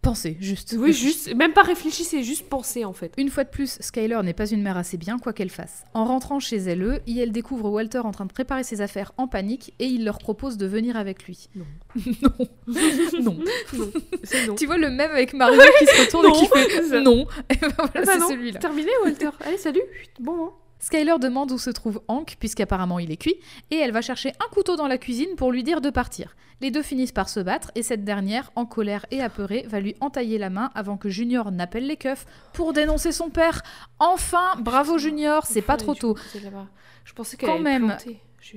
Pensez, juste. Oui, juste, même pas réfléchissez, juste pensez en fait. Une fois de plus, Skyler n'est pas une mère assez bien, quoi qu'elle fasse. En rentrant chez elle, eux, elle découvre Walter en train de préparer ses affaires en panique et il leur propose de venir avec lui. Non. non. non. Non. Tu vois le même avec Mario qui se retourne et qui fait non. Et ben voilà, Ah bah c'est celui-là. Terminé, Walter. Allez, salut. Bon. hein. Skyler demande où se trouve Hank, puisqu'apparemment il est cuit, et elle va chercher un couteau dans la cuisine pour lui dire de partir. Les deux finissent par se battre, et cette dernière, en colère et apeurée, va lui entailler la main avant que Junior n'appelle les keufs pour dénoncer son père. Enfin, bravo Junior, c'est pas trop tôt. Je pensais qu'elle Quand même.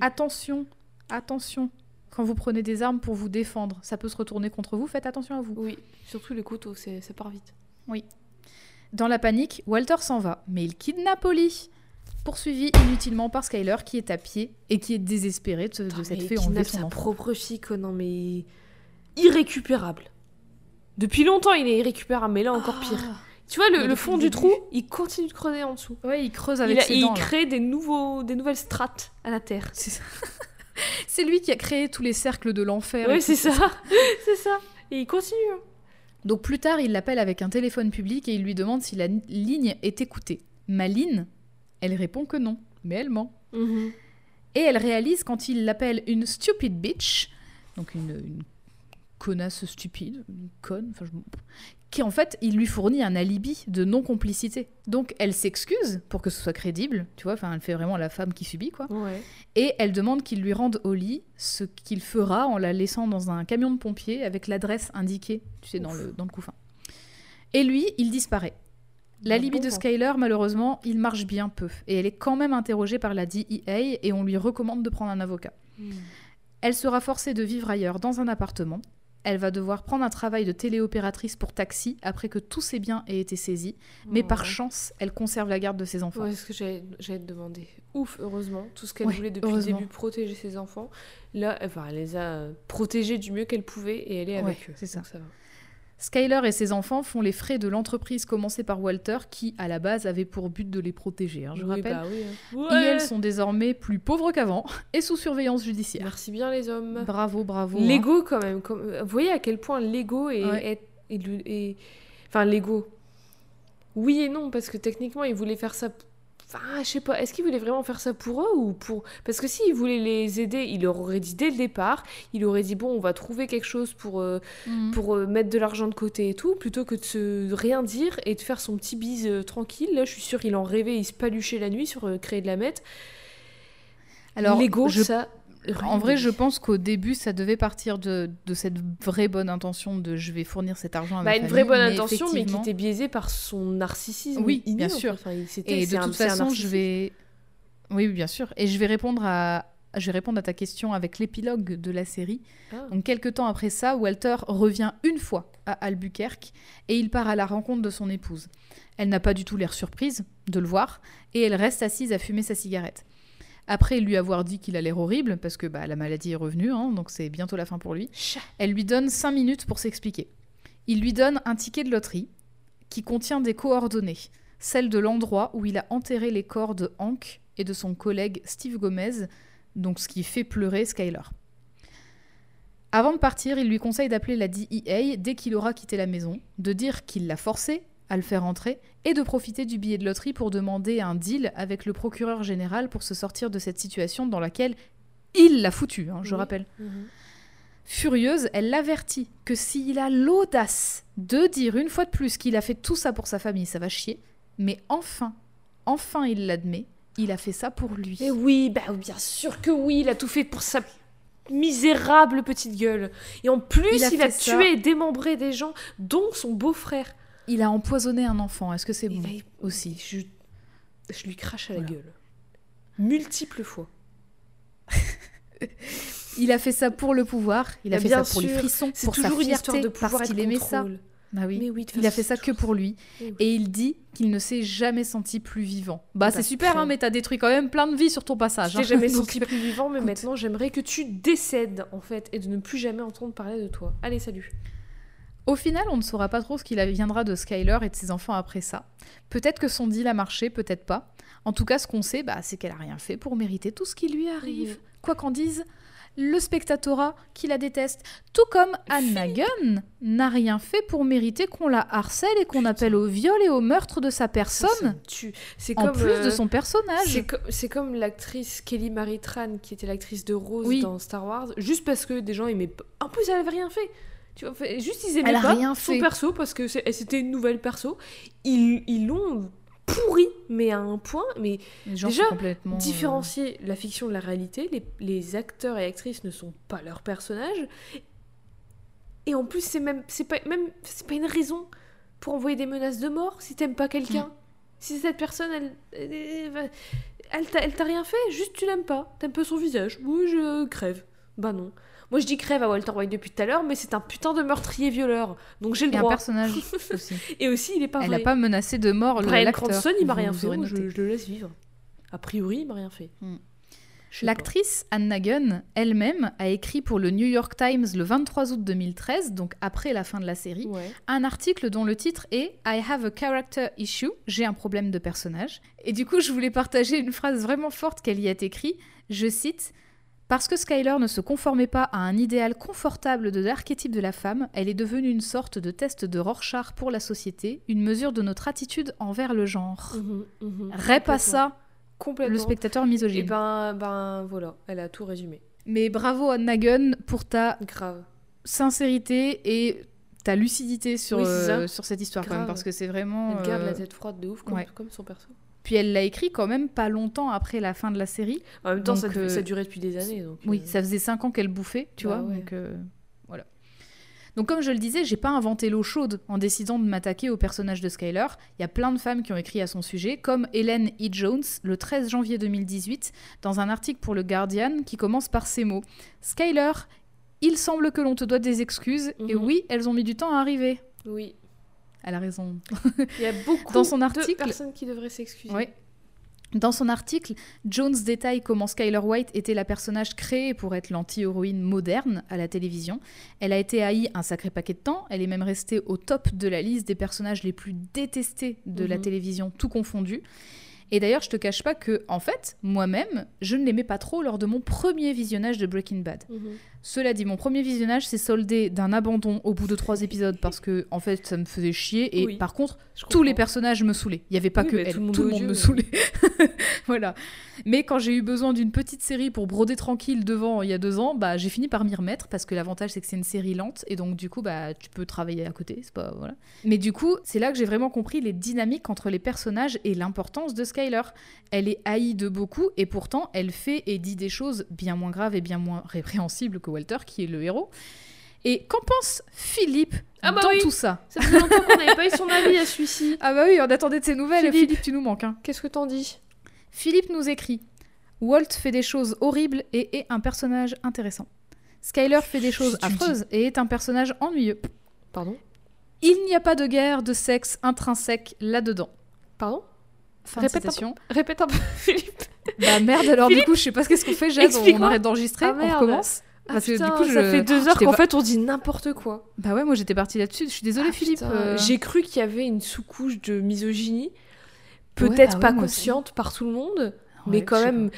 Attention, attention. Quand vous prenez des armes pour vous défendre, ça peut se retourner contre vous, faites attention à vous. Oui, surtout les couteaux, c'est- ça part vite. Dans la panique, Walter s'en va, mais il kidnappe Holly. Poursuivi inutilement par Skyler qui est à pied et qui est désespéré de, de il enlever kidnappe son sa enfant. propre quoi. Non, mais. Irrécupérable. Depuis longtemps, il est irrécupérable, mais là encore pire. Ah. Tu vois, le, fond du trou, il continue de creuser en dessous. Ouais, il creuse Il, avec a- ses il dents. là. crée des, nouveaux, des nouvelles strates à la Terre. C'est ça. C'est lui qui a créé tous les cercles de l'enfer. et Oui, c'est ça. c'est ça. Et il continue. hein. Donc plus tard, il l'appelle avec un téléphone public et il lui demande si la ligne est écoutée. Maline, elle répond que non, mais elle ment. Mhm. Et elle réalise quand il l'appelle une stupid bitch, donc une, une connasse stupide, une conne, enfin, je- qui en fait, il lui fournit un alibi de non-complicité. Donc elle s'excuse pour que ce soit crédible, tu vois, enfin elle fait vraiment la femme qui subit quoi. Ouais. Et elle demande qu'il lui rende Holly, ce qu'il fera en la laissant dans un camion de pompiers avec l'adresse indiquée, tu sais, dans le, dans le couffin. Et lui, il disparaît. L'alibi Bon de. Skyler, malheureusement, il marche bien peu. Et elle est quand même interrogée par la DEA et on lui recommande de prendre un avocat. Mhm. Elle sera forcée de vivre ailleurs dans un appartement. elle va devoir prendre un travail de téléopératrice pour taxi après que tous ses biens aient été saisis. Mais par Ouais. chance, elle conserve la garde de ses enfants. Ouais, ce que j'allais te demander. Ouf, heureusement. Tout ce qu'elle Ouais, voulait depuis le début, protéger ses enfants. Là, enfin, elle les a protégés du mieux qu'elle pouvait et elle est avec eux. c'est ça. Donc ça va. Skyler et ses enfants font les frais de l'entreprise commencée par Walter, qui, à la base, avait pour but de les protéger, hein, je Oui, rappelle. bah oui, hein. Et elles sont désormais plus pauvres qu'avant et sous surveillance judiciaire. Merci bien, les hommes. Bravo, bravo. hein. L'ego, quand même. Comme... Vous voyez à quel point l'ego est, Ouais. est- est Enfin, l'ego. Oui et non, parce que techniquement, il voulait faire ça. Enfin, je sais pas. Est-ce qu'il voulait vraiment faire ça pour eux ou pour. Parce que s'il voulait les aider, il leur aurait dit dès le départ il aurait dit bon, on va trouver quelque chose pour, euh, Mhm. pour euh, mettre de l'argent de côté et tout, plutôt que de se rien dire et de faire son petit bise euh, tranquille. Là, je suis sûre, il en rêvait, il se paluchait la nuit sur créer de la mette. Alors, l'ego, je- ça. En vrai, je pense qu'au début, ça devait partir de, de cette vraie bonne intention de je vais fournir cet argent à ma Bah, une famille. vraie bonne mais intention, mais qui était biaisée par son narcissisme. Oui, inné, bien sûr. Enfin, Et de un- toute façon, je vais. Oui, bien sûr. Et je vais répondre à. Je vais répondre à ta question avec l'épilogue de la série. Ah. Donc, quelques temps après ça, Walter revient une fois à Albuquerque et il part à la rencontre de son épouse. Elle n'a pas du tout l'air surprise de le voir et elle reste assise à fumer sa cigarette. Après lui avoir dit qu'il a l'air horrible, parce que bah, la maladie est revenue, hein, donc c'est bientôt la fin pour lui, elle lui donne 5 minutes pour s'expliquer. Il lui donne un ticket de loterie qui contient des coordonnées, celles de l'endroit où il a enterré les corps de Hank et de son collègue Steve Gomez, donc ce qui fait pleurer Skyler. Avant de partir, il lui conseille d'appeler la DEA dès qu'il aura quitté la maison, de dire qu'il l'a forcé à le faire entrer et de profiter du billet de loterie pour demander un deal avec le procureur général pour se sortir de cette situation dans laquelle il l'a foutu, hein, je Oui. rappelle. Mhm. Furieuse, elle l'avertit que s'il a l'audace de dire une fois de plus qu'il a fait tout ça pour sa famille, ça va chier. Mais enfin, enfin il l'admet, il a fait ça pour lui. Mais oui, bah bien sûr que oui, il a tout fait pour sa misérable petite gueule. Et en plus, Il il a a, fait ça. tué et démembré des gens, dont son beau-frère. Il a empoisonné un enfant, est-ce que c'est bon aussi Je, je lui crache à la Voilà. gueule. Multiples fois. Il a fait ça pour le pouvoir, il a Bah, fait ça pour les sûr, frissons, C'est pour sa fierté, de parce qu'il aimait ça. Bah oui. Mais oui, Il a fait ça que pour lui. Eh oui. Et il dit qu'il ne s'est jamais senti plus vivant. Bah, c'est super, très. hein, mais t'as détruit quand même plein de vies sur ton passage. Je hein. jamais senti plus vivant, mais écoute. maintenant j'aimerais que tu décèdes en fait et de ne plus jamais entendre parler de toi. Allez, salut. Au final, on ne saura pas trop ce qu'il adviendra de Skyler et de ses enfants après ça. Peut-être que son deal a marché, peut-être pas. En tout cas, ce qu'on sait, bah, c'est qu'elle a rien fait pour mériter tout ce qui lui arrive. Quoi qu'en dise le spectatorat qui la déteste. Tout comme Anna Gunn n'a rien fait pour mériter qu'on la harcèle et qu'on appelle au viol et au meurtre de sa personne. C'est en comme, plus de euh, son personnage. C'est co- c'est comme l'actrice Kelly Marie Tran qui était l'actrice de Rose Oui. dans Star Wars, juste parce que des gens aimaient. En plus, elle avait rien fait. Tu vois, fait- juste ils aimaient Elle a pas rien son fait. perso parce que c'était une nouvelle perso. Ils ils l'ont pourri, mais à un point. Mais déjà, complètement, euh, différencier la fiction de la réalité, les, les acteurs et actrices ne sont pas leurs personnages. Et en plus, c'est même c'est pas même c'est pas une raison pour envoyer des menaces de mort si t'aimes pas quelqu'un. Si cette personne, elle, elle, elle- elle t'a elle t'a rien fait, juste tu l'aimes pas, t'aimes pas son visage. Oui, je crève. Bah non. Moi, je dis crève à Walter White depuis tout à l'heure, mais c'est un putain de meurtrier violeur, donc j'ai le Et un droit. personnage aussi. Et aussi, il est pas Elle n'a pas menacé de mort le- Brian. Cranston, il m'a rien fait, je, je le laisse vivre. A priori, il m'a rien fait. Hmm. L'actrice Anna Gunn elle-même a écrit pour le New York Times le 23 août 2013, donc après la fin de la série, Ouais. un article dont le titre est I have a character issue, j'ai un problème de personnage. Et du coup, je voulais partager une phrase vraiment forte qu'elle y a écrite. Je cite Parce que Skyler ne se conformait pas à un idéal confortable de l'archétype de la femme, elle est devenue une sorte de test de Rorschach pour la société, une mesure de notre attitude envers le genre. Mhm. Rép à Complètement. ça, Complètement. le spectateur Et misogyne. ben, ben voilà, elle a tout résumé. Mais bravo Anna Gunn pour ta Grave. sincérité et ta lucidité sur, Oui, euh, sur cette histoire quand même, Grave. parce que c'est vraiment... Elle garde euh, la tête froide de ouf, comme, ouais. comme son perso. Puis elle l'a écrit quand même pas longtemps après la fin de la série. En même temps, ça, euh, ça durait depuis des années. Donc, Oui, euh, ça faisait cinq ans qu'elle bouffait, tu Bah vois. ouais. Donc euh, voilà. Donc comme je le disais, j'ai pas inventé l'eau chaude en décidant de m'attaquer au personnage de Skyler. Il y a plein de femmes qui ont écrit à son sujet, comme Hélène E. Jones le 13 janvier 2018 dans un article pour le Guardian qui commence par ces mots Skyler Il semble que l'on te doit des excuses, et Mhm. oui, elles ont mis du temps à arriver. Oui. Elle a raison. Il y a beaucoup Dans son de article- personnes qui devraient s'excuser. Oui. Dans son article, Jones détaille comment Skyler White était la personnage créée pour être l'anti-héroïne moderne à la télévision. Elle a été haïe un sacré paquet de temps, elle est même restée au top de la liste des personnages les plus détestés de la Mhm. télévision, tout confondu. Et d'ailleurs, je te cache pas que, en fait, moi-même, je ne l'aimais pas trop lors de mon premier visionnage de Breaking Bad. Mhm. Cela dit, mon premier visionnage s'est soldé d'un abandon au bout de trois épisodes parce que, en fait, ça me faisait chier. Et Oui. par contre, tous les personnages me saoulaient. Il n'y avait pas Oui, que elle. tout le monde tout le est monde me saoulait. voilà. Mais quand j'ai eu besoin d'une petite série pour broder tranquille devant il y a deux ans, bah j'ai fini par m'y remettre parce que l'avantage c'est que c'est une série lente et donc du coup bah tu peux travailler à côté, c'est pas voilà. Mais du coup c'est là que j'ai vraiment compris les dynamiques entre les personnages et l'importance de Skyler. Elle est haïe de beaucoup et pourtant elle fait et dit des choses bien moins graves et bien moins répréhensibles que Walter qui est le héros. Et qu'en pense Philippe Ah bah dans oui. tout ça? Ça faisait longtemps qu'on n'avait pas eu son avis à celui-ci. Ah bah oui, on attendait de ses nouvelles. Philippe. Philippe, tu nous manques. hein. Qu'est-ce que t'en dis? Philippe nous écrit Walt fait des choses horribles et est un personnage intéressant. Skyler fait des choses affreuses et est un personnage ennuyeux. Pardon? Il n'y a pas de guerre de sexe intrinsèque là-dedans. Pardon? Fin de Répète un peu. citation. Répète un peu, Philippe. Bah merde alors du coup je sais pas ce qu'est-ce qu'on fait Jade, on arrête d'enregistrer, Ah, on merde. Ah, Parce que du putain, coup, ça je- fait deux heures j'étais qu'en fait on dit n'importe quoi. Bah ouais moi j'étais partie là-dessus, je suis désolée Ah, Philippe. euh, J'ai cru qu'il y avait une sous-couche de misogynie, Ouais, peut-être bah ouais, pas consciente par tout le monde, ouais, mais quand même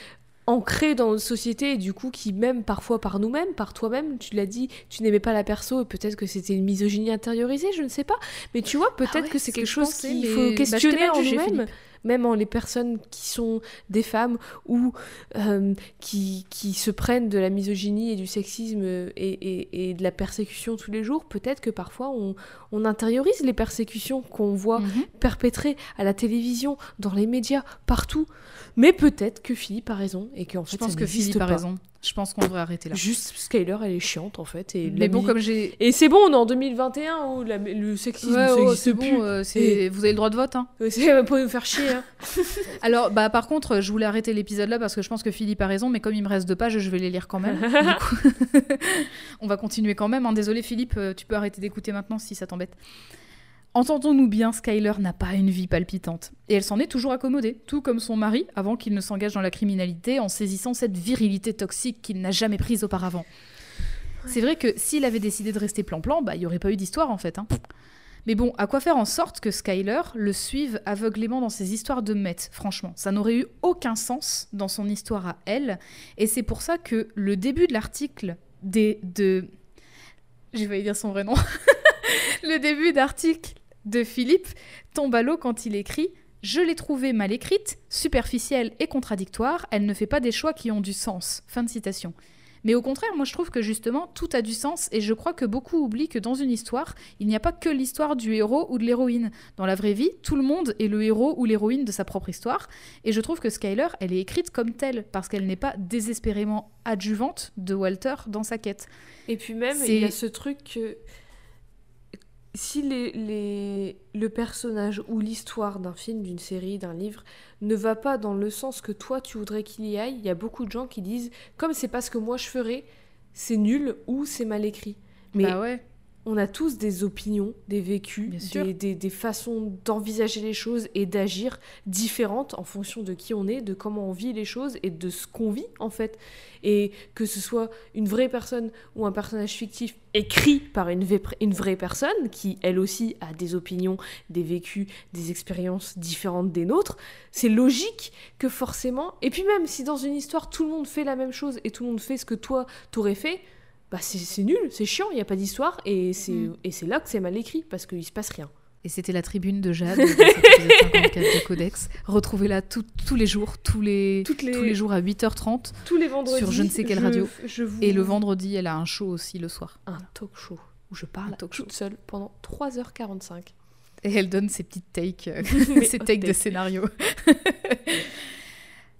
ancrée dans notre société et du coup qui même parfois par nous-mêmes, par toi-même, tu l'as dit, tu n'aimais pas la perso et peut-être que c'était une misogynie intériorisée, je ne sais pas. Mais tu vois, peut-être Ah ouais, que c'est quelque que chose qu'il faut bah, questionner en nous-mêmes. Même en les personnes qui sont des femmes ou euh, qui, qui se prennent de la misogynie et du sexisme et, et- et de la persécution tous les jours, peut-être que parfois on, on intériorise les persécutions qu'on voit Mhm. perpétrées à la télévision, dans les médias, partout. Mais peut-être que Philippe a raison et qu'en fait Je pense ça que Philippe a pas. raison. Je pense qu'on devrait arrêter là. Juste Skyler, elle est chiante en fait. Et Mais bon comme j'ai Et c'est bon, on est en 2021 où la- le sexisme Ouais, oh, c'est bon, euh, vous avez le droit de vote. Hein. C'est pour nous faire chier. hein. Alors, bah, par contre, je voulais arrêter l'épisode là parce que je pense que Philippe a raison, mais comme il me reste deux pages, je vais les lire quand même. Coup, on va continuer quand même. hein. Désolé, Philippe, euh, tu peux arrêter d'écouter maintenant si ça t'embête. Entendons-nous bien, Skyler n'a pas une vie palpitante. Et elle s'en est toujours accommodée, tout comme son mari, avant qu'il ne s'engage dans la criminalité en saisissant cette virilité toxique qu'il n'a jamais prise auparavant. C'est vrai que s'il avait décidé de rester plan-plan, bah, il n'y aurait pas eu d'histoire en fait. hein. Mais bon, à quoi faire en sorte que Skyler le suive aveuglément dans ses histoires de Met Franchement, ça n'aurait eu aucun sens dans son histoire à elle. Et c'est pour ça que le début de l'article des, de... J'ai failli dire son vrai nom. le début d'article de Philippe tombe à l'eau quand il écrit Je l'ai trouvée mal écrite, superficielle et contradictoire, elle ne fait pas des choix qui ont du sens. Fin de citation. Mais au contraire, moi je trouve que justement tout a du sens et je crois que beaucoup oublient que dans une histoire, il n'y a pas que l'histoire du héros ou de l'héroïne. Dans la vraie vie, tout le monde est le héros ou l'héroïne de sa propre histoire et je trouve que Skyler, elle est écrite comme telle parce qu'elle n'est pas désespérément adjuvante de Walter dans sa quête. Et puis même, il y a ce truc que si les, les- le personnage ou l'histoire d'un film, d'une série, d'un livre ne va pas dans le sens que toi tu voudrais qu'il y aille, il y a beaucoup de gens qui disent comme c'est pas ce que moi je ferais, c'est nul ou c'est mal écrit. Mais bah ouais. On a tous des opinions, des vécus, des, des- des façons d'envisager les choses et d'agir différentes en fonction de qui on est, de comment on vit les choses et de ce qu'on vit en fait. Et que ce soit une vraie personne ou un personnage fictif écrit par une, une vraie personne qui elle aussi a des opinions, des vécus, des expériences différentes des nôtres, c'est logique que forcément, et puis même si dans une histoire tout le monde fait la même chose et tout le monde fait ce que toi t'aurais fait, bah c'est nul, c'est chiant, il n'y a pas d'histoire, et c'est Mm. et c'est là que c'est mal écrit, parce qu'il se passe rien. Et c'était la tribune de Jade, dans cet épisode 54 de Codex. Retrouvez-la tous les jours, tous les, Toutes les, tous les jours à 8h30. tous les vendredis. sur je ne sais quelle radio. je vous- Et le vendredi, elle a un show aussi le soir. Un talk show où je parle talk toute seule pendant 3h45. Et elle donne ses petites takes, euh, ses takes de scénario.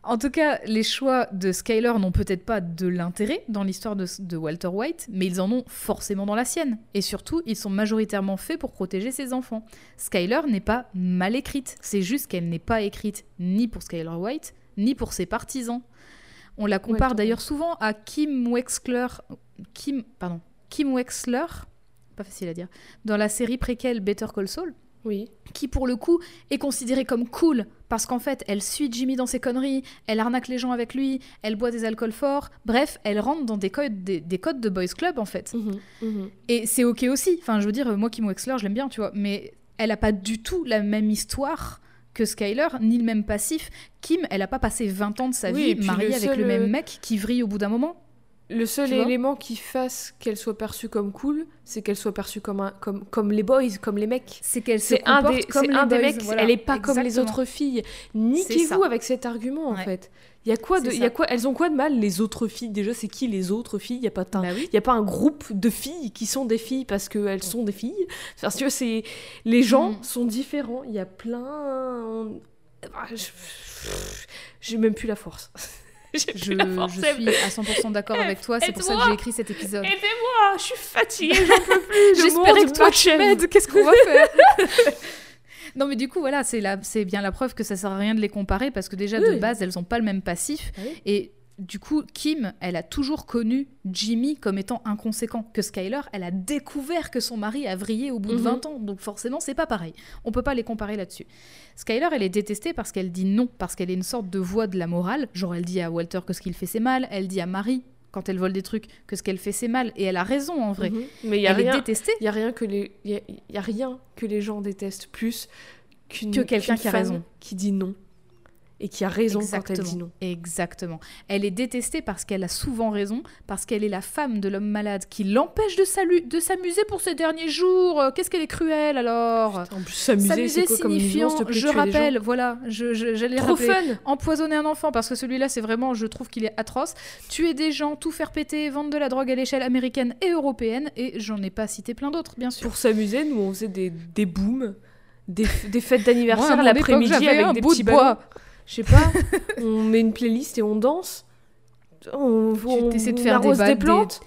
en tout cas, les choix de Skyler n'ont peut-être pas de l'intérêt dans l'histoire de, de Walter White, mais ils en ont forcément dans la sienne. Et surtout, ils sont majoritairement faits pour protéger ses enfants. Skyler n'est pas mal écrite, c'est juste qu'elle n'est pas écrite ni pour Skyler White, ni pour ses partisans. On la compare Ouais, d'ailleurs souvent à Kim Wexler, Kim, pardon, Kim Wexler, pas facile à dire, dans la série préquelle Better Call Saul, Oui. qui pour le coup est considérée comme cool parce qu'en fait elle suit Jimmy dans ses conneries, elle arnaque les gens avec lui, elle boit des alcools forts, bref, elle rentre dans des codes, des, des codes de boys club en fait. Mhm, mhm. Et c'est ok aussi. Enfin, je veux dire, moi, Kim Wexler, je l'aime bien, tu vois. Mais elle a pas du tout la même histoire que Skyler, ni le même passif. Kim, elle a pas passé 20 ans de sa Oui, vie mariée le avec seul, le même euh, mec qui vrille au bout d'un moment. Le seul élément qui fasse qu'elle soit perçue comme cool, c'est qu'elle soit perçue comme, un, comme, comme les boys, comme les mecs. C'est qu'elle se C'est un comporte des, comme les un des boys, mecs, voilà. elle est pas comme les autres filles. Niquez-vous avec cet argument en fait. Il y a quoi de, y a quoi, elles ont quoi de mal les autres filles? Déjà, c'est qui les autres filles? Il y a pas un, Bah oui. il y a pas un groupe de filles qui sont des filles parce qu'elles sont des filles? Parce que c'est les gens Mhm. sont différents. Il y a plein. Ah, je- J'ai même plus la force. Je, plus la force. je suis à 100% d'accord avec toi. C'est pour ça que j'ai écrit cet épisode. Aidez-moi, je suis fatiguée, j'en peux plus. Je J'espérais que toi tu m'aides. Qu'est-ce qu'on va faire? Non mais du coup voilà c'est bien la preuve que ça sert à rien de les comparer parce que déjà de base elles ont pas le même passif oui. et du coup Kim elle a toujours connu Jimmy comme étant inconséquent que Skyler elle a découvert que son mari a vrillé au bout de Mhm. 20 ans. Donc forcément c'est pas pareil. On peut pas les comparer là-dessus. Skyler elle est détestée parce qu'elle dit non parce qu'elle est une sorte de voix de la morale. Genre elle dit à Walter que ce qu'il fait c'est mal. Elle dit à Marie quand elle vole des trucs que ce qu'elle fait c'est mal. Et elle a raison en vrai. Mhm. Mais il y a elle est rien. détestée. Il y a rien que les il y a, il y a rien que les gens détestent plus qu'une Que quelqu'un qui a raison. qui dit non et qui a raison quand elle dit non. Exactement. Elle est détestée parce qu'elle a souvent raison, parce qu'elle est la femme de l'homme malade qui l'empêche de s'amuser pour ces derniers jours. Euh, Qu'est-ce qu'elle est cruelle alors? En plus s'amuser c'est comme signifiant, plus je rappelle, voilà, je, j'allais Trop rappeler. fun. Empoisonner un enfant, parce que celui-là, c'est vraiment, je trouve qu'il est atroce. Tuer des gens, tout faire péter, vendre de la drogue à l'échelle américaine et européenne, et j'en ai pas cité plein d'autres, bien sûr. Pour s'amuser, nous on faisait des, des booms, des, des fêtes d'anniversaire l'après-midi avec un des bout petits de bois. ballons. Je sais pas, on met une playlist et on danse. On, on, t'essaies de on faire des arrose des des- plantes.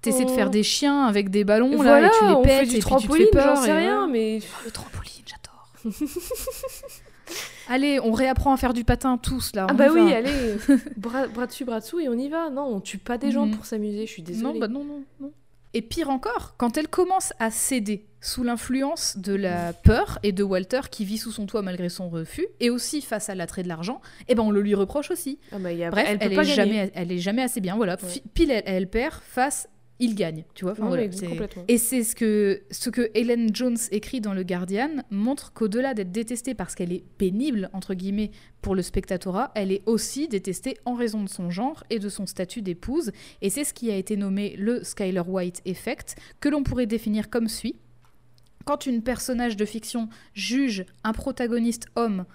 T'essaies de on- faire des chiens avec des ballons, là, voilà, et tu les on pètes, fait et du tu trampoline, fais peur. j'en sais rien, mais Oh, le trampoline, j'adore. Allez, on réapprend à faire du patin tous là. Ah on bah y oui, allez, bras, bras dessus, bras dessous et on y va. Non, on tue pas des gens Mhm. pour s'amuser, je suis désolée. Non, bah non, non, non. Et pire encore, quand elle commence à céder sous l'influence de la peur et de Walter qui vit sous son toit malgré son refus, et aussi face à l'attrait de l'argent, eh ben on le lui reproche aussi. Ah bah, a- Bref, elle elle, est jamais, elle est jamais assez bien. Voilà, Ouais. Pile elle, elle perd, face il gagne. Tu vois. Enfin, Non, voilà. Et c'est ce que, ce que Helen Jones écrit dans Le Guardian montre qu'au-delà d'être détestée parce qu'elle est pénible, entre guillemets, pour le spectatorat, elle est aussi détestée en raison de son genre et de son statut d'épouse. Et c'est ce qui a été nommé le Skyler White Effect, que l'on pourrait définir comme suit. Quand une personnage de fiction juge un protagoniste homme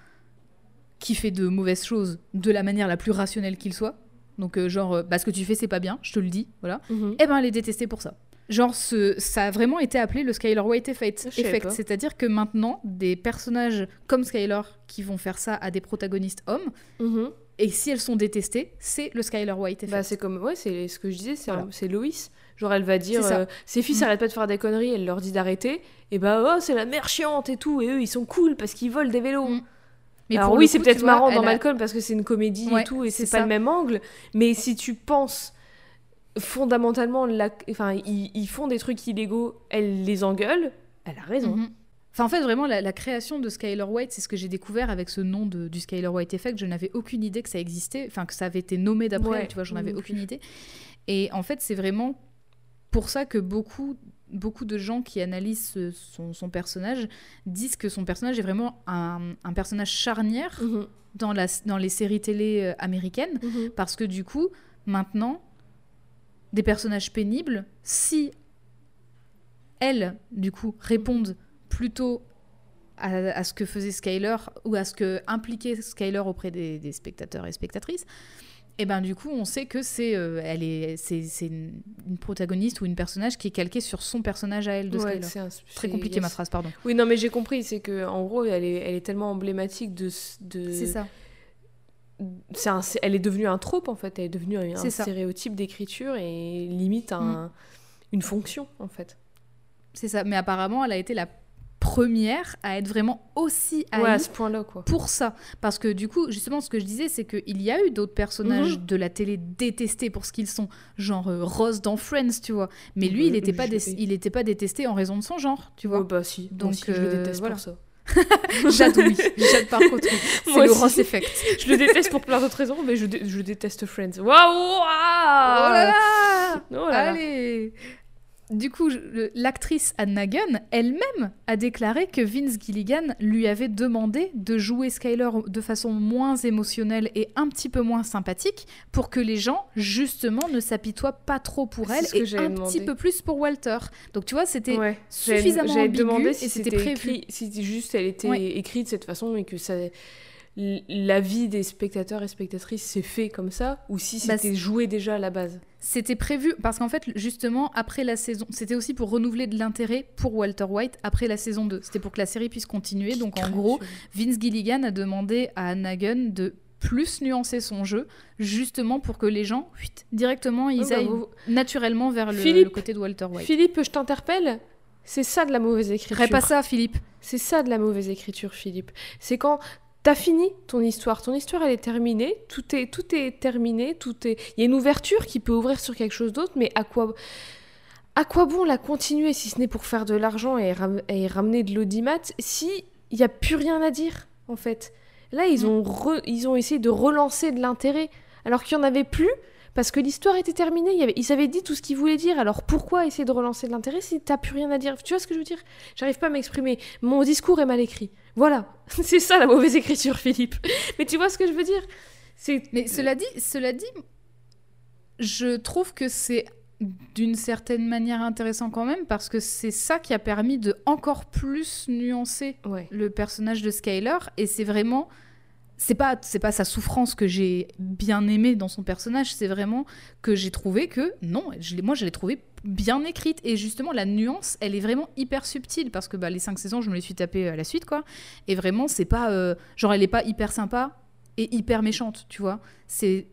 qui fait de mauvaises choses de la manière la plus rationnelle qu'il soit, donc euh, genre, euh, bah, ce que tu fais c'est pas bien, je te le dis, voilà, eh ben elle est détestée pour ça. Genre, ce, ça a vraiment été appelé le Skyler White Effect. C'est-à-dire que maintenant, des personnages comme Skyler qui vont faire ça à des protagonistes hommes, Mhm. et si elles sont détestées, c'est le Skyler White Effect. Bah, c'est comme ouais, c'est ce que je disais, c'est Voilà. Loïs. Genre elle va dire euh, ses fils Mm. arrêtent pas de faire des conneries, elle leur dit d'arrêter et bah oh, c'est la mère chiante et tout et eux ils sont cool parce qu'ils volent des vélos. Mm. Mais Alors oui, c'est peut-être vois, marrant dans a- Malcolm parce que c'est une comédie Ouais, et tout et c'est pas ça. le même angle, mais si tu penses fondamentalement la... enfin ils, ils font des trucs illégaux, elle les engueule, elle a raison. Mhm. Enfin, en fait, vraiment, la, la création de Skyler White, c'est ce que j'ai découvert avec ce nom de- du Skyler White Effect. Je n'avais aucune idée que ça existait, enfin, que ça avait été nommé d'après Ouais, elle, tu vois, j'en avais non aucune idée. Et en fait, c'est vraiment pour ça que beaucoup, beaucoup de gens qui analysent son, son personnage disent que son personnage est vraiment un, un personnage charnière Mhm. dans, la, dans les séries télé euh, américaines. Mhm. Parce que du coup, maintenant, des personnages pénibles, si elles, du coup, répondent plutôt à, à ce que faisait Skyler ou à ce que impliquait Skyler auprès des, des spectateurs et spectatrices, et ben du coup, on sait que c'est euh, elle est c'est c'est une, protagoniste ou une personnage qui est calquée sur son personnage à elle de Ouais, Skyler. c'est un- Très compliqué yes. ma phrase, pardon. Oui, non, mais j'ai compris, c'est que en gros, elle est, elle est tellement emblématique de. C'est ça. c'est un- elle est devenue un trope en fait, elle est devenue un, C'est. Mm. stéréotype d'écriture et limite un, une fonction en fait. C'est ça. Mais apparemment, elle a été la première à être vraiment aussi haïe Ouais, à ce point-là, quoi. pour ça. Parce que du coup, justement, ce que je disais, c'est qu'il y a eu d'autres personnages Mhm. de la télé détestés pour ce qu'ils sont, genre euh, Ross dans Friends, tu vois. Mais lui, il n'était pas, dé- sais. il était pas détesté en raison de son genre, tu vois. bah si. Donc, aussi, je le euh, déteste voilà. pour ça. Jade, oui. Jade, par contre, c'est le. Ross effect. Je le déteste pour plein d'autres raisons, mais je, dé- je déteste Friends. Waouh Oh là là Oh là là. Allez Du coup, l'actrice Anna Gunn elle-même a déclaré que Vince Gilligan lui avait demandé de jouer Skyler de façon moins émotionnelle et un petit peu moins sympathique pour que les gens, justement, ne s'apitoient pas trop pour elle et un demandé. petit peu plus pour Walter. Donc tu vois, c'était Ouais. Suffisamment ambigu demandé si et c'était prévu. si juste elle était Ouais. écrite de cette façon et que ça, l'avis des spectateurs et spectatrices s'est fait comme ça, ou si Bah, c'était joué déjà à la base? C'était prévu parce qu'en fait, justement, après la saison, c'était aussi pour renouveler de l'intérêt pour Walter White après la saison 2. C'était pour que la série puisse continuer. Donc en gros, Vince Gilligan a demandé à Anna Gunn de plus nuancer son jeu, justement pour que les gens, huit, directement, ils bah, aillent vous- naturellement vers le, Philippe, le côté de Walter White. Philippe, je t'interpelle. C'est ça de la mauvaise écriture. Ferais pas ça, Philippe. C'est ça de la mauvaise écriture, Philippe. C'est quand t'as fini ton histoire. Ton histoire, elle est terminée. Tout est, tout est terminé. Tout est. Il y a une ouverture qui peut ouvrir sur quelque chose d'autre, mais à quoi, à quoi bon la continuer si ce n'est pour faire de l'argent et, ram- et ramener de l'audimat si il y a plus rien à dire en fait? Là, ils Mm. ont, re- ils ont essayé de relancer de l'intérêt alors qu'il y en avait plus. Parce que l'histoire était terminée, il y avait- ils avaient dit tout ce qu'ils voulaient dire, alors pourquoi essayer de relancer de l'intérêt si t'as plus rien à dire? Tu vois ce que je veux dire? J'arrive pas à m'exprimer. Mon discours est mal écrit. Voilà. C'est ça la mauvaise écriture, Philippe. Mais tu vois ce que je veux dire? C'est. Mais cela dit, cela dit, je trouve que c'est d'une certaine manière intéressant quand même parce que c'est ça qui a permis de encore plus nuancer Ouais. le personnage de Skyler et c'est vraiment c'est pas c'est pas sa souffrance que j'ai bien aimé dans son personnage c'est vraiment que j'ai trouvé que non je moi je l'ai trouvé bien écrite. Et justement la nuance elle est vraiment hyper subtile parce que bah, les cinq saisons je me les suis tapées à la suite quoi. Et vraiment c'est pas euh, genre elle est pas hyper sympa et hyper méchante tu vois. C'est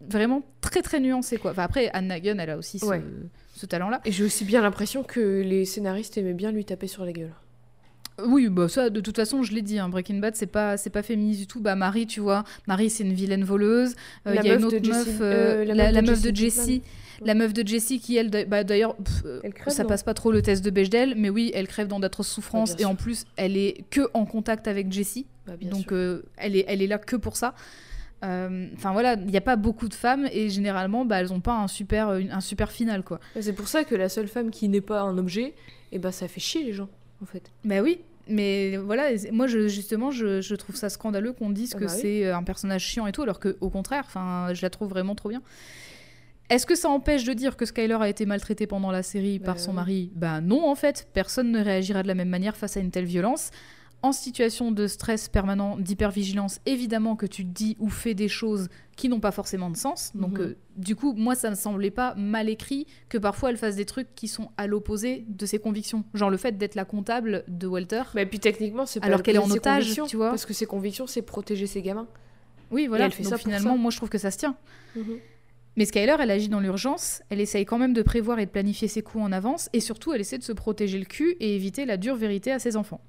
vraiment très très nuancé quoi. Enfin, après Anna Gunn elle a aussi ce talent là Et j'ai aussi bien l'impression que les scénaristes aimaient bien lui taper sur la gueule. Oui, bah ça, de toute façon, je l'ai dit, hein, Breaking Bad, c'est pas, c'est pas féministe du tout. Bah, Marie, tu vois, Marie, c'est une vilaine voleuse. Euh, Il y a une autre meuf, euh, la la, meuf la de meuf de Jessie. La meuf de Jessie qui, elle, bah, d'ailleurs, euh, ça non passe pas trop le test de Bechdel, mais oui, elle crève dans d'atroces souffrances Ah, bien et en plus, elle est que en contact avec Jessie. Bah, donc, euh, elle, est, elle est là que pour ça. Enfin voilà, il n'y a pas beaucoup de femmes et généralement, bah, elles ont pas un super, un super final, quoi. C'est pour ça que la seule femme qui n'est pas un objet, et bah ça fait chier les gens, en fait. Bah oui, mais voilà, moi je, justement, je, je trouve ça scandaleux qu'on dise Ah que bah oui. c'est euh, un personnage chiant et tout, alors que au contraire, enfin, je la trouve vraiment trop bien. Est-ce que ça empêche de dire que Skyler a été maltraitée pendant la série Bah par son oui. mari? Bah non, en fait, personne ne réagira de la même manière face à une telle violence. En situation de stress permanent, d'hypervigilance, évidemment que tu dis ou fais des choses qui n'ont pas forcément de sens. Donc, Mhm. euh, du coup, moi, ça me semblait pas mal écrit que parfois elle fasse des trucs qui sont à l'opposé de ses convictions. Genre le fait d'être la comptable de Walter. Mais puis techniquement, c'est pas Alors le qu'elle est en otage, tu vois. Parce que ses convictions, c'est protéger ses gamins. Oui, voilà. elle fait Donc ça finalement, ça. moi, je trouve que ça se tient. Mais Skyler, elle agit dans l'urgence, elle essaye quand même de prévoir et de planifier ses coups en avance, et surtout, elle essaie de se protéger le cul et éviter la dure vérité à ses enfants.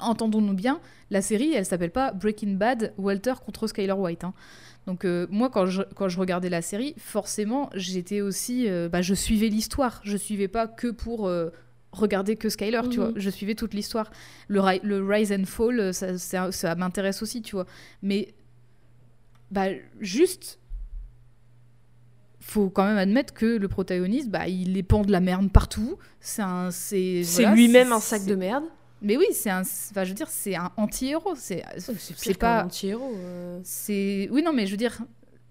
Entendons-nous bien, la série, elle s'appelle pas Breaking Bad, Walter contre Skyler White. hein. Donc euh, moi, quand je, quand je regardais la série, forcément, j'étais aussi... euh, bah, je suivais l'histoire, je suivais pas que pour... euh, regarder que Skyler, tu Mhm. vois. Je suivais toute l'histoire. Le, ri- le Rise and Fall, ça, ça- ça m'intéresse aussi, tu vois. Mais bah, juste, faut quand même admettre que le protagoniste, bah, il épand de la merde partout. C'est un, c'est, C'est voilà, lui-même un sac de merde. Mais oui, c'est un, enfin, je veux dire, c'est un anti-héros. C'est, pire pas, anti-héros. euh. c'est, oui, non, mais je veux dire,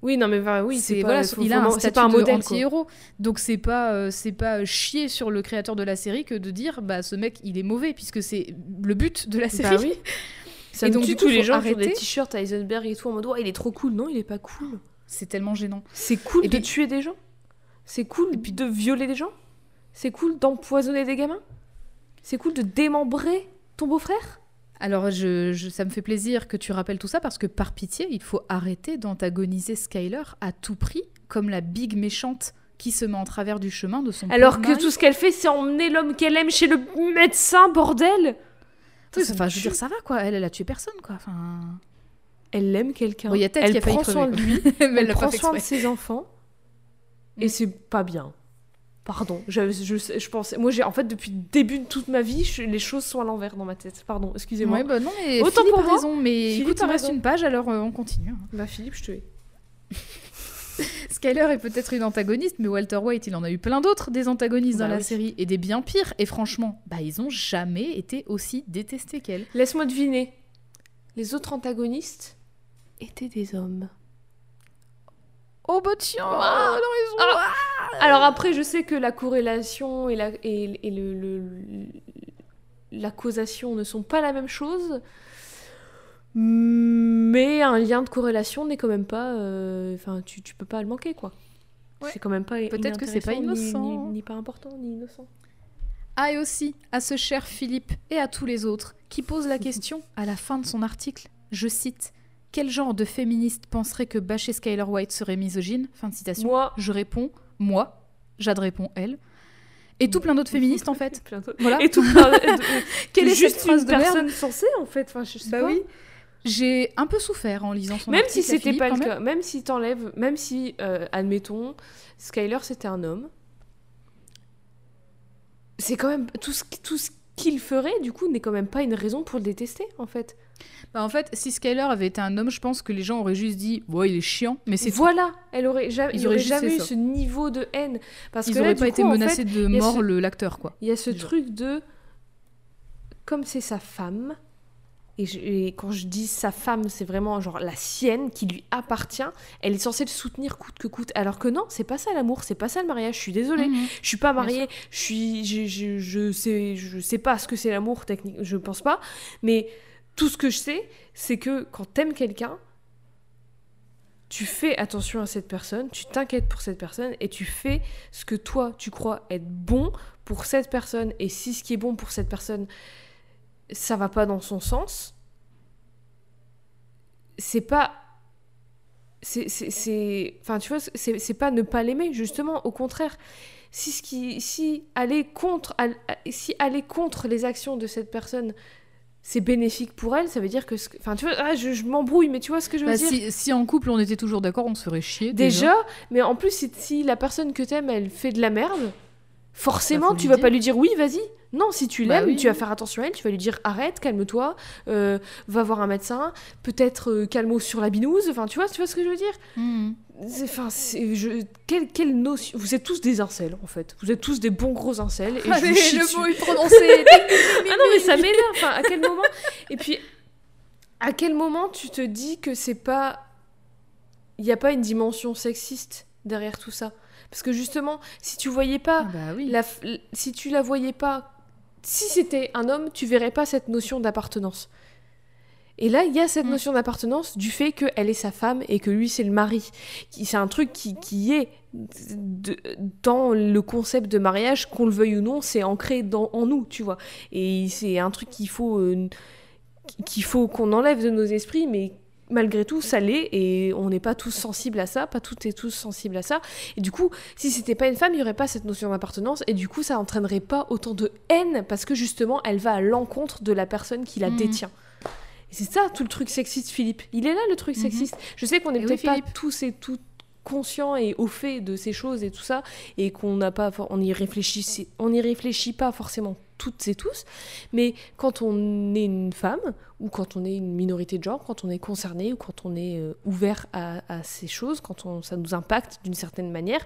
Oui, non, mais bah, oui, c'est voilà, faut- il a un c'est statut pas un modèle, anti-héros. Donc c'est pas, euh, c'est pas chier sur le créateur de la série que de dire, bah, ce mec, il est mauvais, puisque c'est le but de la série. Bah oui. Ça Et donc, du tous coup, les gens ont des arrêter. t-shirts à Heisenberg et tout en mode ouais, il est trop cool. Non, il est pas cool. C'est tellement gênant. C'est cool Et de puis- tuer des gens. C'est cool puis de violer des gens. C'est cool d'empoisonner des gamins. C'est cool de démembrer ton beau-frère? Alors, je, je- ça me fait plaisir que tu rappelles tout ça parce que par pitié, il faut arrêter d'antagoniser Skyler à tout prix comme la big méchante qui se met en travers du chemin de son Alors que mari. tout ce qu'elle fait, c'est emmener l'homme qu'elle aime chez le médecin, bordel enfin, je veux dire, ça va quoi. Elle, elle a tué personne quoi. Enfin... Elle aime quelqu'un. Bon, il y a Ted elle qui a prend soin de lui. Mais elle pas prend soin de ses enfants. Et Mm. c'est pas bien. Pardon. Je, je, sais- je pense. Moi, j'ai en fait depuis le début de toute ma vie, je- les choses sont à l'envers dans ma tête. Pardon. Excusez-moi. Ouais, bah non, mais Autant Philippe pour a moi. raison. Mais Philippe écoute, il reste une page, alors euh, on continue. Bah Philippe, je te hais. Skyler est peut-être une antagoniste, mais Walter White, il en a eu plein d'autres des antagonistes Bah dans la oui. série et des bien pires. Et franchement, bah ils ont jamais été aussi détestés qu'elle. Laisse-moi deviner. Les autres antagonistes étaient des hommes. Oh bah tiens, Ah. elle a raison. Alors après, je sais que la corrélation et la, et, et le, le- la causation ne sont pas la même chose. Mais un lien de corrélation n'est quand même pas... euh, Enfin, tu, tu peux pas le manquer, quoi. Ouais. C'est quand même pas Peut-être que c'est pas ni- innocent. Ni, ni pas important, ni innocent. Ah et aussi à ce cher Philippe et à tous les autres qui posent la question à la fin de son article, je cite, quel genre de féministe penserait que bâcher Skyler White serait misogyne Fin de citation. Moi... Je réponds, moi. Jade répond, elle. Et tout plein d'autres féministes en fait. Voilà. Et tout plein Quelle est juste cette phrase une de merde? personne censée, en fait. Enfin, je sais Bah pas. oui. J'ai un peu souffert en lisant son Même si c'était pas le quand même. cas, même si t'enlèves, même si, euh, admettons, Skyler c'était un homme, c'est quand même tout ce, tout ce qu'il ferait, du coup, n'est quand même pas une raison pour le détester, en fait. Bah, en fait, si Skyler avait été un homme, je pense que les gens auraient juste dit, ouais, il est chiant, mais c'est tout. Voilà, elle aurait jamais, il aurait jamais eu ça. ce niveau de haine, parce Ils que là, auraient du pas coup, été fait, menacés de mort ce- l'acteur quoi. Il y a ce truc de, comme c'est sa femme. Et, je- et quand je dis sa femme, c'est vraiment genre la sienne qui lui appartient. Elle est censée le soutenir coûte que coûte. Alors que non, c'est pas ça l'amour, c'est pas ça le mariage. Je suis désolée. Mhm. Je suis pas mariée, je suis, je, je, je sais, je sais pas ce que c'est l'amour technique, je pense pas. Mais tout ce que je sais, c'est que quand t'aimes quelqu'un, tu fais attention à cette personne, tu t'inquiètes pour cette personne et tu fais ce que toi tu crois être bon pour cette personne. Et si ce qui est bon pour cette personne, ça va pas dans son sens, c'est pas c'est enfin tu vois c'est pas ne pas l'aimer justement au contraire si ce qui si aller contre si aller contre les actions de cette personne c'est bénéfique pour elle ça veut dire que ce- enfin tu vois ah, je, je m'embrouille mais tu vois ce que je veux Bah, dire? si, si en couple on était toujours d'accord, on se ferait chier. déjà mais en plus si, si la personne que t'aimes elle fait de la merde forcément Bah, tu vas dire. pas lui dire oui vas-y non si tu Bah l'aimes oui. tu vas faire attention à elle tu vas lui dire arrête calme-toi euh, va voir un médecin peut-être euh, calme sur la binouse enfin tu vois tu vois ce que je veux dire? C'est- Enfin, je, quelle, quelle notion. Vous êtes tous des incels, en fait. Vous êtes tous des bons gros incels. Et je Allez, vous le mot est prononcé. Ah non, mais ça m'énerve. Enfin, à quel moment? Et puis, à quel moment tu te dis que c'est pas. Il n'y a pas une dimension sexiste derrière tout ça? Parce que justement, si tu voyais pas. Ah bah oui. La, si tu la voyais pas. Si c'était un homme, tu verrais pas cette notion d'appartenance. Et là, il y a cette Mm. notion d'appartenance du fait qu'elle est sa femme et que lui, c'est le mari. C'est un truc qui, qui est de- dans le concept de mariage, qu'on le veuille ou non, c'est ancré dans, en nous, tu vois. Et c'est un truc qu'il faut, euh, qu'il faut qu'on enlève de nos esprits, mais malgré tout, ça l'est, et on n'est pas tous sensibles à ça, pas toutes et tous sensibles à ça. Et du coup, si c'était pas une femme, il y aurait pas cette notion d'appartenance, et du coup, ça entraînerait pas autant de haine, parce que justement, elle va à l'encontre de la personne qui la Mhm. détient. Et c'est ça tout le truc sexiste, Philippe. Il est là le truc Mhm. sexiste. Je sais qu'on est Eh oui, peut-être pas tous et toutes conscients et au fait de ces choses et tout ça, et qu'on n'a pas, on y réfléchit, on n'y réfléchit pas forcément toutes et tous, mais quand on est une femme ou quand on est une minorité de genre, quand on est concerné ou quand on est euh, ouvert à, à ces choses, quand on, ça nous impacte d'une certaine manière,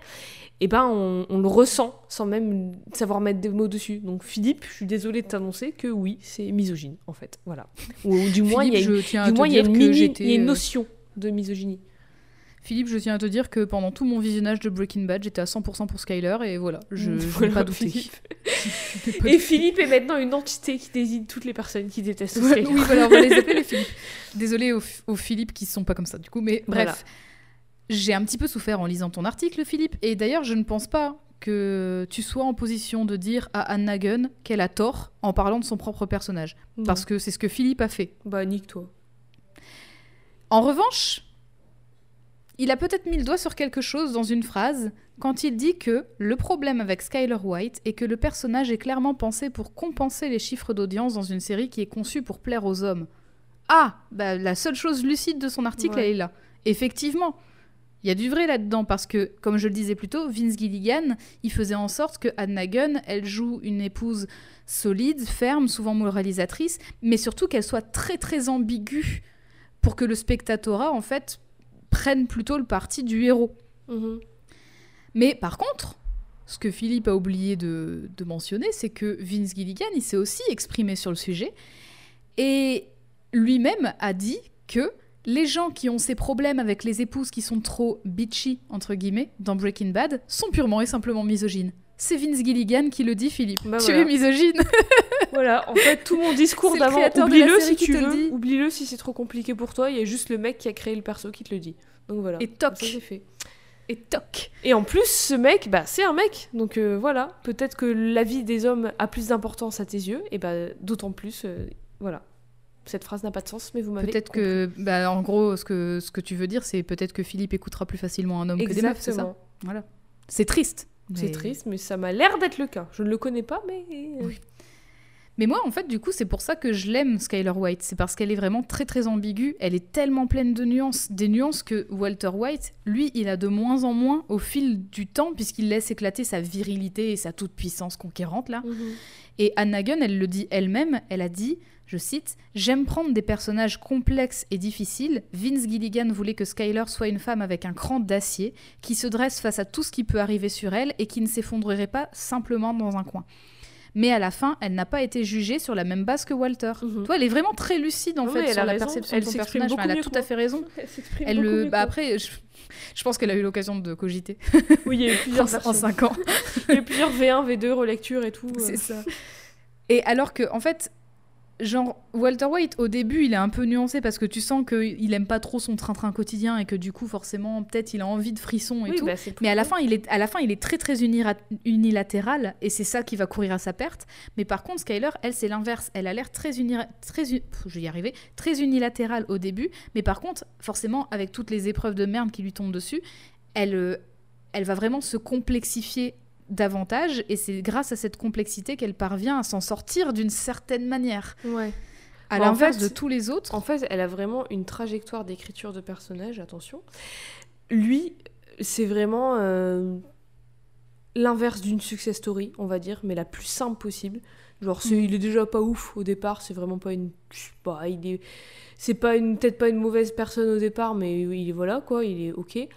eh ben on, on le ressent sans même savoir mettre des mots dessus. Donc Philippe, je suis désolée de t'annoncer que oui, c'est misogyne en fait, voilà. Ou, ou du moins il y a Philippe, une, je tiens à du te moins il y a dire une, que mini- j'étais, il y a une euh, notion de misogynie. Philippe, je tiens à te dire que pendant tout mon visionnage de Breaking Bad, j'étais à 100% pour Skyler et voilà, je, n'ai Voilà, pas douté. Philippe. Pas Et. Philippe est maintenant une entité qui désigne toutes les personnes qui détestent Ouais, Skyler. oui, voilà, on va les appeler les Philippe. Désolée aux, aux Philippe qui sont pas comme ça, du coup, mais bref. J'ai un petit peu souffert en lisant ton article, Philippe, et d'ailleurs, je ne pense pas que tu sois en position de dire à Anna Gunn qu'elle a tort en parlant de son propre personnage, parce que c'est ce que Philippe a fait. Bah nique toi. En revanche, il a peut-être mis le doigt sur quelque chose dans une phrase quand il dit que le problème avec Skyler White est que le personnage est clairement pensé pour compenser les chiffres d'audience dans une série qui est conçue pour plaire aux hommes. Ah, bah la seule chose lucide de son article, Ouais. elle est là. Effectivement, il y a du vrai là-dedans parce que, comme je le disais plus tôt, Vince Gilligan, il faisait en sorte que Gunn, elle joue une épouse solide, ferme, souvent moralisatrice, mais surtout qu'elle soit très très ambiguë pour que le spectatorat, en fait, prenne plutôt le parti du héros. Mhm. Mais par contre, ce que Philippe a oublié de, de mentionner, c'est que Vince Gilligan, il s'est aussi exprimé sur le sujet et lui-même a dit que les gens qui ont ces problèmes avec les épouses qui sont trop bitchy, entre guillemets, dans Breaking Bad, sont purement et simplement misogynes. C'est Vince Gilligan qui le dit, Philippe. Bah tu voilà. es misogyne. Voilà, en fait, tout mon discours d'avant, oublie-le si tu te le veux, oublie-le si c'est trop compliqué pour toi, il y a juste le mec qui a créé le perso qui te le dit. Donc voilà. Et toc. Ça, c'est fait. Et toc. Et en plus, ce mec, bah, c'est un mec. Donc euh, voilà, peut-être que la vie des hommes a plus d'importance à tes yeux, et bah, d'autant plus, euh, voilà. Cette phrase n'a pas de sens, mais vous m'avez Peut-être que, bah, en gros, ce que, ce que tu veux dire, c'est peut-être que Philippe écoutera plus facilement un homme que des meufs, c'est ça? Exactement. Voilà. C'est triste. C'est mais- triste, mais ça m'a l'air d'être le cas. Je ne le connais pas, mais... euh, Oui. Mais moi, en fait, du coup, c'est pour ça que je l'aime, Skyler White. C'est parce qu'elle est vraiment très, très ambiguë. Elle est tellement pleine de nuances. Des nuances que Walter White, lui, il a de moins en moins au fil du temps, puisqu'il laisse éclater sa virilité et sa toute-puissance conquérante, là. Mhm. Et Anna Gunn, elle le dit elle-même, elle a dit, je cite, J'aime prendre des personnages complexes et difficiles. Vince Gilligan voulait que Skyler soit une femme avec un cran d'acier, qui se dresse face à tout ce qui peut arriver sur elle et qui ne s'effondrerait pas simplement dans un coin. Mais à la fin, elle n'a pas été jugée sur la même base que Walter. Mhm. Toi, elle est vraiment très lucide en Non, fait sur a la raison. perception Elle de son personnage. beaucoup Elle a tout à fait raison. Elle le, bah après, je, je pense qu'elle a eu l'occasion de cogiter Oui, il y a eu plusieurs en. 5 ans. Il y a eu plusieurs V1, V2, relecture et tout. euh. C'est ça. Et alors que, en fait, genre, Walter White, au début, il est un peu nuancé parce que tu sens qu'il aime pas trop son train-train quotidien et que du coup, forcément, peut-être il a envie de frissons et Oui, tout. bah, Mais à la, fin, il est, à la fin, il est très très unilatéral et c'est ça qui va courir à sa perte. Mais par contre, Skyler, elle, c'est l'inverse. Elle a l'air très, unira- très Pff, je vais y arriver, très unilatérale au début. Mais par contre, forcément, avec toutes les épreuves de merde qui lui tombent dessus, elle, euh, elle va vraiment se complexifier davantage et c'est grâce à cette complexité qu'elle parvient à s'en sortir d'une certaine manière. Ouais. À en l'inverse fait, de tous les autres. En fait, elle a vraiment une trajectoire d'écriture de personnage, attention. Lui, c'est vraiment euh, l'inverse d'une success story, on va dire, mais la plus simple possible. Genre, c'est- il est déjà pas ouf au départ, c'est vraiment pas une. je sais pas, il est. C'est pas une. Peut-être pas une mauvaise personne au départ, mais il est voilà, quoi, il est ok. Et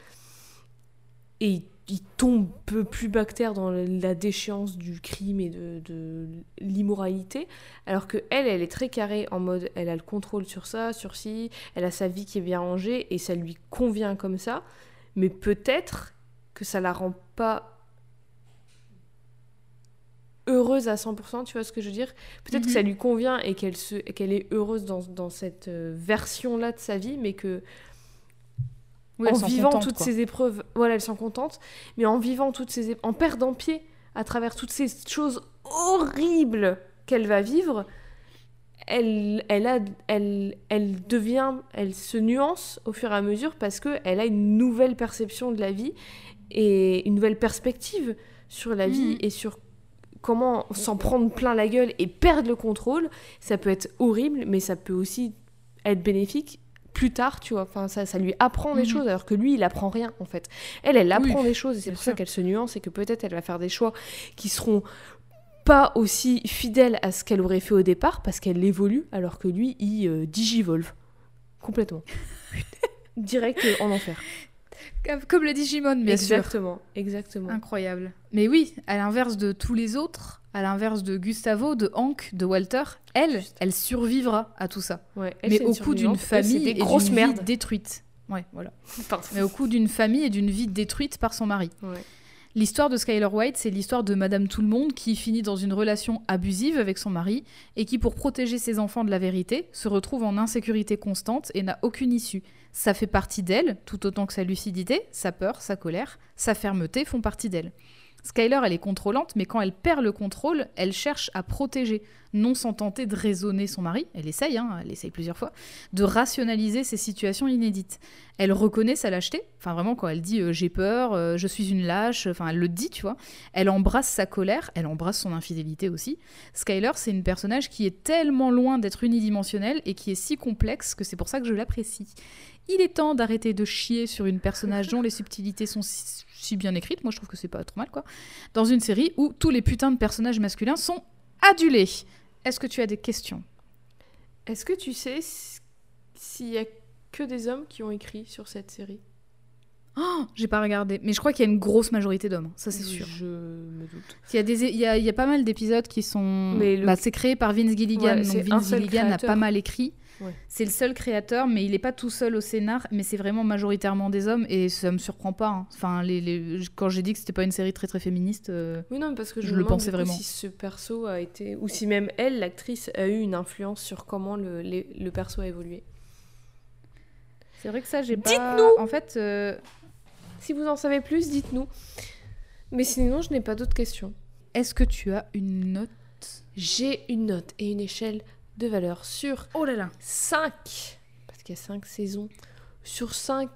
il, il tombe peu plus bactère dans la déchéance du crime et de, de l'immoralité. Alors que elle, elle est très carrée en mode, elle a le contrôle sur ça, sur ci, elle a sa vie qui est bien rangée et ça lui convient comme ça. Mais peut-être que ça la rend pas heureuse à 100%, tu vois ce que je veux dire? Peut-être que Mhm. ça lui convient et qu'elle est heureuse dans, dans cette euh, version-là de sa vie, mais que Oui, en vivant toutes quoi. ces épreuves, voilà, elle s'en contente, mais en vivant toutes ces en perdant pied à travers toutes ces choses horribles qu'elle va vivre, elle, elle, a, elle, elle devient, elle se nuance au fur et à mesure parce que elle a une nouvelle perception de la vie et une nouvelle perspective sur la vie Mhm. et sur comment s'en prendre plein la gueule et perdre le contrôle. Ça peut être horrible, mais ça peut aussi être bénéfique plus tard, tu vois. Enfin, ça, ça lui apprend des Mhm. choses, alors que lui, il apprend rien, en fait. Elle, elle apprend Oui, des choses, et c'est pour ça qu'elle se nuance, et que peut-être elle va faire des choix qui seront pas aussi fidèles à ce qu'elle aurait fait au départ, parce qu'elle évolue, alors que lui, il euh, digivolve. Complètement. Direct euh, en enfer. Comme le Digimon, bien sûr. exactement, exactement. Incroyable. Mais oui, à l'inverse de tous les autres, à l'inverse de Gustavo, de Hank, de Walter, elle, elle survivra à tout ça. Ouais, elle, mais au coup d'une famille et d'une vie détruite. Ouais, voilà. Pardon. Mais au coup d'une famille et d'une vie détruite par son mari. Ouais. L'histoire de Skyler White, c'est l'histoire de Madame Tout-le-Monde qui finit dans une relation abusive avec son mari et qui, pour protéger ses enfants de la vérité, se retrouve en insécurité constante et n'a aucune issue. Ça fait partie d'elle, tout autant que sa lucidité, sa peur, sa colère, sa fermeté font partie d'elle. Skyler, elle est contrôlante, mais quand elle perd le contrôle, elle cherche à protéger, non sans tenter de raisonner son mari, elle essaye, hein, elle essaye plusieurs fois, de rationaliser ces situations inédites. Elle reconnaît sa lâcheté, enfin vraiment quand elle dit euh, j'ai peur, euh, je suis une lâche, enfin elle le dit, tu vois. Elle embrasse sa colère, elle embrasse son infidélité aussi. Skyler, c'est une personnage qui est tellement loin d'être unidimensionnelle et qui est si complexe que c'est pour ça que je l'apprécie. Il est temps d'arrêter de chier sur une personnage dont les subtilités sont si, si bien écrites, moi je trouve que c'est pas trop mal quoi, dans une série où tous les putains de personnages masculins sont adulés. Est-ce que tu as des questions? Est-ce que tu sais s'il y a que des hommes qui ont écrit sur cette série? Oh, j'ai pas regardé, mais je crois qu'il y a une grosse majorité d'hommes, ça c'est sûr. Je me doute. Il y, a des, il, y a, il y a pas mal d'épisodes qui sont. Mais le- Bah, c'est créé par Vince Gilligan, Ouais, donc Vince Gilligan a pas mal écrit. Ouais. C'est le seul créateur, mais il est pas tout seul au scénar, mais c'est vraiment majoritairement des hommes et ça me surprend pas. hein. Enfin, les, les- quand j'ai dit que c'était pas une série très très féministe, euh, Oui, non, parce que je, Je le pensais vraiment. si ce perso a été. Ou si même elle, l'actrice, a eu une influence sur comment le, les- le perso a évolué. c'est vrai que ça j'ai pas. Dites-nous En fait, euh, Si vous en savez plus, dites-nous. Mais sinon, je n'ai pas d'autres questions. est-ce que tu as une note? J'ai une note et une échelle de valeur sur Oh là là 5, parce qu'il y a 5 saisons, sur 5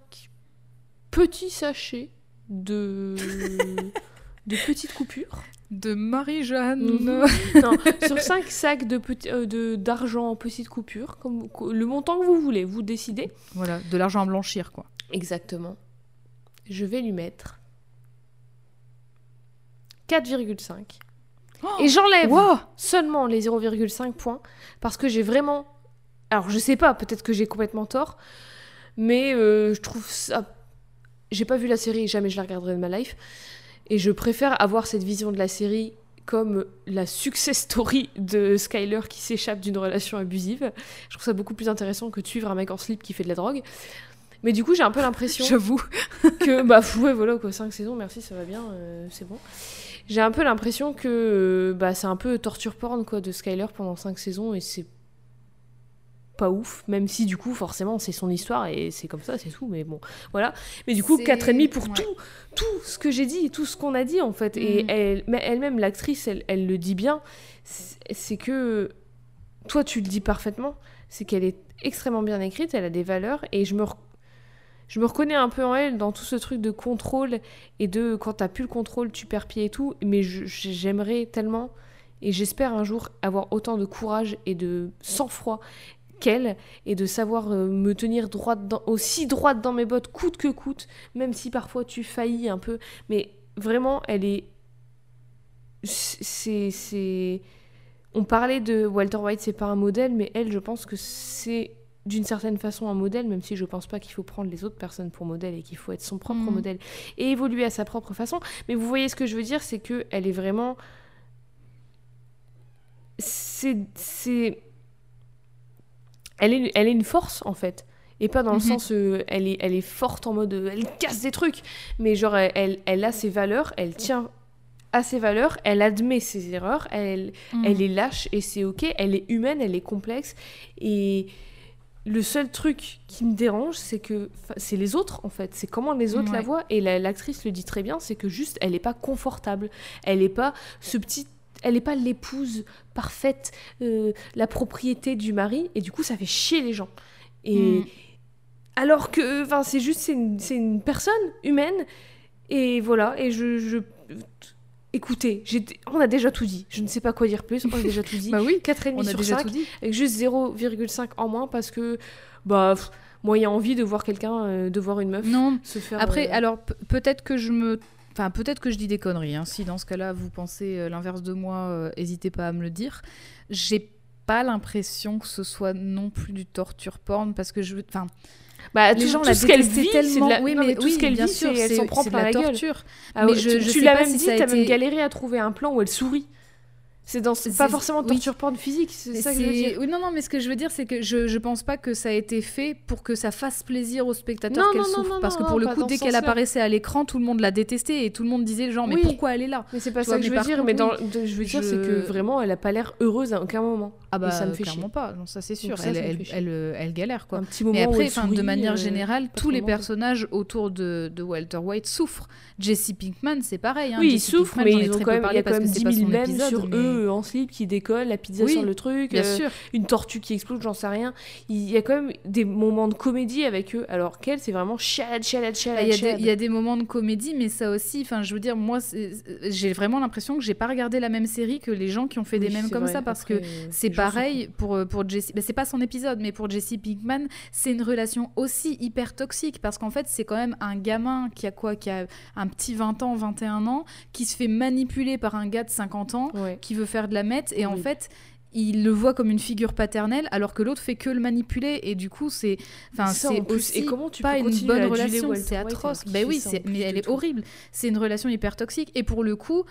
petits sachets de, de petites coupures. De Marie-Jeanne. Mhm. non, sur 5 sacs de petits- euh, de- d'argent en petites coupures, comme, le montant que vous voulez, vous décidez. Voilà, de l'argent à blanchir quoi. Exactement. Je vais lui mettre 4,5. Et j'enlève Wow seulement les 0,5 points parce que j'ai vraiment. Alors je sais pas, peut-être que j'ai complètement tort, mais euh, je trouve ça. J'ai pas vu la série, jamais je la regarderai de ma life, et je préfère avoir cette vision de la série comme la success story de Skyler qui s'échappe d'une relation abusive. Je trouve ça beaucoup plus intéressant que de suivre un mec en slip qui fait de la drogue. Mais du coup, j'ai un peu l'impression J'avoue. que bah ouais voilà quoi 5 saisons merci ça va bien euh, c'est bon j'ai un peu l'impression que euh, bah c'est un peu torture porn quoi de Skyler pendant 5 saisons et c'est pas ouf même si du coup forcément c'est son histoire et c'est comme ça c'est tout mais bon voilà mais du coup C'est- 4 et demi pour ouais. tout tout ce que j'ai dit tout ce qu'on a dit en fait et Mhm. elle mais elle-même l'actrice elle, elle le dit bien c'est que toi tu le dis parfaitement c'est qu'elle est extrêmement bien écrite elle a des valeurs et je me je me reconnais un peu en elle dans tout ce truc de contrôle et de quand t'as plus le contrôle, tu perds pied et tout. Mais j'aimerais tellement et j'espère un jour avoir autant de courage et de sang-froid qu'elle et de savoir euh, me tenir droite aussi droite dans mes bottes coûte que coûte, même si parfois tu faillis un peu. Mais vraiment, elle est. C'est. c'est- On parlait de Walter White, c'est pas un modèle, mais elle, je pense que c'est d'une certaine façon un modèle, même si je pense pas qu'il faut prendre les autres personnes pour modèle et qu'il faut être son propre Mhm. modèle et évoluer à sa propre façon. Mais vous voyez ce que je veux dire, c'est que elle est vraiment, c'est, c'est, elle est, elle est une force en fait. Et pas dans le Mhm. sens, euh, elle, est, elle est forte en mode, euh, elle casse des trucs. Mais genre, elle, elle, elle a ses valeurs, elle tient à ses valeurs, elle admet ses erreurs, elle, elle est lâche et c'est ok, elle est humaine, elle est complexe. Et le seul truc qui me dérange, c'est que c'est les autres en fait, c'est comment les autres la voient. Et la- l'actrice le dit très bien, c'est que juste elle n'est pas confortable, elle n'est pas ce petit. Elle n'est pas l'épouse parfaite, euh, la propriété du mari, et du coup ça fait chier les gens. Et Mm. alors que, enfin, c'est juste, c'est une, une personne humaine, et voilà. Et je, je... écoutez, on a déjà tout dit. Je ne sais pas quoi dire plus. On a déjà tout dit. Bah oui, 4,5 on a sur déjà 5 tout dit. avec juste 0,5 en moins parce que bah pff, moi il y a envie de voir quelqu'un euh, de voir une meuf Non, se faire Après, euh, alors pe- peut-être que je me. Enfin, peut-être que je dis des conneries. hein. Si dans ce cas-là, vous pensez euh, l'inverse de moi, n'hésitez pas à me le dire. J'ai pas l'impression que ce soit non plus du torture porn parce que je veux. Enfin, bah, les tout, gens tout la ce qu'elle vit c'est tellement. la... Oui, non, mais, tout oui, ce qu'elle vit sûr, c'est elle s'en prend plein la gueule torture. Ah mais je- tu, je tu sais l'as même si dit t'as même galéré à trouver un plan où elle sourit c'est dans pas forcément oui. torture porn physique c'est ça que je veux dire Oui, non, non, mais ce que je veux dire, c'est que je, je pense pas que ça a été fait pour que ça fasse plaisir aux spectateurs qu'elle souffre. non, parce que non, pour le coup, dès qu'elle apparaissait à l'écran, tout le monde la détestait et tout le monde disait genre, mais Oui. pourquoi elle est là? Mais c'est pas ça que je veux dire mais oui. je veux dire c'est que vraiment elle a pas l'air heureuse à aucun moment Ah bah, et ça me fait clairement chier. pas, non, ça c'est sûr. ça, elle, ça euh, elle galère quoi. Un petit moment Mais après, enfin, de sourit, manière euh, générale, pas tous les personnages autour de, de Walter White souffrent. Jesse Pinkman, c'est pareil. Hein. Oui, ils Jesse souffrent, Pinkman, mais ils ont quand même, il y a quand même que 10 c'est pas 000 son mèmes sur mais- eux en slip qui décollent, la pizza Oui, sur le truc, Bien euh, sûr. une tortue qui explose, j'en sais rien. Il y a quand même des moments de comédie avec eux, alors qu'elle, c'est vraiment chialade, chialade, Ah, chialade, Il y, a des, moments de comédie, mais ça aussi, enfin, je veux dire, moi, j'ai vraiment l'impression que j'ai pas regardé la même série que les gens qui ont fait des c'est comme ça, parce que c'est sont pareil pour, euh, pour Jesse. bah, c'est pas son épisode, mais pour Jesse Pinkman, c'est une relation aussi hyper toxique, parce qu'en fait, c'est quand même un gamin qui a quoi Qui a un petit 20 ans, 21 ans, qui se fait manipuler par un gars de 50 ans, Ouais. qui veut faire de la meth, et en fait. Il le voit comme une figure paternelle alors que l'autre fait que le manipuler et du coup c'est enfin c'est aussi Et comment tu pas peux une bonne relation, c'est White atroce. Ben oui, mais elle est tout horrible. C'est une relation hyper toxique. Et pour le coup,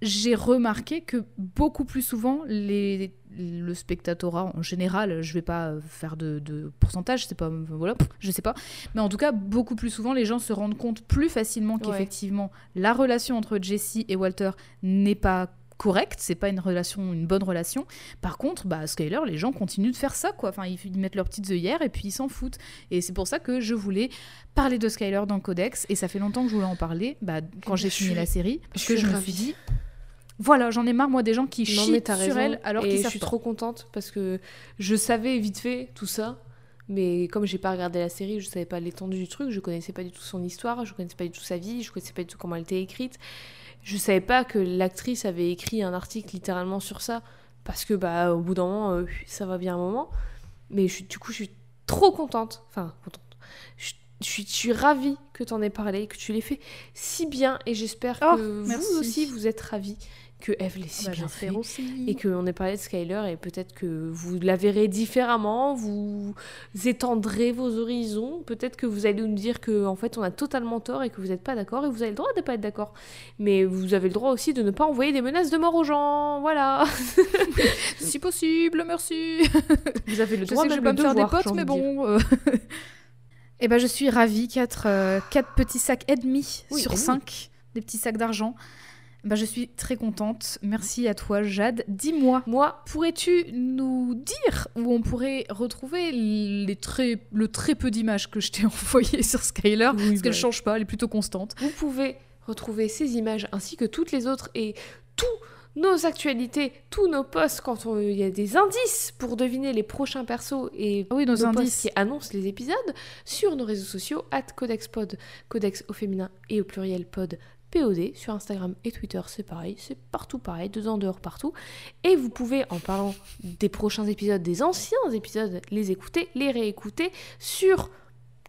j'ai remarqué que beaucoup plus souvent, les, le spectatorat en général, je vais pas faire de, de pourcentage, c'est pas voilà, je sais pas, mais en tout cas beaucoup plus souvent, les gens se rendent compte plus facilement Ouais. qu'effectivement la relation entre Jesse et Walter n'est pas correcte, c'est pas une relation, une bonne relation. Par contre, bah, Skyler, les gens continuent de faire ça, quoi. Enfin, ils, ils mettent leurs petites œillères et puis ils s'en foutent. Et c'est pour ça que je voulais parler de Skyler dans Codex. Et ça fait longtemps que je voulais en parler, bah, quand j'ai fini suis- la série, parce je que je me suis dit, voilà, j'en ai marre moi des gens qui Non, chient sur raison. elle alors qu'ils je savent suis pas. trop contente parce que je savais vite fait tout ça. Mais comme j'ai pas regardé la série, je savais pas l'étendue du truc, je connaissais pas du tout son histoire, je connaissais pas du tout sa vie, je connaissais pas du tout comment elle était écrite. Je savais pas que l'actrice avait écrit un article littéralement sur ça parce que bah au bout d'un moment euh, ça va bien un moment. Mais je suis- du coup je suis trop contente, enfin contente. Je, je suis, je suis ravie que t'en aies parlé, que tu l'aies fait si bien et j'espère Oh, que merci. vous aussi vous êtes ravis que Eve l'ait si Bah, bien fait aussi. et qu'on ait parlé de Skyler et peut-être que vous la verrez différemment, vous étendrez vos horizons, peut-être que vous allez nous dire que en fait on a totalement tort et que vous n'êtes pas d'accord et vous avez le droit de pas être d'accord. Mais vous avez le droit aussi de ne pas envoyer des menaces de mort aux gens, voilà. si possible, merci. Vous avez le Je droit sais que je même vais pas me faire des potes, mais de bon. euh. Eh ben, je suis ravie. Quatre, euh, quatre petits sacs et demi Oui, sur et demi. cinq. Des petits sacs d'argent. Ben, je suis très contente. Merci à toi, Jade. Dis-moi, Moi, pourrais-tu nous dire où on pourrait retrouver les très, le très peu d'images que je t'ai envoyées sur Skyler? Oui, Parce qu'elle bah. change pas, elle est plutôt constante. vous pouvez retrouver ces images ainsi que toutes les autres et tous nos actualités, tous nos posts quand il y a des indices pour deviner les prochains persos et Ah oui, nos nos posts indices. qui annoncent les épisodes sur nos réseaux sociaux, at CodexPod, Codex au féminin et au pluriel pod POD, sur Instagram et Twitter, c'est pareil, c'est partout pareil, dedans, dehors, partout. Et vous pouvez, en parlant des prochains épisodes, des anciens épisodes, les écouter, les réécouter sur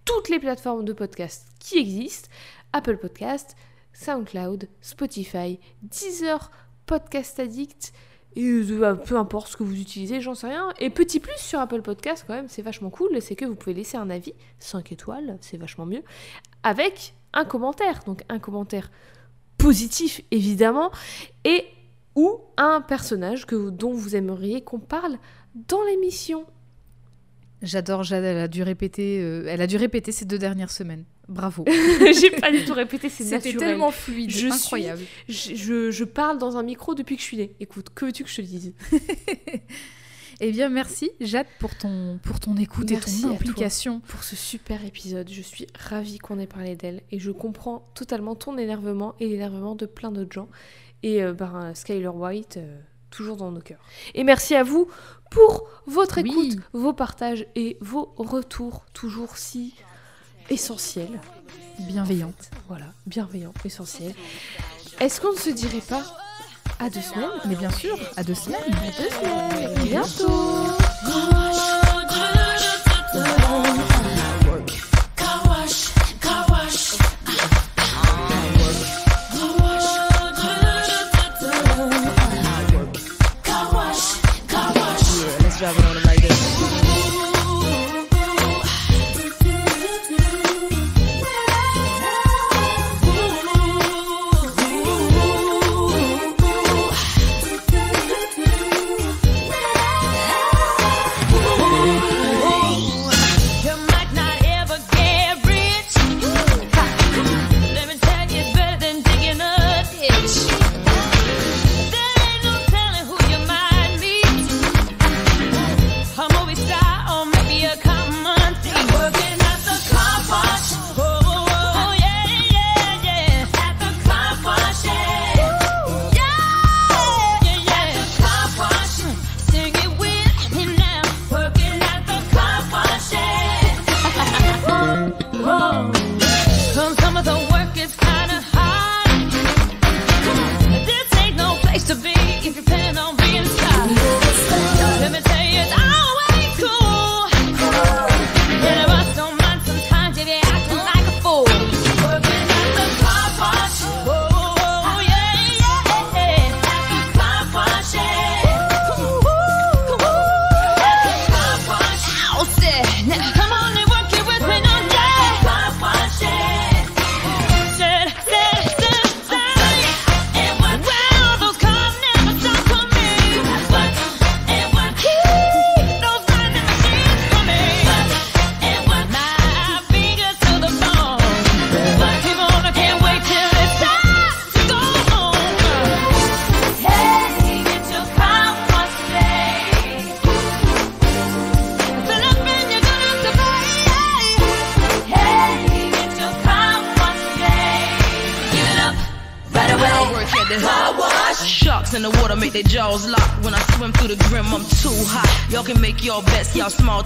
toutes les plateformes de podcast qui existent, Apple Podcast, SoundCloud, Spotify, Deezer, Podcast Addict, et euh, peu importe ce que vous utilisez, j'en sais rien. Et petit plus sur Apple Podcast, quand même, c'est vachement cool, c'est que vous pouvez laisser un avis, 5 étoiles, c'est vachement mieux, avec un commentaire. Donc un commentaire positif, évidemment, et ou un personnage que, dont vous aimeriez qu'on parle dans l'émission. J'adore Jade, elle a dû répéter, euh, elle a dû répéter ces deux dernières semaines. Bravo. J'ai pas du tout répété, c'est C'était naturel. tellement fluide, Je suis- incroyable. Je, je- je parle dans un micro depuis que je suis née. Écoute, que veux-tu que je te dise? Eh bien, merci Jade pour ton, pour ton écoute Merci et ton implication. pour ce super épisode. Je suis ravie qu'on ait parlé d'elle et je comprends totalement ton énervement et l'énervement de plein d'autres gens. Et euh, ben, Skyler White, euh, toujours dans nos cœurs. Et merci à vous pour votre Oui. écoute, vos partages et vos retours, toujours si essentiels. Bienveillante. Voilà, bienveillants, essentiels. Est-ce qu'on ne se dirait pas à deux semaines Mais bien sûr, à deux semaines. À deux semaines bientôt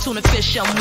tuna fish, I'm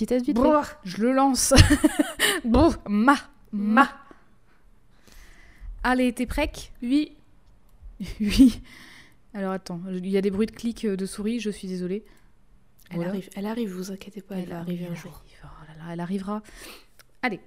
petit test vite. Brrr. fait. Je le lance. bon, ma, ma. Allez, t'es prête Oui. Oui. Alors attends, il y a des bruits de clics euh, de souris, je suis désolée. Elle Voilà. arrive, elle arrive, vous inquiétez pas, elle, un jour. arrive. Oh là là, elle arrivera. Allez.